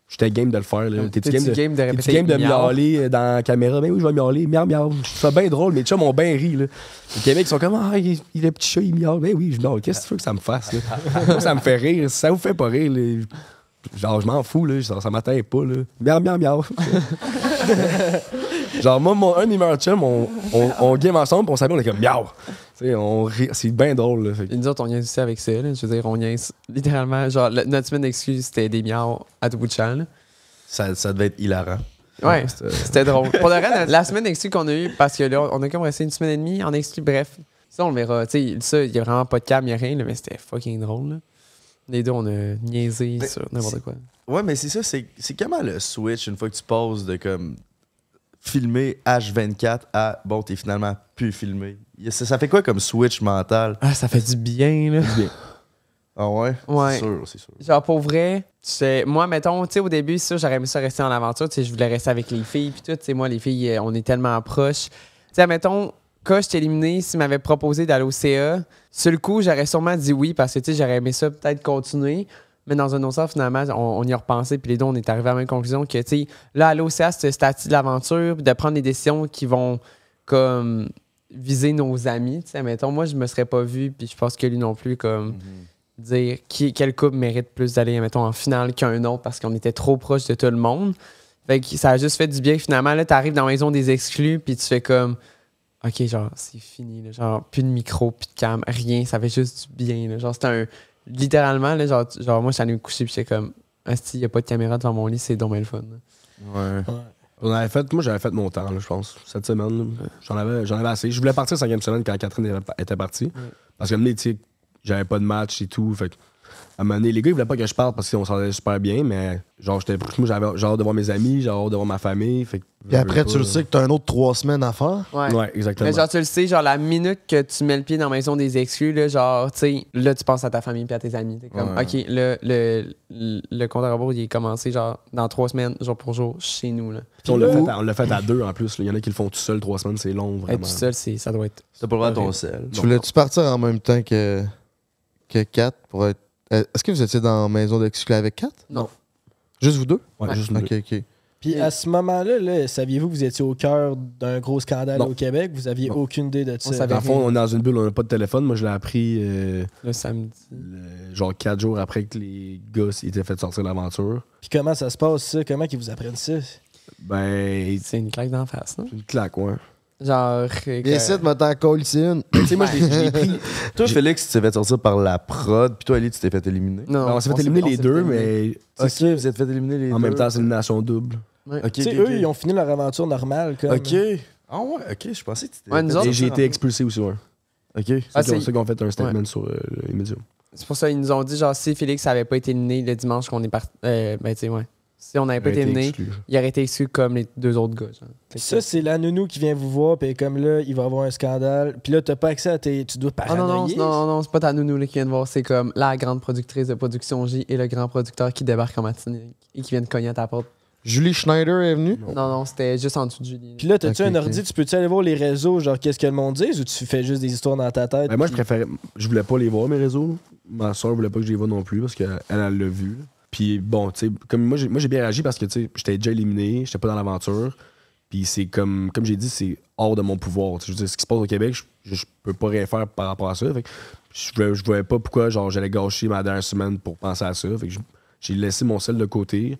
J'étais game de le faire. là. T'es-tu game de, game de game de miauler euh, dans la caméra? Ben oui, je vais miauler. Miaou, miaou. Je ça bien drôle. Mes chums ont bien ri. Là. Au Québec, ils sont comme, ah, il, il est petit chat, il miaule. Ben oui, je miaule. Qu'est-ce que tu veux que ça me fasse? là? (laughs) Moi, ça me fait rire. Ça vous fait pas rire, là, genre, je m'en fous. Là. Genre, ça m'atteint pas. Là. Miaou, miaou, miaou. (laughs) genre, moi, mon, un de mes meilleurs chums, on, on, on game ensemble, puis on s'appelle, on est comme miaou. Tu sais, on rit. C'est bien drôle. Là. Fait que- Et nous autres, on niaise aussi avec ça. là. Je veux dire, on niaise littéralement. Genre, le- notre semaine d'excuses, c'était des miaus à tout bout de champ. Ça, ça devait être hilarant. Ouais, c'était drôle. Pour le reste, (laughs) la semaine d'exclus qu'on a eue, parce que là, on a comme resté une semaine et demie en exclu, bref. Ça, on le verra. Tu sais, ça, il n'y a vraiment pas de cam, il n'y a rien, là, mais c'était fucking drôle. là. Les deux, on a niaisé Ben, sur n'importe quoi. Ouais, mais c'est ça, c'est c'est comment le switch une fois que tu passes de comme filmer H24 à bon, t'es finalement plus filmé. Ça, ça fait quoi comme switch mental? Ah, ça fait du bien, là. Ah ouais? Ouais. C'est sûr, c'est sûr. Genre, pour vrai, c'est- moi, mettons, tu sais, au début, ça, j'aurais aimé ça rester en aventure. Tu sais, je voulais rester avec les filles, puis tout. Tu sais, moi, les filles, euh, on est tellement proches. Tu sais, mettons, quand je t'ai éliminé, s'ils m'avaient proposé d'aller au CA, sur le coup, j'aurais sûrement dit oui, parce que, tu sais, j'aurais aimé ça peut-être continuer. Mais dans un autre sens, finalement, on, on y a repensé, puis les deux, on est arrivé à la même conclusion que, tu sais, là, aller au CA, c'est ce statut de l'aventure, de prendre des décisions qui vont, comme, viser nos amis. Tu sais, mettons, moi, je me serais pas vu, puis je pense que lui non plus, comme dire qui, quel couple mérite plus d'aller, mettons, en finale qu'un autre parce qu'on était trop proche de tout le monde. Fait que ça a juste fait du bien. Finalement, là, t'arrives dans la maison des exclus, puis tu fais comme, OK, genre, c'est fini. là. genre, plus de micro, plus de cam, rien. Ça fait juste du bien. là. Genre, c'était un. Littéralement, là, genre, genre moi, je suis allé me coucher, puis j'étais comme, ah, il n'y a pas de caméra devant mon lit, c'est dommage le fun. là. Ouais. On avait fait, moi, j'avais fait mon temps, là, je pense, cette semaine. J'en avais, j'en avais assez. Je voulais partir cinquième semaine quand Catherine était- partie. Parce que, tu sais, j'avais pas de match et tout. Fait que, à un moment donné, les gars, ils voulaient pas que je parte parce qu'on s'entendait super bien, mais genre, j'étais, moi, j'avais hâte de voir mes amis, hâte de voir ma famille. Fait que, Puis après, tu le sais que t'as un autre trois semaines à faire. Ouais. Ouais, exactement. Mais genre, tu le sais, genre, la minute que tu mets le pied dans la maison des exclus, là, genre, tu sais, là, tu penses à ta famille puis à tes amis. T'es comme, Ouais. OK, le, le, le, le compte à rebours, il est commencé, genre, dans trois semaines, jour pour jour, chez nous, là. Puis on l'a fait, à- on l'a fait à deux en plus. Il y en a qui le font tout seul, trois semaines, c'est long, Être vraiment. tout seul, c'est- ça doit être. T'as pas le droit à ton sel. Tu voulais-tu partir en même temps que, que pour être. Euh, Est-ce que vous étiez dans la maison d'exclus avec Kat? Non. Juste vous deux? Ouais, juste nous Ok, deux. ok. Puis à ce moment-là, là, saviez-vous que vous étiez au cœur d'un gros scandale Non. au Québec? Vous aviez Non. aucune idée de ça? savait Dans le fond, on est dans une bulle, on n'a pas de téléphone. Moi, je l'ai appris euh, Le samedi. le- genre quatre jours après que les gars s'étaient fait sortir de l'aventure. Puis comment ça se passe, ça? Comment ils vous apprennent ça? Ben, C'est une claque d'en face, non? c'est une claque, ouais. Genre. Viens ici, me t'en ici une. (coughs) tu sais, moi, je l'ai- pris. Toi, Félix, tu t'es fait sortir par la prod, puis toi, Ali, tu t'es fait éliminer. Non, on s'est fait éliminer les deux, mais Ok, vous êtes fait éliminer les en deux. même temps, c'est une nation double. Ouais. Ok, Tu sais, eux, ils ont fini leur aventure normale. Ok. Ah ouais, ok, je pensais que tu Ouais, nous autres, Et j'ai été expulsé aussi, ouais. Ok. C'est Ah, ceux qui ont- c'est- qui ont fait un statement sur euh, les médias. C'est pour ça qu'ils nous ont dit, genre, si Félix n'avait pas été éliminé le dimanche qu'on est parti. Euh, ben, tu sais, ouais. Si on n'avait pas été exclu. il aurait été exclu comme les deux autres gars. genre. Fait que- Ça, c'est la nounou qui vient vous voir, puis comme là, il va y avoir un scandale. Puis là, t'as pas accès à tes. Tu dois Ah non, non, paranoïer. non, non, non, c'est pas ta nounou là, qui vient de voir, c'est comme la grande productrice de production J et le grand producteur qui débarque en matinée et qui vient de cogner à ta porte. Julie Schneider est venue? Non, non, c'était juste en dessous de Julie. Puis là, t'as-tu Ok, un ordi? Tu peux-tu aller voir les réseaux, genre qu'est-ce que le monde dit, ou tu fais juste des histoires dans ta tête? Ben, moi, je puis- préférais. Je voulais pas les voir, mes réseaux. Ma soeur voulait pas que je les vois non plus parce qu'elle, elle l'a vu. là. Puis bon, tu sais, comme moi, j'ai, bien réagi parce que, tu sais, j'étais déjà éliminé, j'étais pas dans l'aventure. Puis c'est comme, comme j'ai dit, c'est hors de mon pouvoir. Je veux dire, ce qui se passe au Québec, je, peux pas rien faire par rapport à ça. Je, je voyais pas pourquoi genre, j'allais gâcher ma dernière semaine pour penser à ça. J'ai laissé mon sel de côté.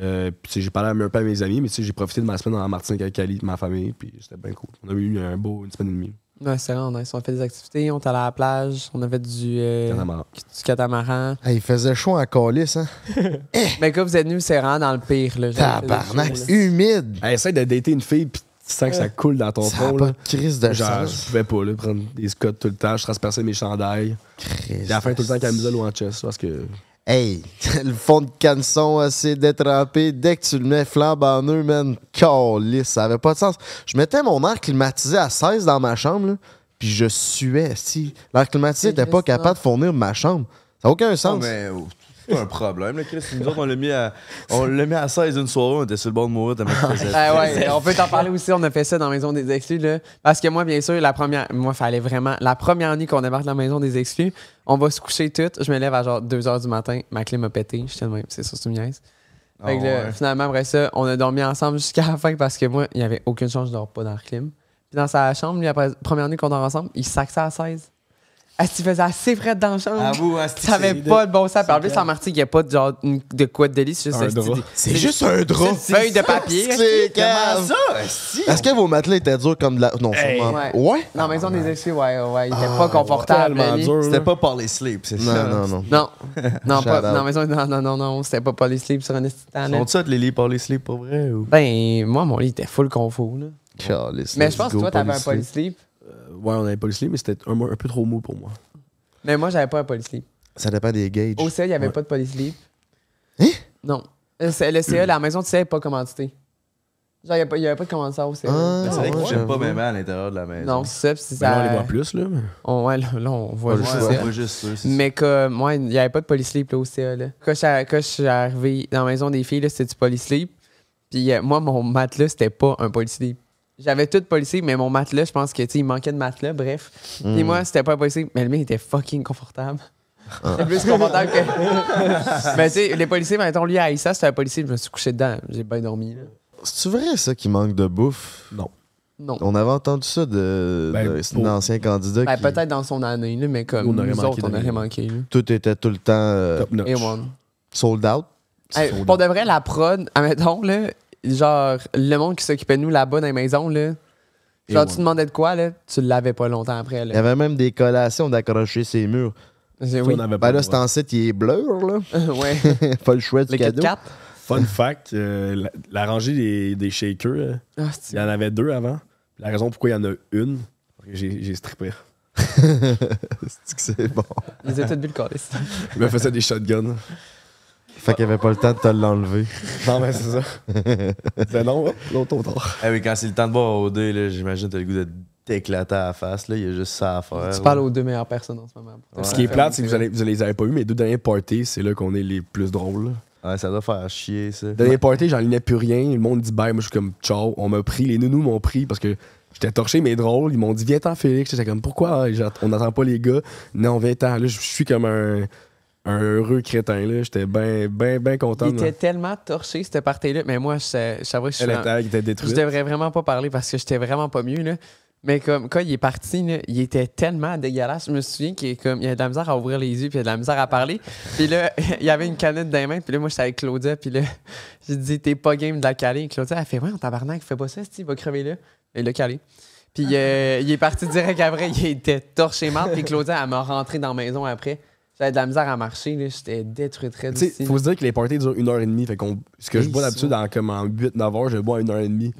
Euh, j'ai parlé un peu à mes amis, mais j'ai profité de ma semaine en Martinique avec Ali, ma famille, puis c'était bien cool. On a eu un beau une semaine et demie. Ouais, c'est vraiment nice. On a fait des activités, on est allé à la plage, on a fait du, euh, Catamaran. du catamaran. Il faisait chaud à Calis, hein? (laughs) Mais quand vous êtes venus, c'est vraiment dans le pire. Là, genre, il faisait Tabarnak, chaud, là. humide! Hey, essaye de dater une fille, puis tu sens que ça coule dans ton Ça a front. pas Là. de crise de Genre, sens. je pouvais pas là, prendre des scots tout le temps, je transperçais mes chandails. Puis à la fin, tout le temps camisole ou en chest, parce que. Hey, (laughs) le fond de canson assez détrempé. Dès que tu le mets flambe en eux, man, Calis, ça avait pas de sens. Je mettais mon air climatisé à 16 dans ma chambre, là, puis je suais. Si l'air climatisé n'était pas capable de fournir ma chambre, ça n'a aucun Non, sens. mais oh, c'est pas un problème, là, Chris. Nous autres, on l'a mis à, on l'a mis à 16 une soirée, on était sur le bord de mourir, (laughs) Ah ouais, on peut t'en parler aussi. On a fait ça dans la maison des exclus. Là. Parce que moi, bien sûr, la première. Moi, fallait vraiment. La première nuit qu'on débarque dans la maison des exclus, on va se coucher toutes. Je me lève à genre 2 h du matin. Ma clé m'a pété. J'étais de même. C'est ça, c'est une niaise. Fait que Ah là, ouais. finalement, après ça, on a dormi ensemble jusqu'à la fin parce que moi, il n'y avait aucune chance je dors pas dans le clim. Puis dans sa chambre, lui, après la première nuit qu'on dort ensemble, il ça à 16. Est-ce qu'il faisait assez frais dans la chambre? Avoue, hein, c'est- ça avait pas de bon sens. Puis en c'est plus, en Martinique, il n'y a pas de genre de quoi de délice. C'est juste Un drap. C'est juste un drap. c'est une feuille de papier. C'est Comment calme. ça? Est-ce que vos matelas étaient durs comme de la. Non, sûrement. Ouais. Ouais? Dans la maison des exclus, ouais, ouais, il était Ah, pas confortable. Tellement lui. dur. C'était pas par les sleep, c'est Non, ça. non, non. Non, non, pas, out. dans la maison, non, non, non, non, c'était pas Polysleep sur un estitan. Sont ça les lits par les sleep pour vrai ou? Ben, moi, mon lit était full confort, là. Mais je pense que toi, t'avais un Polysleep. Polysleep. Ouais, on avait pas le slip, mais c'était un, un peu trop mou pour moi. Mais moi, j'avais pas un Polysleep. Ça dépend des gages. Au CA, il n'y avait pas de libre. Hein? Non. Le CA, la maison du CA n'est pas commanditée. Genre, il n'y avait, pas de commanditaire au CA. Ah, c'est vrai qu'ils ouais, j'aime pas même à l'intérieur de la maison. non, c'est ça. Ben là, on ça- les voit plus, là. mais- On, ouais, là, là, on voit Ouais, juste ça. Mais comme, moi, il n'y avait pas de là, au CA. Là. Quand, je, suis- quand je suis arrivé dans la maison des filles, là, c'était du libre. Puis euh, moi, mon matelas, c'était pas un libre. J'avais tout libre, mais mon matelas, je pense que, il manquait de matelas, bref. Puis Hmm. moi, c'était pas libre, mais le mien était fucking confortable. (laughs) C'était plus confortable que. (laughs) mais tu sais, les policiers, mettons, lui, à Issa, c'était un policier, je me suis couché dedans. J'ai bien dormi. Là. C'est vrai, ça, qui manque de bouffe? Non. Non. On avait entendu ça de, Ben, de- pour- d'un ancien candidat Ben, qui peut-être dans son année, là, mais comme On nous aurait manqué autres, on aurait manqué. Là. tout était tout le temps euh, Top notch. Et sold out? Hey, Sold pour out. de vrai, la prod, admettons, là, genre, le monde qui s'occupait de nous là-bas dans les maisons, là, genre, tu demandais de quoi, là, tu l'avais pas longtemps après. Il y Là. avait même des collations d'accrocher ses murs. Oui. on avait Ben pas là, droit. ancêtre, il est bleu, là. (laughs) ouais. (laughs) pas le choix du Le cadeau. Kat. Fun fact, euh, la, la rangée des, des shakers, euh, Ah, il c'est- y en avait deux avant. La raison pourquoi il y en a une, j'ai j'ai strippé. (laughs) C'est que c'est bon? Ils étaient tous bu le. Il me faisait des shotguns. Fait qu'il avait pas le temps de te l'enlever. Non, mais c'est ça. C'est non, hop, l'autre au tard. Ah oui, quand c'est le temps de boire au dé, là, j'imagine que t'as le goût de t'éclater à la face. Là. Il y a juste ça à faire. Tu parles aux deux meilleures personnes en ce moment. Ouais. Ce qui est plate, c'est que vous, allez, vous les avez pas eu, mais les deux derniers parties, c'est là qu'on est les plus drôles. Ouais, ça doit faire chier, ça. Dernier party, j'en lignais plus rien. Le monde dit bye. Moi, je suis comme ciao. On m'a pris. Les nounous m'ont pris parce que j'étais torché, mais drôle. Ils m'ont dit viens-t'en, Félix. J'étais comme pourquoi? On n'attend pas les gars. Non, viens-t'en. Là, je suis comme un, un heureux crétin. là. J'étais bien, bien, bien content. Il était tellement torché, cette partie-là. Mais moi, je savais que je suis en- était Je devrais vraiment pas parler parce que j'étais vraiment pas mieux, là. Mais comme quand il est parti, là, il était tellement dégueulasse. Je me souviens qu'il comme, il avait de la misère à ouvrir les yeux, puis il a de la misère à parler. Puis là, (laughs) il y avait une canette dans les mains, puis là, moi, j'étais avec Claudia, puis là, (laughs) j'ai dit, t'es pas game de la caler. Claudia, elle fait, ouais, on tabarnak, fais pas ça, il va crever là. Et il l'a calé. Puis euh, il est parti direct après, il était torché mal, puis Claudia, elle m'a rentré dans la maison après. J'avais de la misère à marcher, là, j'étais détruit très d'ici. faut se dire que les parties durent une heure et demie. Fait qu'on, ce que je bois d'habitude en, comme en 8-9 heures, je bois à une heure et demie.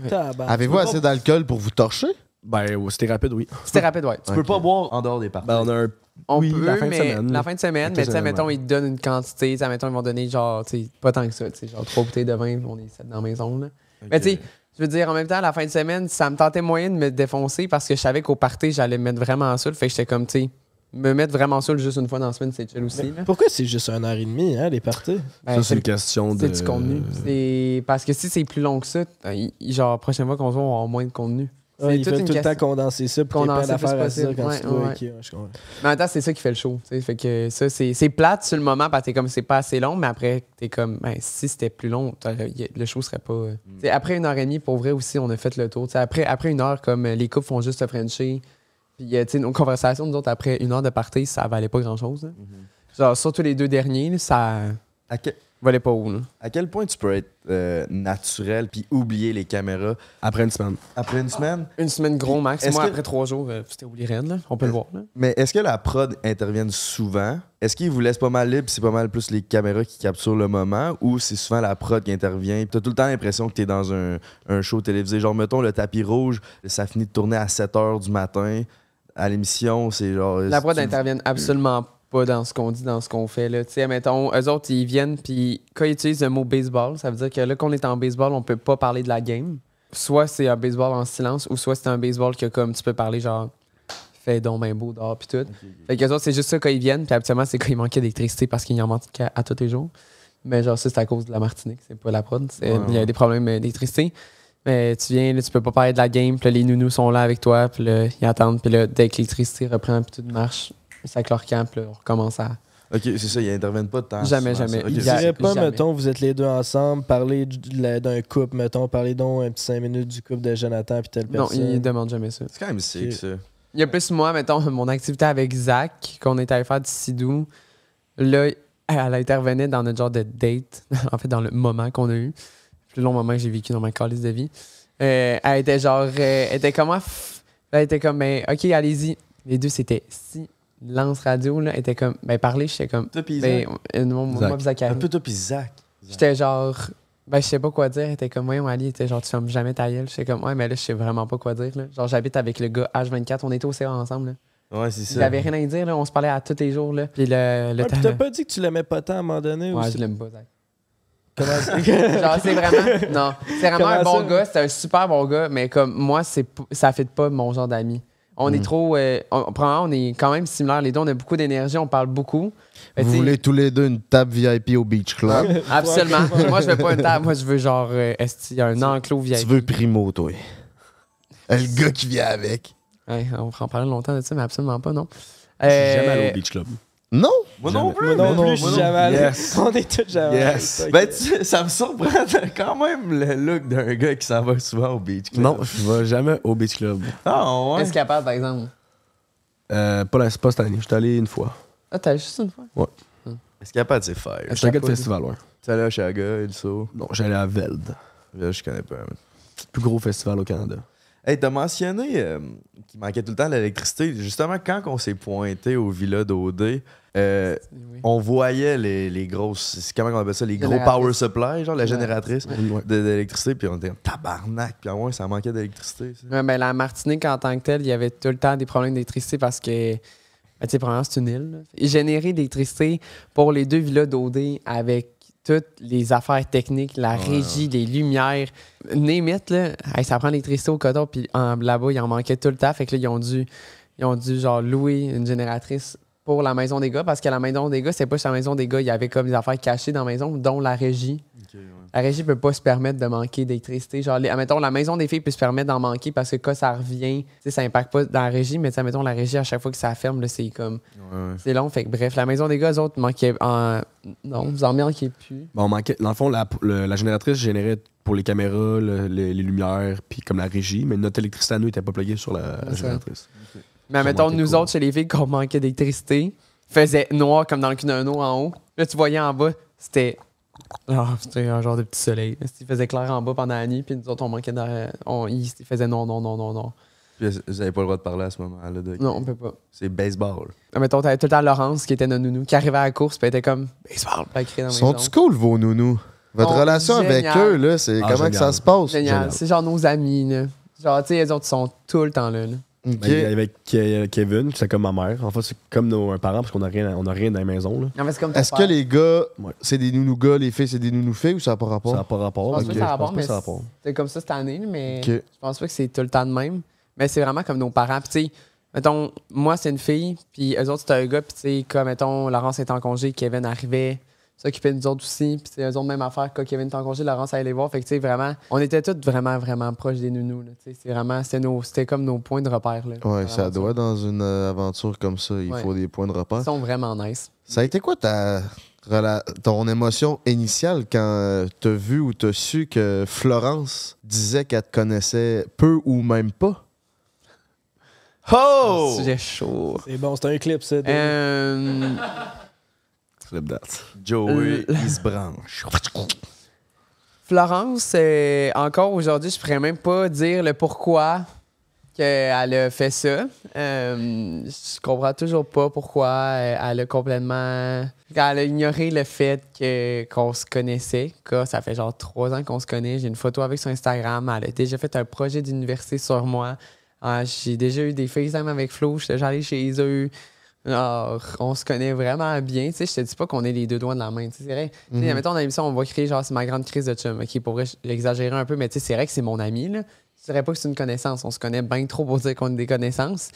Avez-vous assez d'alcool pour vous torcher? Ben, ouais, c'était rapide, oui. C'était rapide, ouais. Tu peux pas boire en dehors des parties. Ben, on a un. On Oui, peut, la fin de mais semaine. la fin de semaine, mais tu sais, mettons, ils te donnent une quantité, tu mettons, ils vont donner genre, tu sais, pas tant que ça, tu sais, genre trois bouteilles de vin, on est sept dans la maison, là. Mais tu sais, je veux dire, en même temps, à la fin de semaine, ça me tentait moyen de me défoncer parce que je savais qu'au party, j'allais me mettre vraiment saoul, fait que j'étais comme, tu sais, me mettre vraiment saoul juste une fois dans la semaine, c'est chill aussi, là. Pourquoi c'est juste une heure et demie, hein, les parties? Ben, ça, c'est une question de. c'est du contenu. C'est parce que si c'est plus long que ça, il- genre, prochaine fois qu'on se voit, on va avoir moins de contenu. Ah, C'est ils toute veulent une tout le temps condenser ça pour qu'il y ait Condenser plein le plus d'affaires à dire possible. quand Ouais, tu dois. ouais. ok, ouais, je comprends. Mais en même temps, c'est ça qui fait le show. tu sais. Fait que ça, c'est c'est plate sur le moment parce que t'es comme c'est pas assez long, mais après, t'es comme ben, si c'était plus long, t'aurais- y- le show serait pas. euh, tu sais, Après une heure et demie, pour vrai aussi, on a fait le tour. Tu sais, Après, après une heure, comme euh, les couples font juste se frencher. Puis euh, tu sais, nos conversations, nous autres, après une heure de party, ça valait pas grand chose. Genre, surtout les deux derniers, là, ça À, que- valait pas haut. là. à quel point tu peux être euh, naturel puis oublier les caméras? Après une semaine. après une semaine? Une semaine gros max. Est-ce Moi, que- après trois jours, euh, c'était oublié raide, là. On peut le voir. Là. Mais est-ce que la prod intervient souvent? Est-ce qu'ils vous laissent pas mal libre, puis c'est pas mal plus les caméras qui capturent le moment, ou c'est souvent la prod qui intervient? T'as tout le temps l'impression que t'es dans un, un show télévisé? Genre, mettons, le tapis rouge, ça finit de tourner à 7 h du matin. À l'émission, c'est genre. La prod n'interviennent absolument pas dans ce qu'on dit, dans ce qu'on fait. Là. Tu sais, mettons, eux autres, ils viennent, puis quand ils utilisent le mot baseball, ça veut dire que là, qu'on est en baseball, on peut pas parler de la game. Soit c'est un baseball en silence, ou soit c'est un baseball que, comme, tu peux parler, genre, fait donc ben beau dehors, puis tout. Fait que eux autres, c'est juste ça quand ils viennent, puis habituellement, c'est quand il manquait d'électricité parce qu'il y en manque à, à tous les jours. Mais genre, ça, c'est à cause de la Martinique, c'est pas la prod. Ouais, Il y a des problèmes euh, d'électricité. Mais tu viens, là, tu peux pas parler de la game, puis là, les nounous sont là avec toi, puis là, ils attendent, puis là, dès que l'électricité reprend, puis tout marche, ça clore-camp, puis là, on recommence à. Ok, c'est ça, ils interviennent pas de temps. Jamais, jamais. Ils dirais pas, jamais. mettons, vous êtes les deux ensemble, parler d'un couple, mettons, parler donc un petit 5 minutes du couple de Jonathan puis telle Non, personne. ils demandent jamais ça. C'est quand même sick, ça. Il y a plus moi, mettons, (laughs) mon activité avec Zach, qu'on était allé faire du Sidou. Là, elle intervenait dans notre genre de date, (laughs) en fait, dans le moment qu'on a eu. Le plus long moment que j'ai vécu dans ma calice de vie. Euh, elle était genre, euh, elle était comment? f- Elle était comme, ben, ok, allez-y. Les deux, c'était si lance radio, là. Elle était comme, ben, parlez, j'étais comme, Toi, pis ben, Zach. euh, moi, Zach. Un peu toi, pis Zach. J'étais genre, ben, je sais pas quoi dire. Elle était comme, voyons, Ali, elle était genre, tu fermes jamais ta gueule. J'étais comme, ouais, mais là, je sais vraiment pas quoi dire, là. Genre, j'habite avec le gars H24. On était au CA ensemble, là. Ouais, c'est Il ça. avait rien à dire, là. On se parlait à tous les jours, là. Puis le, le Ouais, t'as pas dit que tu l'aimais pas tant à un moment donné Ouais, ou je l'aime pas, Zach. (laughs) Genre, c'est vraiment. Non, c'est vraiment un bon gars, c'est un super bon gars, mais comme moi, c'est ça fait pas mon genre d'ami. On Mm. est trop. euh, on, on est quand même similaires. Les deux, on a beaucoup d'énergie, on parle beaucoup. Mais Vous voulez tous les deux une table VIP au Beach Club? (laughs) Absolument. moi, je veux pas une table. Moi, je veux genre. euh, y a un enclos VIP? tu veux Primo, toi? Le gars qui vient avec. Ouais, on va en parler longtemps de ça, mais absolument pas, non. Je suis jamais allé Euh, au Beach Club. Non? Moi non plus. Moi non plus, jamais allé. Yes. (laughs) On est tous jamais Yes. Ben, tu sais, ça me surprend (laughs) quand même le look d'un gars qui s'en va souvent au beach. club. Non, je vais jamais au Beach Club. Ah, ouais. Est-ce capable, par exemple? Euh, pas, la, pas cette année. Je suis allé une fois. Ah, t'as juste une fois? Est-ce capable, c'est faire. Je suis un gars de festival, ouais. Tu allé à Chaga, il saut. Non, j'allais à Veld. Là, je connais pas. Plus gros festival au Canada. Hey, t'as mentionné euh, qu'il manquait tout le temps l'électricité. Justement, quand on s'est pointé au Villa d'OD, euh, Oui. on voyait les, les grosses. Comment on appelle ça Les gros power supply, genre la génératrice Ouais. de- d'électricité. Puis on était tabarnak. Puis à moins, ça manquait d'électricité. Ouais, ben, la Martinique, en tant que telle, il y avait tout le temps des problèmes d'électricité parce que, ben, tu sais, premièrement, c'est une île. générer de l'électricité pour les deux villas d'OD avec toutes les affaires techniques, la régie, les lumières, Némite, là, hey, ça prend l'électricité au coton, puis en, là-bas, il en manquait tout le temps. Fait que là, ils ont dû, ils ont dû genre, louer une génératrice pour la maison des gars parce que la maison des gars, c'est pas juste la maison des gars, il y avait comme des affaires cachées dans la maison, dont la régie. La régie peut pas se permettre de manquer d'électricité. Genre, les- admettons, la maison des filles peut se permettre d'en manquer parce que quand ça revient, ça impacte pas dans la régie, mais admettons, la régie, à chaque fois que ça ferme, c'est comme. Ouais, ouais. C'est long. Fait que bref, la maison des gars, eux autres, manquaient en. Non, vous en manquez plus. Bon, on manquait, dans le fond, la, le- la génératrice générait pour les caméras, le- les, les lumières, puis comme la régie, mais notre électricité à nous n'était pas pluguée sur la, ça. Mais manquait nous autres, chez les filles, qu'on manquait d'électricité, faisait noir comme dans le cul d'un eau en haut. Là, tu voyais en bas, c'était. Ah, c'était un genre de petit soleil. Il faisait clair en bas pendant la nuit, puis nous autres, on manquait de. On, il faisait non, non, non, non, non. Puis vous avez pas le droit de parler à ce moment-là. de- Non, on peut pas. C'est baseball. Mettons, t'avais tout le temps Laurence qui était notre nounou, qui arrivait à la course, puis elle était comme baseball. Sont-tu cool, vos nounous? Votre Oh, relation avec eux, là, c'est Ah, comment que ça se passe? Génial. Génial. C'est genre nos amis, là. Genre, tu sais, les autres sont tout le temps là. là. Ben, avec Ke- Kevin, c'est comme ma mère. En fait, c'est comme nos un parent parce qu'on n'a rien, on a rien dans la maison. Là. Non, mais c'est comme ton Est-ce que les gars, Ouais. c'est des nounous gars, les filles, c'est des nounous filles ou ça n'a pas rapport? Ça n'a pas rapport. Je pense Ok, pas que ça a je rapport, pense pas mais ça rapport. c'est comme ça cette année, mais Ok. je pense pas que c'est tout le temps de même. Mais c'est vraiment comme nos parents. Puis, tu sais, mettons, moi, c'est une fille, puis eux autres, c'était un gars, puis, tu sais, comme, mettons, Laurence est en congé, Kevin arrivait, s'occupait de nous autres aussi, puis, c'est eux autres, même affaire, quand Kevin est en congé, Laurence allait les voir. Fait que, tu sais, vraiment, on était tous vraiment, vraiment proches des nounous, là. Tu sais, c'est vraiment, c'était, nos, c'était comme nos points de repère, là. Ouais, ça doit dans une euh, aventure comme ça. Il Ouais. faut des points de repère. Ils sont vraiment nice. Ça a été quoi ta ton émotion initiale quand tu as vu ou tu as su que Florence disait qu'elle te connaissait peu ou même pas? Oh! Sujet chaud. C'est bon, c'est un clip, ça. Euh, That. Joey, il se branche. Florence, euh, encore aujourd'hui, je pourrais même pas dire le pourquoi qu'elle a fait ça. Euh, je comprends toujours pas pourquoi euh, elle a complètement... Elle a ignoré le fait que, qu'on se connaissait. Ça fait genre trois ans qu'on se connaît. J'ai une photo avec sur Instagram. Elle a déjà fait un projet d'université sur moi. Ah, j'ai déjà eu des FaceTime avec Flo. J'étais déjà allé chez eux. Alors, on se connaît vraiment bien. Tu sais, je te dis pas qu'on est les deux doigts de la main. Tu sais, c'est vrai. Tu sais, mettons, dans l'émission, on va crier genre, c'est ma grande crise de chum. OK, pour j'exagérais un peu, mais tu sais, c'est vrai que c'est mon ami, là. Je dirais pas que c'est une connaissance. On se connaît bien trop pour dire qu'on est des connaissances.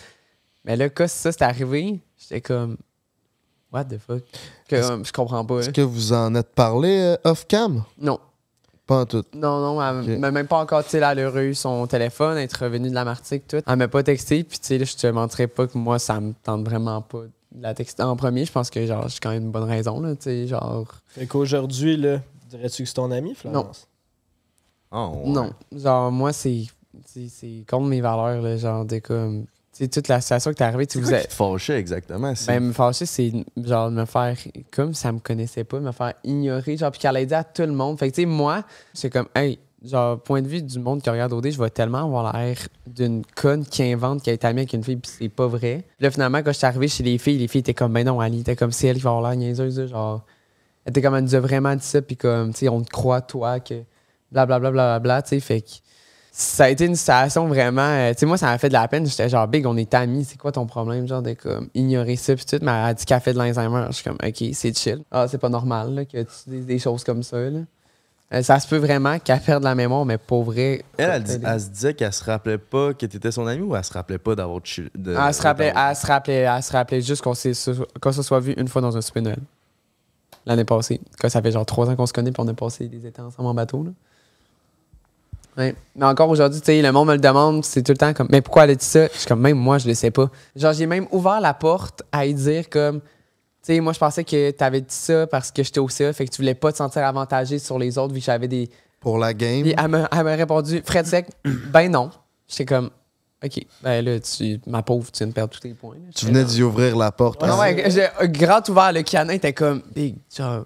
Mais là, quand ça, c'est arrivé, j'étais comme, what the fuck? Que, je comprends pas. Est-ce hein. que vous en êtes parlé euh, off-cam? Non. Pas en tout. Non, non, elle m'a même pas encore, tu sais, là, elle a eu son téléphone, être revenue de la Martinique, tout. Elle m'a pas texté, puis tu sais, je te mentirais pas que moi, ça me tente vraiment pas de la texter en premier. Je pense que, genre, j'ai quand même une bonne raison, là, tu sais, genre... Fait qu'aujourd'hui, là, dirais-tu que c'est ton ami, Florence? Oh, ouais. Non, genre, moi, c'est c'est- c'est contre mes valeurs, là, genre, de comme... Sais, toute la situation qui t'est arrivée, tu vous êtes... qui te fâchait exactement? Ben, me fâcher, c'est genre me faire comme ça me connaissait pas, me faire ignorer, genre, puis qu'elle allait dire à tout le monde. Fait que, tu sais, moi, c'est comme, hey, genre, point de vue du monde qui regarde OD, je vais tellement avoir l'air d'une conne qui invente qu'elle est amie avec une fille, puis c'est pas vrai. Puis là, finalement, quand je suis arrivé chez les filles, les filles étaient comme, ben non, Ali, était comme, c'est elle qui va avoir l'air niaiseuse, genre. Elle était comme, elle nous a vraiment dit ça, puis comme, tu sais, on te croit, toi, que blablabla, blablabla, tu sais, fait que. Ça a été une situation vraiment. euh, tu sais, moi, ça m'a fait de la peine. J'étais genre, Big, on est amis. C'est quoi ton problème? Genre, de comme, ignorer ça. Puis tout. Mais elle a dit qu'elle fait de l'Alzheimer. Je suis comme, OK, c'est chill. Ah, c'est pas normal là, que tu dises des choses comme ça. Là. Euh, ça se peut vraiment qu'elle perde la mémoire, mais pour vrai. Elle, elle, elle se disait qu'elle se rappelait pas que t'étais son ami ou elle se rappelait pas d'avoir chill- de- Elle se rappelait, elle se rappelait, elle se rappelait juste qu'on s'est- qu'on se soit vu une fois dans un souper Noël. L'année passée. Que ça fait genre trois ans qu'on se connaît puis on a passé des étés ensemble en bateau. Là. Ouais. Mais encore aujourd'hui, tu sais, le monde me le demande, c'est tout le temps comme, mais pourquoi elle a dit ça? Je suis comme, même moi, je le sais pas. Genre, j'ai même ouvert la porte à y dire comme, tu sais, moi, je pensais que tu avais dit ça parce que j'étais au CA, fait que tu voulais pas te sentir avantagé sur les autres vu que j'avais des. Pour la game? Puis elle m'a répondu, Fred Sec, (clears throat) ben non. J'étais comme, OK, ben là, tu, ma pauvre, tu viens de perdre tous tes points. là. Tu venais d'y ouvrir la porte. Ouais, hein? ouais, j'ai un grand ouvert, le canin était comme, Big, genre,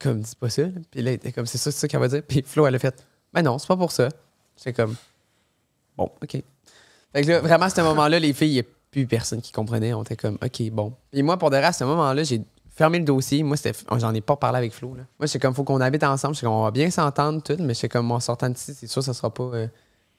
comme, dis pas ça. Puis là, il était comme, c'est ça, c'est ça qu'elle va dire. Puis Flo, elle a fait, ben non, c'est pas pour ça. J'étais comme, bon, OK. Fait que là, vraiment, à ce moment-là, les filles, il n'y a plus personne qui comprenait. On était comme, OK, bon. Puis moi, pour de reste, à ce moment-là, j'ai fermé le dossier. Moi, c'était, j'en ai pas parlé avec Flo. Là. Moi, j'étais comme, faut qu'on habite ensemble. J'étais comme, on va bien s'entendre, tout. Mais j'étais comme, en sortant d'ici, c'est sûr, ça sera pas euh,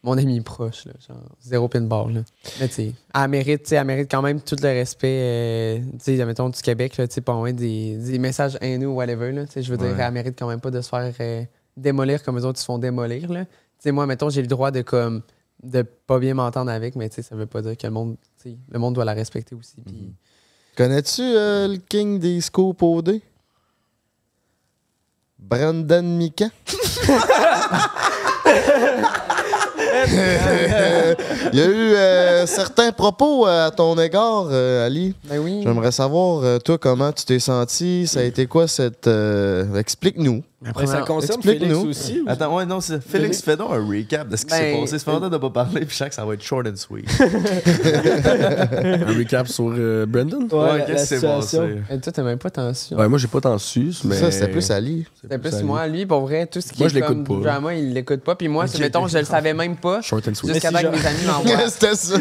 mon ami proche. Là, genre, zéro pinball. Là. Mais tu sais, elle mérite, elle mérite quand même tout le respect, euh, tu sais, mettons, du Québec, là, tu sais, pas des, des messages haineux ou whatever, là, je veux dire, elle mérite quand même pas de se faire euh, démolir comme les autres ils se font démolir, là. Tu sais, moi, mettons, j'ai le droit de, comme, de pas bien m'entendre avec, mais tu sais, ça veut pas dire que le monde, le monde doit la respecter aussi, puis... Connais-tu euh, le king des scoops OD? Brandon Mikan? (laughs) (laughs) Il y a eu euh, certains propos à ton égard, euh, Ali. Ben oui. J'aimerais savoir, euh, toi, comment tu t'es senti. Ça a été quoi cette. euh, Explique-nous. Ben, ça concerne Explique-nous. Félix aussi. ou- Attends, ouais, non, c'est Félix, fais donc un recap de ce qui s'est Ben, passé. Ça fait longtemps de pas parler, puis je sens que ça va être short and sweet. (laughs) Un recap sur euh, Brandon? Ouais, qu'est-ce qui s'est passé? Et toi, t'as même pas attention. Ouais, moi, j'ai pas tant su, mais. Ça, c'était plus Ali. C'était plus moi, lui, pour vrai, tout ce qui Moi, est je l'écoute comme pas. drama, il l'écoute pas. Puis moi, c'est, mettons, je le savais même pas. Short and sweet. Jusqu'à temps que mes amis (laughs) C'était ça.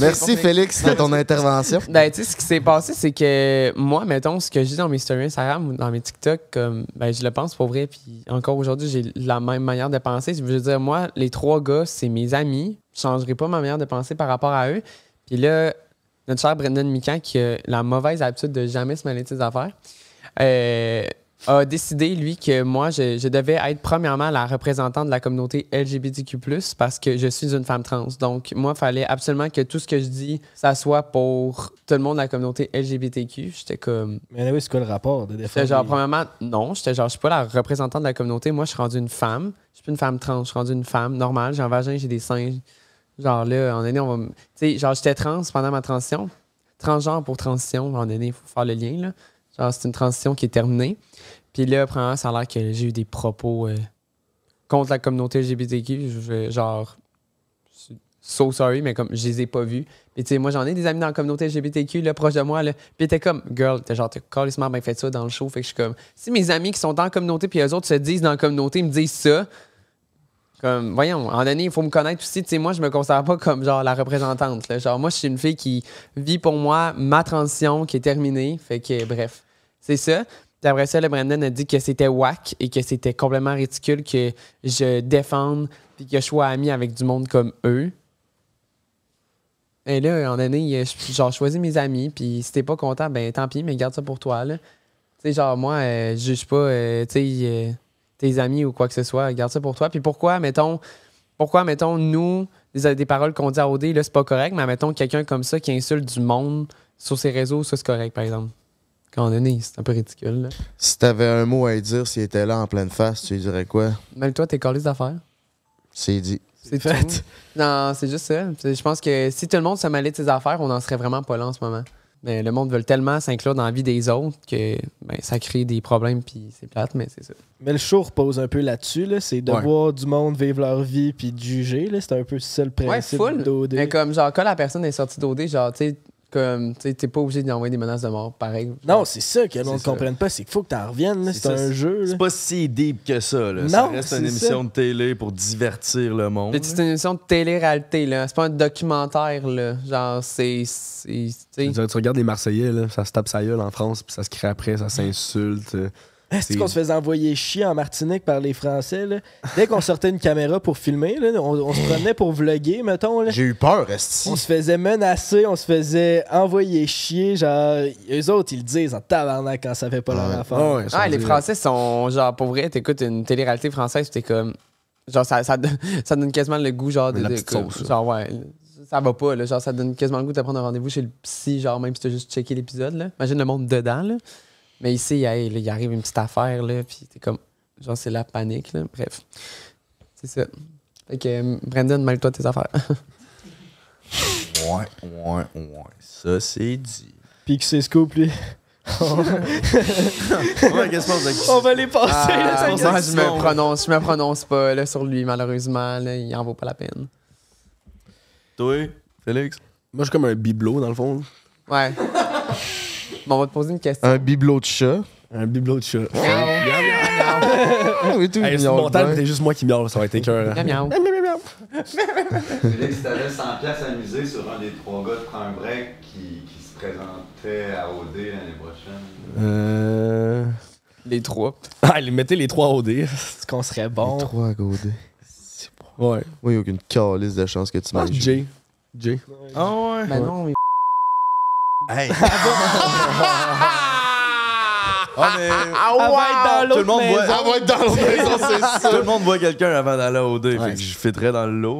Merci, Félix, de ton intervention. (laughs) Ben, tu sais, ce qui s'est passé, c'est que moi, mettons, ce que je dis dans mes stories Instagram ou dans mes TikTok, comme, ben, je le pense pour vrai. Puis encore aujourd'hui, j'ai la même manière de penser. Je veux dire, moi, les trois gars, c'est mes amis. Je changerai pas ma manière de penser par rapport à eux. Puis là, notre cher Brendan Mikan, qui a la mauvaise habitude de jamais se mêler de ses affaires, euh, a décidé, lui, que moi, je, je devais être premièrement la représentante de la communauté LGBTQ, parce que je suis une femme trans. Donc, moi, il fallait absolument que tout ce que je dis, ça soit pour tout le monde de la communauté LGBTQ. J'étais comme. Mais oui, c'est quoi le rapport de défendre genre, premièrement, non. J'étais genre, je suis pas la représentante de la communauté. Moi, je suis rendue une femme. Je suis plus une femme trans. Je suis rendue une femme normale. J'ai un vagin, j'ai des seins. Genre là, en année, on va. me- Tu sais, genre, j'étais trans pendant ma transition. Transgenre pour transition, en année, il faut faire le lien, là. Genre, c'est une transition qui est terminée. Puis là, premièrement, ça a l'air que j'ai eu des propos euh, contre la communauté LGBTQ. Je- genre, so sorry, mais comme je les ai pas vus. Puis tu sais, moi j'en ai des amis dans la communauté LGBTQ là, proche de moi. Là. Puis t'es comme, girl, t'es genre, t'as carrément bien fait ça dans le show. Fait que je suis comme, si mes amis qui sont dans la communauté, puis eux autres se disent dans la communauté, me disent ça, comme, voyons, en année, il faut me connaître aussi. Tu sais, moi, je me considère pas comme genre la représentante. là. Genre, moi, je suis une fille qui vit pour moi ma transition qui est terminée. Fait que, bref, c'est ça. Puis après ça, le Brandon a dit que c'était whack et que c'était complètement ridicule que je défende puis que je sois ami avec du monde comme eux. Et là, en année, genre, choisis mes amis, puis si t'es pas content, ben tant pis, mais garde ça pour toi. Tu sais, genre, moi, euh, je juge pas, euh, euh, tes amis ou quoi que ce soit, garde ça pour toi. Puis pourquoi, mettons, pourquoi, mettons, nous, des, des paroles qu'on dit à OD, là, c'est pas correct, mais mettons, quelqu'un comme ça qui insulte du monde sur ses réseaux, ça, c'est correct, par exemple. Quand on est né, c'est un peu ridicule, là. Si t'avais un mot à lui dire s'il était là en pleine face, tu lui dirais quoi? Même toi, t'es collé d'affaires. C'est dit. C'est fait. (laughs) Non, c'est juste ça. Je pense que si tout le monde se mêlait de ses affaires, on n'en serait vraiment pas là en ce moment. Mais le monde veut tellement s'inclure dans la vie des autres que ben, ça crée des problèmes, puis c'est plate, mais c'est ça. Mais le show repose un peu là-dessus, là. c'est de Ouais. voir du monde vivre leur vie puis de juger. là. C'est un peu ça le Ouais, principe full. d'OD. Mais comme, genre, quand la personne est sortie d'OD, genre, tu sais, comme, tu sais, t'es pas obligé d'y envoyer des menaces de mort, pareil. Non, c'est ça que monde ne comprenne pas, c'est qu'il faut que tu en reviennes. C'est un jeu. C'est pas si deep que ça. Là. Non, ça reste une émission ça. de télé pour divertir le monde. C'est une émission de télé-réalité, là. C'est pas un documentaire, là. Genre, c'est. tu regardes les Marseillais, là, ça se tape sa gueule en France, puis ça se crée après, ça s'insulte. Est-ce qu'on se faisait envoyer chier en Martinique par les Français? Là? Dès qu'on sortait une caméra pour filmer, là, on, on se prenait pour vlogger, mettons. J'ai eu peur, Esti. On se faisait menacer, on se faisait envoyer chier. Genre, eux autres, ils le disent en tabarnak quand ça fait pas leur affaire. Ah ouais, Ah, les. Français sont genre pour vrai, t'écoutes une télé-réalité française, t'es comme. Genre, ça, ça, donne- ça donne quasiment le goût, genre, de. La de- comme- sauce, genre, ouais. Ça va pas, là. Genre, ça donne quasiment le goût de prendre un rendez-vous chez le psy, genre, même si t'as juste checké l'épisode, là. Imagine le monde dedans, là. Mais ici, hey, là, il arrive une petite affaire, là, puis t'es comme. Genre, c'est la panique, là. Bref. C'est ça. Fait que, euh, Brandon, mêle-toi de tes affaires. Ouais, ouais, ouais. Ça, c'est dit. Puis que c'est scoop, lui. On va les passer, là, Ah, ça moi, gagne. je me prononce, je me prononce pas là, sur lui, malheureusement. Là, il en vaut pas la peine. Toi, Félix? Moi, je suis comme un bibelot, dans le fond. Ouais. Bon, on va te poser une question. Un bibelot de chat. Un bibelot de chat. Ah oui, tout Hey, c'est c'était juste moi qui miaule, ça va être (laughs) écœurant. Miam, miam. Félix, t'avais 100 pièces à miser sur un des trois gars de Prends un break qui, qui se présentait à OD l'année prochaine? Euh... Les trois. Ah, les- mettez les trois OD. Est-ce qu'on serait bon? Trois à goder. Ouais. Oui, il n'y a aucune calice de chance que tu Ah, m'aies Jay. Jay. Ah ouais? Ben non, mais. Hey! (laughs) (laughs) Ah, mais. Elle va être dans Tout le monde voit. maison. Ah, va être dans l'autre (laughs) maison, c'est ça. Tout le monde voit quelqu'un avant d'aller au dé. Ouais. Fait que je fitterais dans le lot.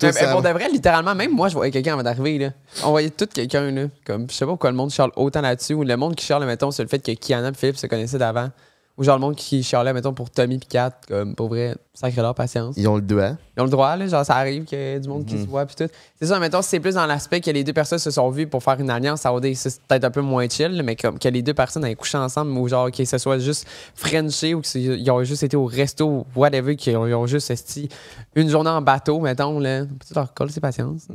Ben, ça- pour de vrai, littéralement, même moi, je voyais quelqu'un avant d'arriver. là. On voyait tout quelqu'un. là. Comme, je sais pas pourquoi le monde charle autant là-dessus. Ou le monde qui charle, mettons, sur le fait que Kiana et Philippe se connaissaient d'avant. Ou genre le monde qui charlait, mettons, pour Tommy Kat. Comme, pour vrai, sacré leur patience. Ils ont le doigt. Ils ont le droit, là, genre ça arrive qu'il y ait du monde qui se voit puis tout. C'est ça, mettons, c'est plus dans l'aspect que les deux personnes se sont vues pour faire une alliance à OD, c'est peut-être un peu moins chill, là, mais comme que les deux personnes aient couché ensemble ou genre que ce soit juste Frenché ou qu'ils ont juste été au resto ou whatever, qu'ils ont, juste esti une journée en bateau, mettons, là. Peut-être leur coller ses patience.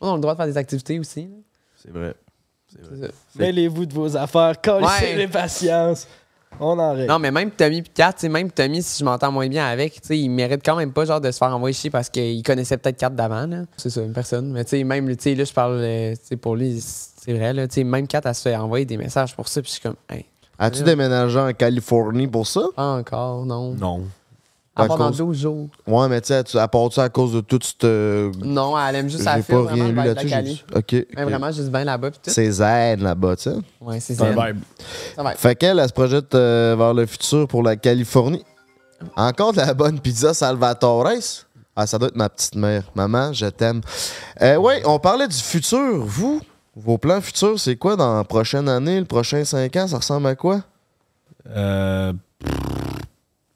On a le droit de faire des activités aussi. là. C'est vrai. C'est ça. Mêlez-vous de vos affaires, collez Ouais. les patience. On en règle. Non, mais même Tommy et Kat, tu sais, même Tommy, si je m'entends moins bien avec, tu sais, il mérite quand même pas genre de se faire envoyer chier parce qu'il connaissait peut-être Kat d'avant. là. C'est ça, une personne. Mais tu sais, même, tu sais, là, je parle, euh, tu sais, pour lui, c'est vrai, là, tu sais, même Kat, elle se fait envoyer des messages pour ça, puis je suis comme, hey, As-tu déménagé en Californie pour ça? pas encore, non. Non. À dans cause- 12 jours. Ouais, mais tu sais, tu- à part ça à cause de toute cette. Non, elle aime juste J'ai la fille, pas vraiment, rien lu là-dessus. J'ai- Ok. Mais vraiment, juste bien là-bas, puis tout. C'est zen là-bas, tu sais. Ouais, c'est C'est un ça. vibe. Ça va. Fait qu'elle, elle se projette euh, vers le futur pour la Californie. Encore de la bonne pizza Salvatore. Ah, ça doit être ma petite mère. Maman, je t'aime. Euh, oui, on parlait du futur. Vous, vos plans futurs, c'est quoi dans la prochaine année, le prochain 5 ans? Ça ressemble à quoi? Euh,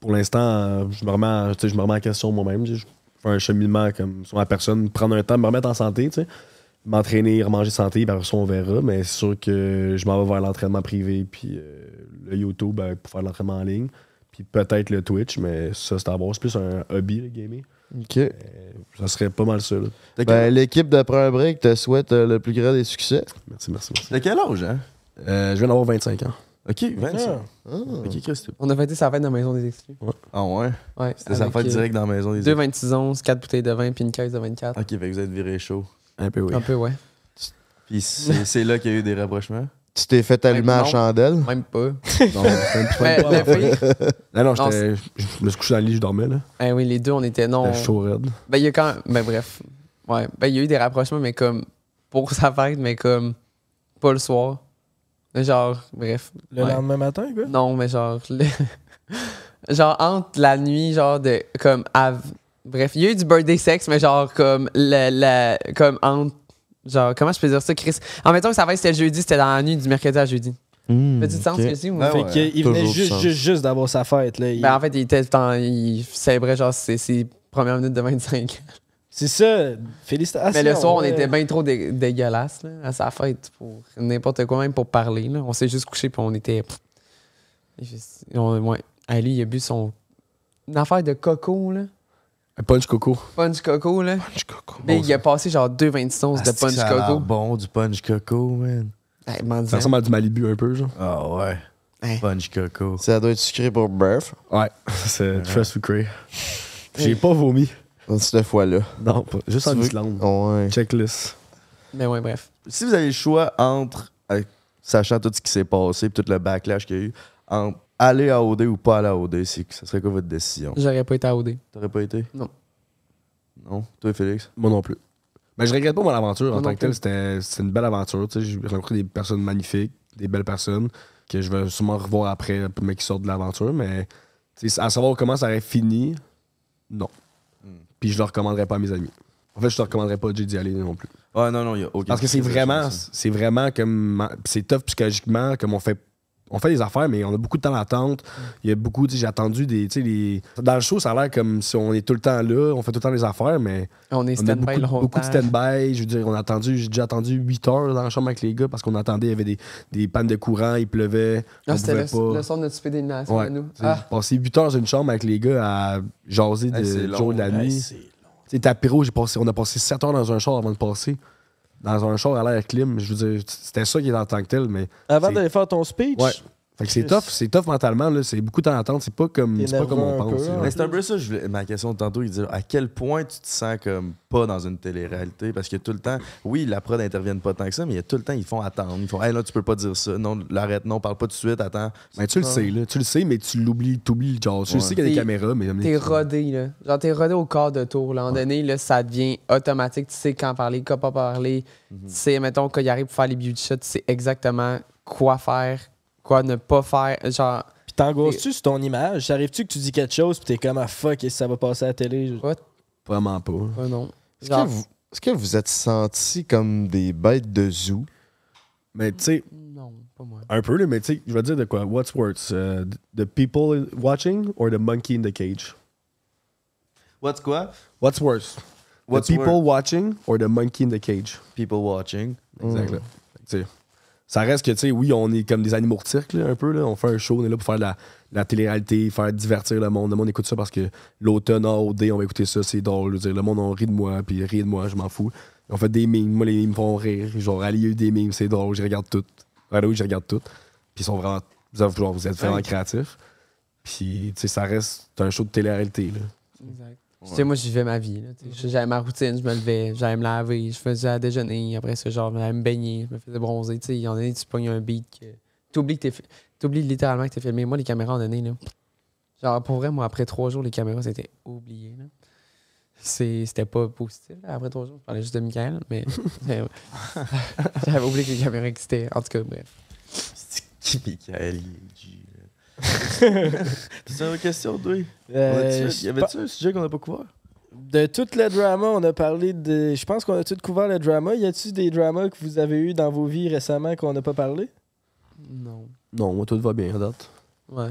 pour l'instant, euh, je me remets, en- tu sais, je me remets en question moi-même. tu sais. Je fais un cheminement comme sur ma personne, prendre un temps, me remettre en santé, tu sais. m'entraîner, remanger santé, après ça, on verra. Mais c'est sûr que je m'en vais vers l'entraînement privé, puis euh, le YouTube euh, pour faire de l'entraînement en ligne, puis peut-être le Twitch, mais ça, c'est à voir. C'est plus un hobby, le gaming. OK. Ça serait pas mal ça. là. Ben, L'équipe de Prends un Break te souhaite euh, le plus grand des succès. Merci, merci, merci. De quel âge, hein? Euh, je viens d'avoir 25 ans. Ok, 25. Ah. Ok, Chris, On a fêté sa fête dans la maison des exclus. Ah ouais? Ouais. C'était sa fête euh, direct dans la maison des Deux 26 onces, 4 bouteilles de vin, puis une caisse de 24. Ok, fait que vous êtes viré chaud. Un peu, oui. Un peu, ouais. Puis c'est là qu'il y a eu des rapprochements? Tu t'es fait allumer à non. la chandelle? Même pas. Non, (laughs) Mais fille, (laughs) Non, non, Non, j'étais- je me suis couché dans le lit, je dormais. là. eh oui, les deux, on était non. J'étais chaud raide. Ben, il y a quand Ben, bref. Ouais. Ben, il y a eu des rapprochements, mais comme. Pour sa fête, mais comme. Pas le soir. Mais Genre, bref. Le Ouais. lendemain matin, quoi? Non, mais genre. (laughs) le- genre, entre la nuit, genre, de. Comme. av- Bref, il y a eu du birthday sex, mais genre, comme. La, la- comme entre. Genre, comment je peux dire ça, Chris? En même temps que sa fête, c'était le jeudi, c'était dans la nuit du mercredi à jeudi. Hmm, Fait-tu sens ok. ce que c'est fait ouais, qu'il venait juste, sens. juste, juste d'avoir sa fête. Là. Il- Ben, en fait, il était le temps- Il célébrait, genre, ses, ses premières minutes de 25. C'est ça. Félicitations. Mais le soir, on était bien trop dé- dégueulasse là, à sa fête pour n'importe quoi, même pour parler. Là. On s'est juste couché puis on était. juste- on- ouais. Ah, lui, il a bu son. Une affaire de coco, là. Un punch coco. Punch coco, là. Punch coco. Mais il a passé genre 2,26 onces de punch ça coco. bon, du punch coco, man. Hey, Ça disant. ressemble à du Malibu un peu, genre. Ah ouais. Hein. Punch coco. Ça doit être sucré pour Burf. Ouais, (laughs) c'est très sucré. J'ai pas vomi. Cette fois-là. Non, pas. Juste en Islande. Ouais. Checklist. Mais ouais, bref. Si vous avez le choix entre, euh, sachant tout ce qui s'est passé, puis tout le backlash qu'il y a eu, entre aller à OD ou pas aller à OD, c'est ça serait quoi votre décision? J'aurais pas été à OD. T'aurais pas été? Non. Non? Toi, Félix? Moi non plus. Mais je regrette pas mon aventure Moi en tant que telle. C'était une belle aventure. tu sais. J'ai rencontré des personnes magnifiques, des belles personnes que je vais sûrement revoir après, mais qui sortent de l'aventure. Mais tu sais, à savoir comment ça aurait fini, non. Puis je le recommanderais pas à mes amis. En fait, je te recommanderais pas d'y aller non plus. Ah non, non, il y a aucun Parce que c'est vraiment, c'est vraiment comme. C'est tough psychologiquement, comme on fait. On fait des affaires, mais on a beaucoup de temps d'attente. Il y a beaucoup, tu sais, j'ai attendu des. les... Dans le show, ça a l'air comme si on est tout le temps là, on fait tout le temps les affaires, mais. On est stand-by beaucoup, longtemps. beaucoup de stand-by. Je veux dire, on a attendu, j'ai déjà attendu 8 heures dans la chambre avec les gars parce qu'on attendait, il y avait des, des pannes de courant, il pleuvait. Ah, on c'était pouvait le, pas. le son de notre souper d'élimination Ouais. à nous. Ah, J'ai passé 8 heures dans une chambre avec les gars à jaser de, Hey, long. jour et de la Hey, nuit. c'est long. Tu sais, Tapiro, j'ai passé, on a passé 7 heures dans un char avant de passer. Dans un char à l'air clim. Je veux dire, c'était ça qui est en tant que tel, mais. Avant d'aller faire ton speech, Ouais. Fait que c'est tough, c'est tough mentalement, là. C'est beaucoup de temps d'attente. C'est pas comme, T'es c'est pas comme on pense. Mais c'est un peu ça, je voulais- ma question de tantôt, il dit à quel point tu te sens comme pas dans une télé-réalité? Parce que tout le temps, oui, la prod n'intervient pas tant que ça, mais il y a tout le temps, ils font attendre. Ils font, hey, là, tu peux pas dire ça. Non, l'arrête, non, parle pas tout de suite, attends. Mais tu le sais, là. Tu le sais, mais tu l'oublies, t'oublies, genre. Tu Ouais. le sais qu'il y a des T'es- caméras, mais. T'es rodé, là. Genre, t'es rodé au quart de tour. Là. À un moment donné, là, ça devient automatique. Tu sais quand parler, quand pas parler. Mhm. Tu sais, mettons, quand il arrive pour faire les beauty shots, tu sais exactement quoi faire, quoi ne pas faire. Genre, Puis t'angoisses-tu sur ton image? Arrives-tu que tu dis quelque chose puis t'es comme ah fuck, et ça va passer à la télé? Vraiment pas. ouais, non. Est-ce que, vous, est-ce que vous êtes sentis comme des bêtes de zoo? Mais tu sais, non, pas moi. un peu, mais tu sais, je vais dire de quoi. What's worse? uh, the people watching or the monkey in the cage? What's quoi? What's worse? What's the people worse? watching or the monkey in the cage? People watching. Exact. là. Ça reste que, tu sais, oui, on est comme des animaux de cirque, là, un peu. Là. On fait un show, on est là pour faire de la, de la télé-réalité, faire divertir le monde. Le monde écoute ça parce que l'automne, en OD, on va écouter ça, c'est drôle. Je veux dire, le monde, on rit de moi, puis rit de moi, je m'en fous. On fait des mimes. Moi, les mimes me font rire. Genre, Ali, il y a eu des mimes, c'est drôle, je regarde toutes. Ouais, oui, je regarde toutes. Puis ils sont vraiment. Vous êtes, genre, vous êtes vraiment créatifs. Puis, tu sais, ça reste un show de télé-réalité, là. Exact. Tu sais, moi, je vivais ma vie. là, tu sais. J'avais ma routine, je me levais, j'allais me laver, je faisais à déjeuner. Après ça, genre, j'allais me baigner, je me faisais bronzer. Tu sais, il y en a des, tu pognes un beat que. T'oublies que t'es fi- T'oublies littéralement que t'es filmé. Moi, les caméras, en donné, là. Genre, pour vrai, moi, après trois jours, les caméras, c'était oublié, là. C'est- C'était pas positif, là. Après trois jours, je parlais juste de Michael, mais. (laughs) J'avais oublié que les caméras existaient. En tout cas, bref. C'est qui, Michael? il est? C'est une question, toi? Euh, y avait-tu un sujet qu'on n'a pas couvert? De tout le drama, on a parlé de. Je pense qu'on a tout couvert le drama. Y a-tu des dramas que vous avez eu dans vos vies récemment qu'on n'a pas parlé? Non. Non, moi, tout va bien, à date. Ouais.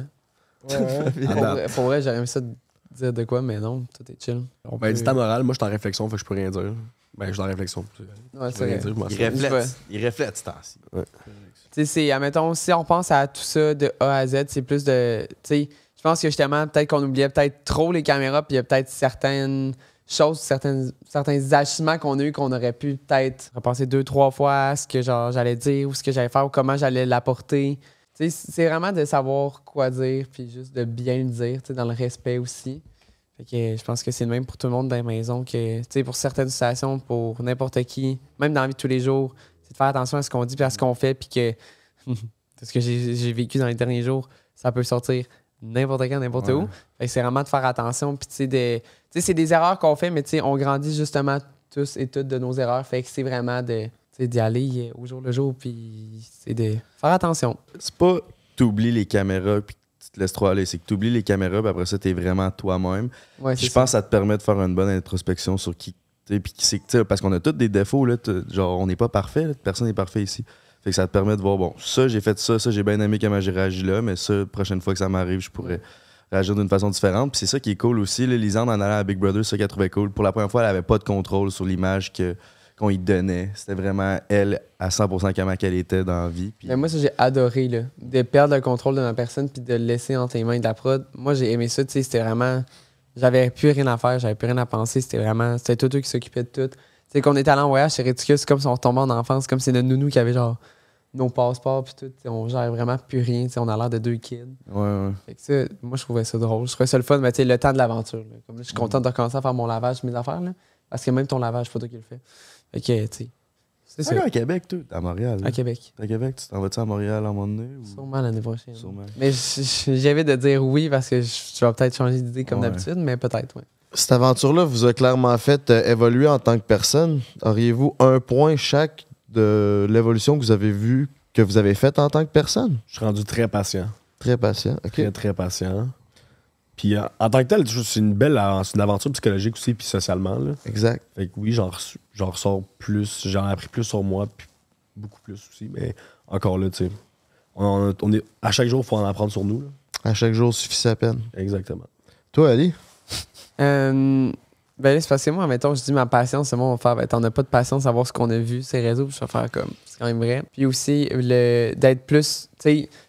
Ouais, ouais. Pour vrai, pour vrai, j'aurais aimé ça de dire de quoi, mais non, tout est chill. On Ben, peut- dis ta morale, moi, je suis en réflexion, fait que je peux rien dire. Ben, je suis en réflexion. Ouais, c'est vrai. dire, Il. Ouais. reflète. Il ce temps-ci. Tu sais, c'est, admettons, si on pense à tout ça de A à Z, c'est plus de. Je pense que justement, peut-être qu'on oubliait peut-être trop les caméras, puis il y a peut-être certaines choses, certains agissements qu'on a eu qu'on aurait pu peut-être repenser deux, trois fois à ce que genre, j'allais dire ou ce que j'allais faire ou comment j'allais l'apporter. C'est vraiment de savoir quoi dire, puis juste de bien le dire, dans le respect aussi. Fait que je pense que c'est le même pour tout le monde dans la maison que, tu sais, pour certaines situations, pour n'importe qui, même dans la vie de tous les jours, c'est de faire attention à ce qu'on dit puis à ce qu'on fait, puis que (laughs) ce que j'ai vécu dans les derniers jours, ça peut sortir n'importe quand, n'importe où. C'est vraiment de faire attention, puis tu sais, de- tu sais, c'est des erreurs qu'on fait, mais tu sais, on grandit justement tous et toutes de nos erreurs. Fait que c'est vraiment de, tu d'y aller euh, au jour le jour, puis c'est de faire attention. C'est pas t'oublies les caméras puis tu te laisses trop aller. C'est que t'oublies les caméras puis après ça, t'es vraiment toi-même. Ouais, je pense que ça te permet de faire une bonne introspection sur qui. Puis c'est parce qu'on a tous des défauts, là, genre on n'est pas parfait, personne n'est parfait ici. Fait que ça te permet de voir, bon, ça j'ai fait ça, ça j'ai bien aimé comment j'ai réagi là, mais ça, prochaine fois que ça m'arrive, je pourrais réagir d'une façon différente. Puis c'est ça qui est cool aussi. Là, Lisande, en allant à Big Brother, ça qu'elle trouvait cool. Pour la première fois, elle avait pas de contrôle sur l'image que qu'on lui donnait. C'était vraiment elle à 100% comment qu'elle était dans la vie. Mais moi, ça, j'ai adoré, de perdre le contrôle de ma personne puis de le laisser entre les mains de la prod. Moi, j'ai aimé ça, tu sais, c'était vraiment... J'avais plus rien à faire, j'avais plus rien à penser, c'était vraiment... C'était tout eux qui s'occupaient de tout. Tu sais, qu'on était allé en voyage, c'est ridicule, c'est comme si on retombait en enfance, comme si c'était notre nounou qui avait, genre, nos passeports puis tout. On gère vraiment plus rien, on a l'air de deux kids. ouais, ouais. Fait que ça, moi, je trouvais ça drôle. Je trouvais ça le fun, mais tu sais, le temps de l'aventure. Comme là, je suis content de recommencer à faire mon lavage, mes affaires, là, parce que même ton lavage, c'est pas toi qui le fais. Fait que, tu sais, C'est ça. À Québec, toi. À Montréal. À Québec. À Québec, tu t'en vas-tu à Montréal à un moment donné? ou- Sûrement l'année prochaine. Sûrement. Mais j'avais de dire oui parce que je, je vais peut-être changer d'idée comme Ouais. d'habitude, mais peut-être, oui. Cette aventure-là vous a clairement fait euh, évoluer en tant que personne. Auriez-vous un point chaque de l'évolution que vous avez vue, que vous avez faite en tant que personne? Je suis rendu très patient. Très patient. OK. Très, très patient. Puis euh, en tant que tel, c'est une belle euh, c'est une aventure psychologique aussi, puis socialement. Là. Exact. Fait que oui, j'en ressors plus, j'en ai appris plus sur moi, puis beaucoup plus aussi. Mais encore là, tu sais, on, on est, à chaque jour, il faut en apprendre sur nous. là. À chaque jour suffit sa peine. Exactement. Toi, Ali? Euh, ben c'est parce que moi, mettons, je dis ma patience, c'est moi, on va faire, ben, pas de patience à voir ce qu'on a vu, ces réseaux, je vais faire comme, c'est quand même vrai. Puis aussi, le, d'être plus,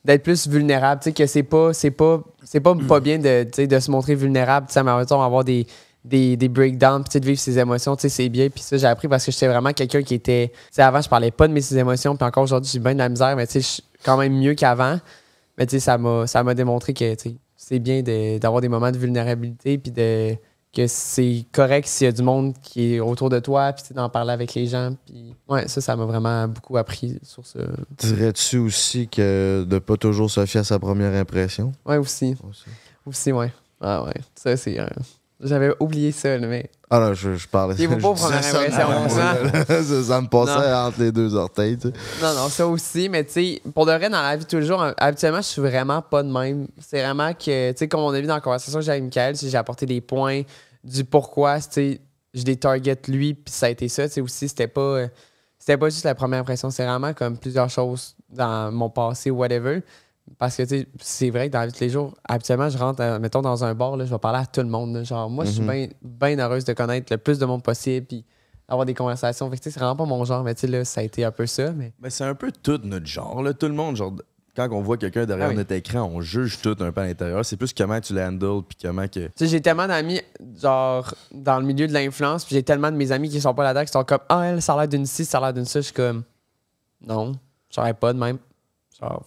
d'être plus vulnérable, tu sais, que c'est pas, c'est pas, c'est pas, pas bien de, de se montrer vulnérable, tu sais, mais mettons, avoir des, des, des breakdowns, puis de vivre ses émotions, tu sais, c'est bien. Puis ça, j'ai appris parce que j'étais vraiment quelqu'un qui était, tu sais, avant, je parlais pas de mes émotions, puis encore aujourd'hui, j'ai bien de la misère, mais tu sais, je suis quand même mieux qu'avant. Mais tu sais, ça m'a, démontré que, tu sais, c'est bien d'avoir des moments de vulnérabilité, puis de que c'est correct s'il y a du monde qui est autour de toi, puis d'en parler avec les gens. Puis ouais, ça, ça m'a vraiment beaucoup appris sur ce. Dirais-tu aussi que de pas toujours se fier à sa première impression? Ouais, aussi. Aussi, ouais. Ah ouais. Ça, c'est. euh, J'avais oublié ça, là, mais. Ah non, je, je parlais. Il vaut pas de impression, hein? ça, me passait Non. entre les deux orteils. tu sais. Non, non, ça aussi, mais tu sais, pour de vrai, dans la vie de tous les jours, habituellement, je suis vraiment pas de même. C'est vraiment que, tu sais, comme on a vu dans la conversation que j'ai avec Michael, j'ai apporté des points du pourquoi, tu sais, je les target lui, puis ça a été ça, tu sais, aussi, c'était pas. euh, C'était pas juste la première impression, c'est vraiment comme plusieurs choses dans mon passé ou whatever. Parce que, tu sais, c'est vrai que dans la vie de tous les jours, habituellement, je rentre, euh, mettons, dans un bar, là, je vais parler à tout le monde. là. Genre, moi, je suis Mhm. bien heureuse de connaître le plus de monde possible, puis avoir des conversations. Fait que, tu sais, c'est vraiment pas mon genre, mais tu sais, là, ça a été un peu ça. Mais... C'est un peu tout notre genre. Là. Tout le monde, genre, quand on voit quelqu'un derrière Ah oui. notre écran, on juge tout un peu à l'intérieur. C'est plus comment tu l'handles, puis comment que. Tu sais, j'ai tellement d'amis, genre, dans le milieu de l'influence, puis j'ai tellement de mes amis qui sont pas là-dedans, qui sont comme, ah, elle, ça a l'air d'une ci, ça a l'air d'une ça. Je suis comme, non, j'aurais pas de même. Genre,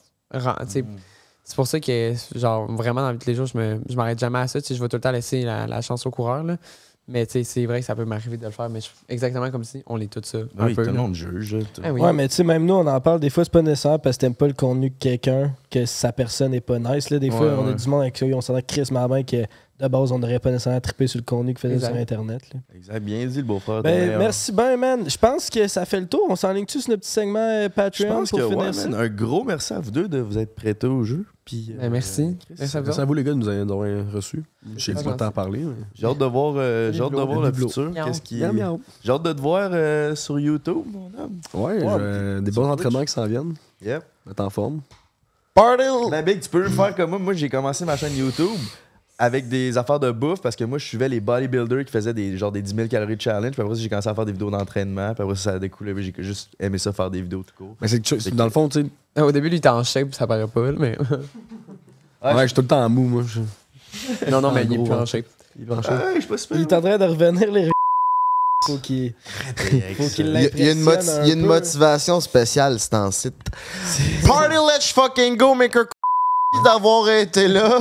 c'est pour ça que, genre, vraiment, dans la vie de tous les jours, je me- je m'arrête jamais à ça. Je vais tout le temps laisser la, la chance au coureur, là. Mais, c'est vrai que ça peut m'arriver de le faire, mais je- exactement comme si on est tous ça. Un oui, peu, tout le monde juge. tout- Ah oui. Ouais, mais tu sais, même nous, on en parle. Des fois, c'est pas nécessaire parce que t'aimes pas le contenu de quelqu'un, que sa personne est pas nice. Là. Des fois, Ouais, on a du monde avec qui on s'entend Chris bien que de base, on n'aurait pas nécessairement trippé sur le contenu qu'il faisait Exact. sur Internet. là. Exact. Bien dit, le beau-frère. Ben, merci bien, man. Je pense que ça fait le tour. On s'enligne-tu sur notre petit segment euh, Je Patreon pense pour que, finir ouais, ça? man, un gros merci à vous deux de vous être prêtés au jeu. Puis, Ben, merci. Chris, Merci à vous. Merci à vous, les gars, de nous avoir reçus. Je sais pas gentil. t'en parler. mais- J'ai hâte de voir, euh, j'ai hâte de voir le biblo. futur. Qu'est-ce qui... J'ai hâte de te voir euh, sur YouTube, mon homme. Ouais, des bons entraînements qui s'en viennent. Yep. Être en forme. Party! Ben, Big, tu peux le faire comme moi. Moi, j'ai commencé ma chaîne YouTube avec des affaires de bouffe parce que moi, je suivais les bodybuilders qui faisaient des, genre des 10 000 calories de challenge. Puis après j'ai commencé à faire des vidéos d'entraînement. Puis après ça, a découlé. J'ai juste aimé ça faire des vidéos tout court. Mais c'est que dans le fond, tu sais, Au début, lui, il était en shape, ça paraît pas, mais. (laughs) Ouais, ouais, je suis tout le temps en mou, moi. je- (laughs) non, non, mais En il est plus en shape. Il est je suis pas super. Il est en train de revenir les (laughs) faut qu'il faut qu'il Il y a- il y a une, moti- y a motivation spéciale, c'est en site. Party, let's fucking go, maker d'avoir été là.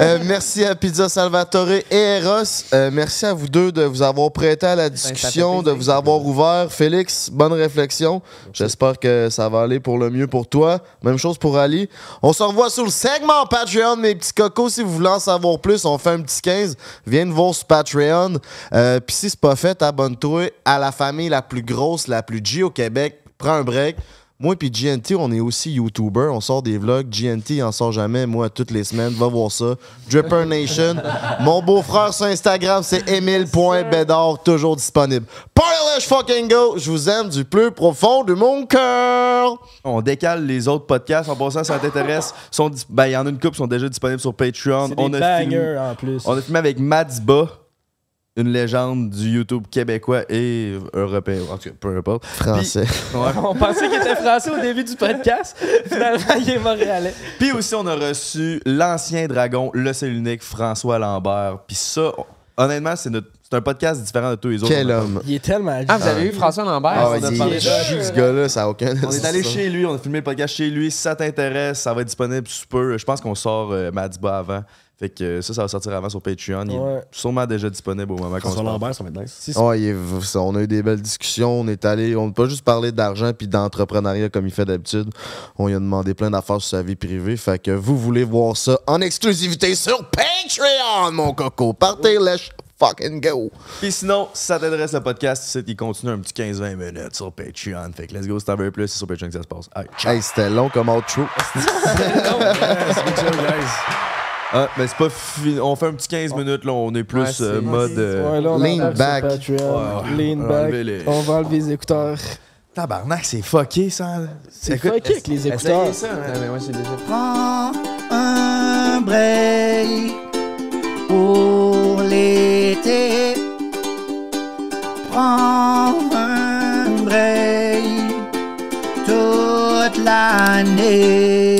Euh, merci à Pizza Salvatore et Eros. Euh, merci à vous deux de vous avoir prêté à la discussion, de vous avoir ouvert. Félix, bonne réflexion. J'espère que ça va aller pour le mieux pour toi. Même chose pour Ali. On se revoit sur le segment Patreon, mes petits cocos. Si vous voulez en savoir plus, on fait un petit 15. Viens nous voir sur Patreon. Euh, Puis si c'est pas fait, abonne-toi à la famille la plus grosse, la plus G au Québec. Prends un break. Moi puis GNT, on est aussi YouTuber. On sort des vlogs. GNT, il en sort jamais. Moi, toutes les semaines, va voir ça. Dripper Nation. Mon beau-frère sur Instagram, c'est Emile.bedard, toujours disponible. Party fucking go! Je vous aime du plus profond de mon cœur! On décale les autres podcasts. En passant, si ça t'intéresse, ben, il y en a une couple qui sont déjà disponibles sur Patreon. C'est On des a, filmé, bangers en plus. on a filmé avec Madiba, une légende du YouTube québécois et européen. En tout cas, peu importe. Français. Puis, (laughs) ouais. On pensait qu'il était français au début du podcast. Finalement, il est montréalais. Puis aussi, on a reçu l'ancien dragon, le seul unique, François Lambert. Puis ça, on- honnêtement, c'est notre- c'est un podcast différent de tous les autres. Quel a- homme! Il est tellement Ah, vous avez eu François Lambert? Ah, on a il est parlé de- jus, ce gars-là, ça n'a aucun On est allé chez lui, on a filmé le podcast chez lui. Si ça t'intéresse, ça va être disponible sous peu. Je pense qu'on sort euh, Madiba avant. Fait que ça, ça va sortir avant sur Patreon. Il est sûrement déjà disponible au moment qu'on se. Lambert, ça va être nice. Si- Ouais, il est v- ça, on a eu des belles discussions. On est allé, on n'a pas juste parlé d'argent puis d'entrepreneuriat comme il fait d'habitude. On lui a demandé plein d'affaires sur sa vie privée. Fait que vous voulez voir ça en exclusivité sur Patreon, mon coco. Partez, let's fucking go. Puis sinon, si ça t'intéresse le podcast, c'est il continue un petit 15-20 minutes sur Patreon. Fait que let's go, si t'en veux plus, c'est sur Patreon que ça se passe. Hey, c'était long comme outro. (laughs) Ah, mais c'est pas fini. On fait un petit 15 minutes, là. On est plus Ouais, c'est- euh, mode. euh, Ouais, là, on Lean back. Patreon. Ouais, ouais. Lean On va back. enlever les- On va enlever les écouteurs. Tabarnak, c'est fucké, ça. C'est fucké avec les écouteurs. ça, hein. Ah, mais moi, j'ai déjà Prends un break pour l'été. Prends un break toute l'année.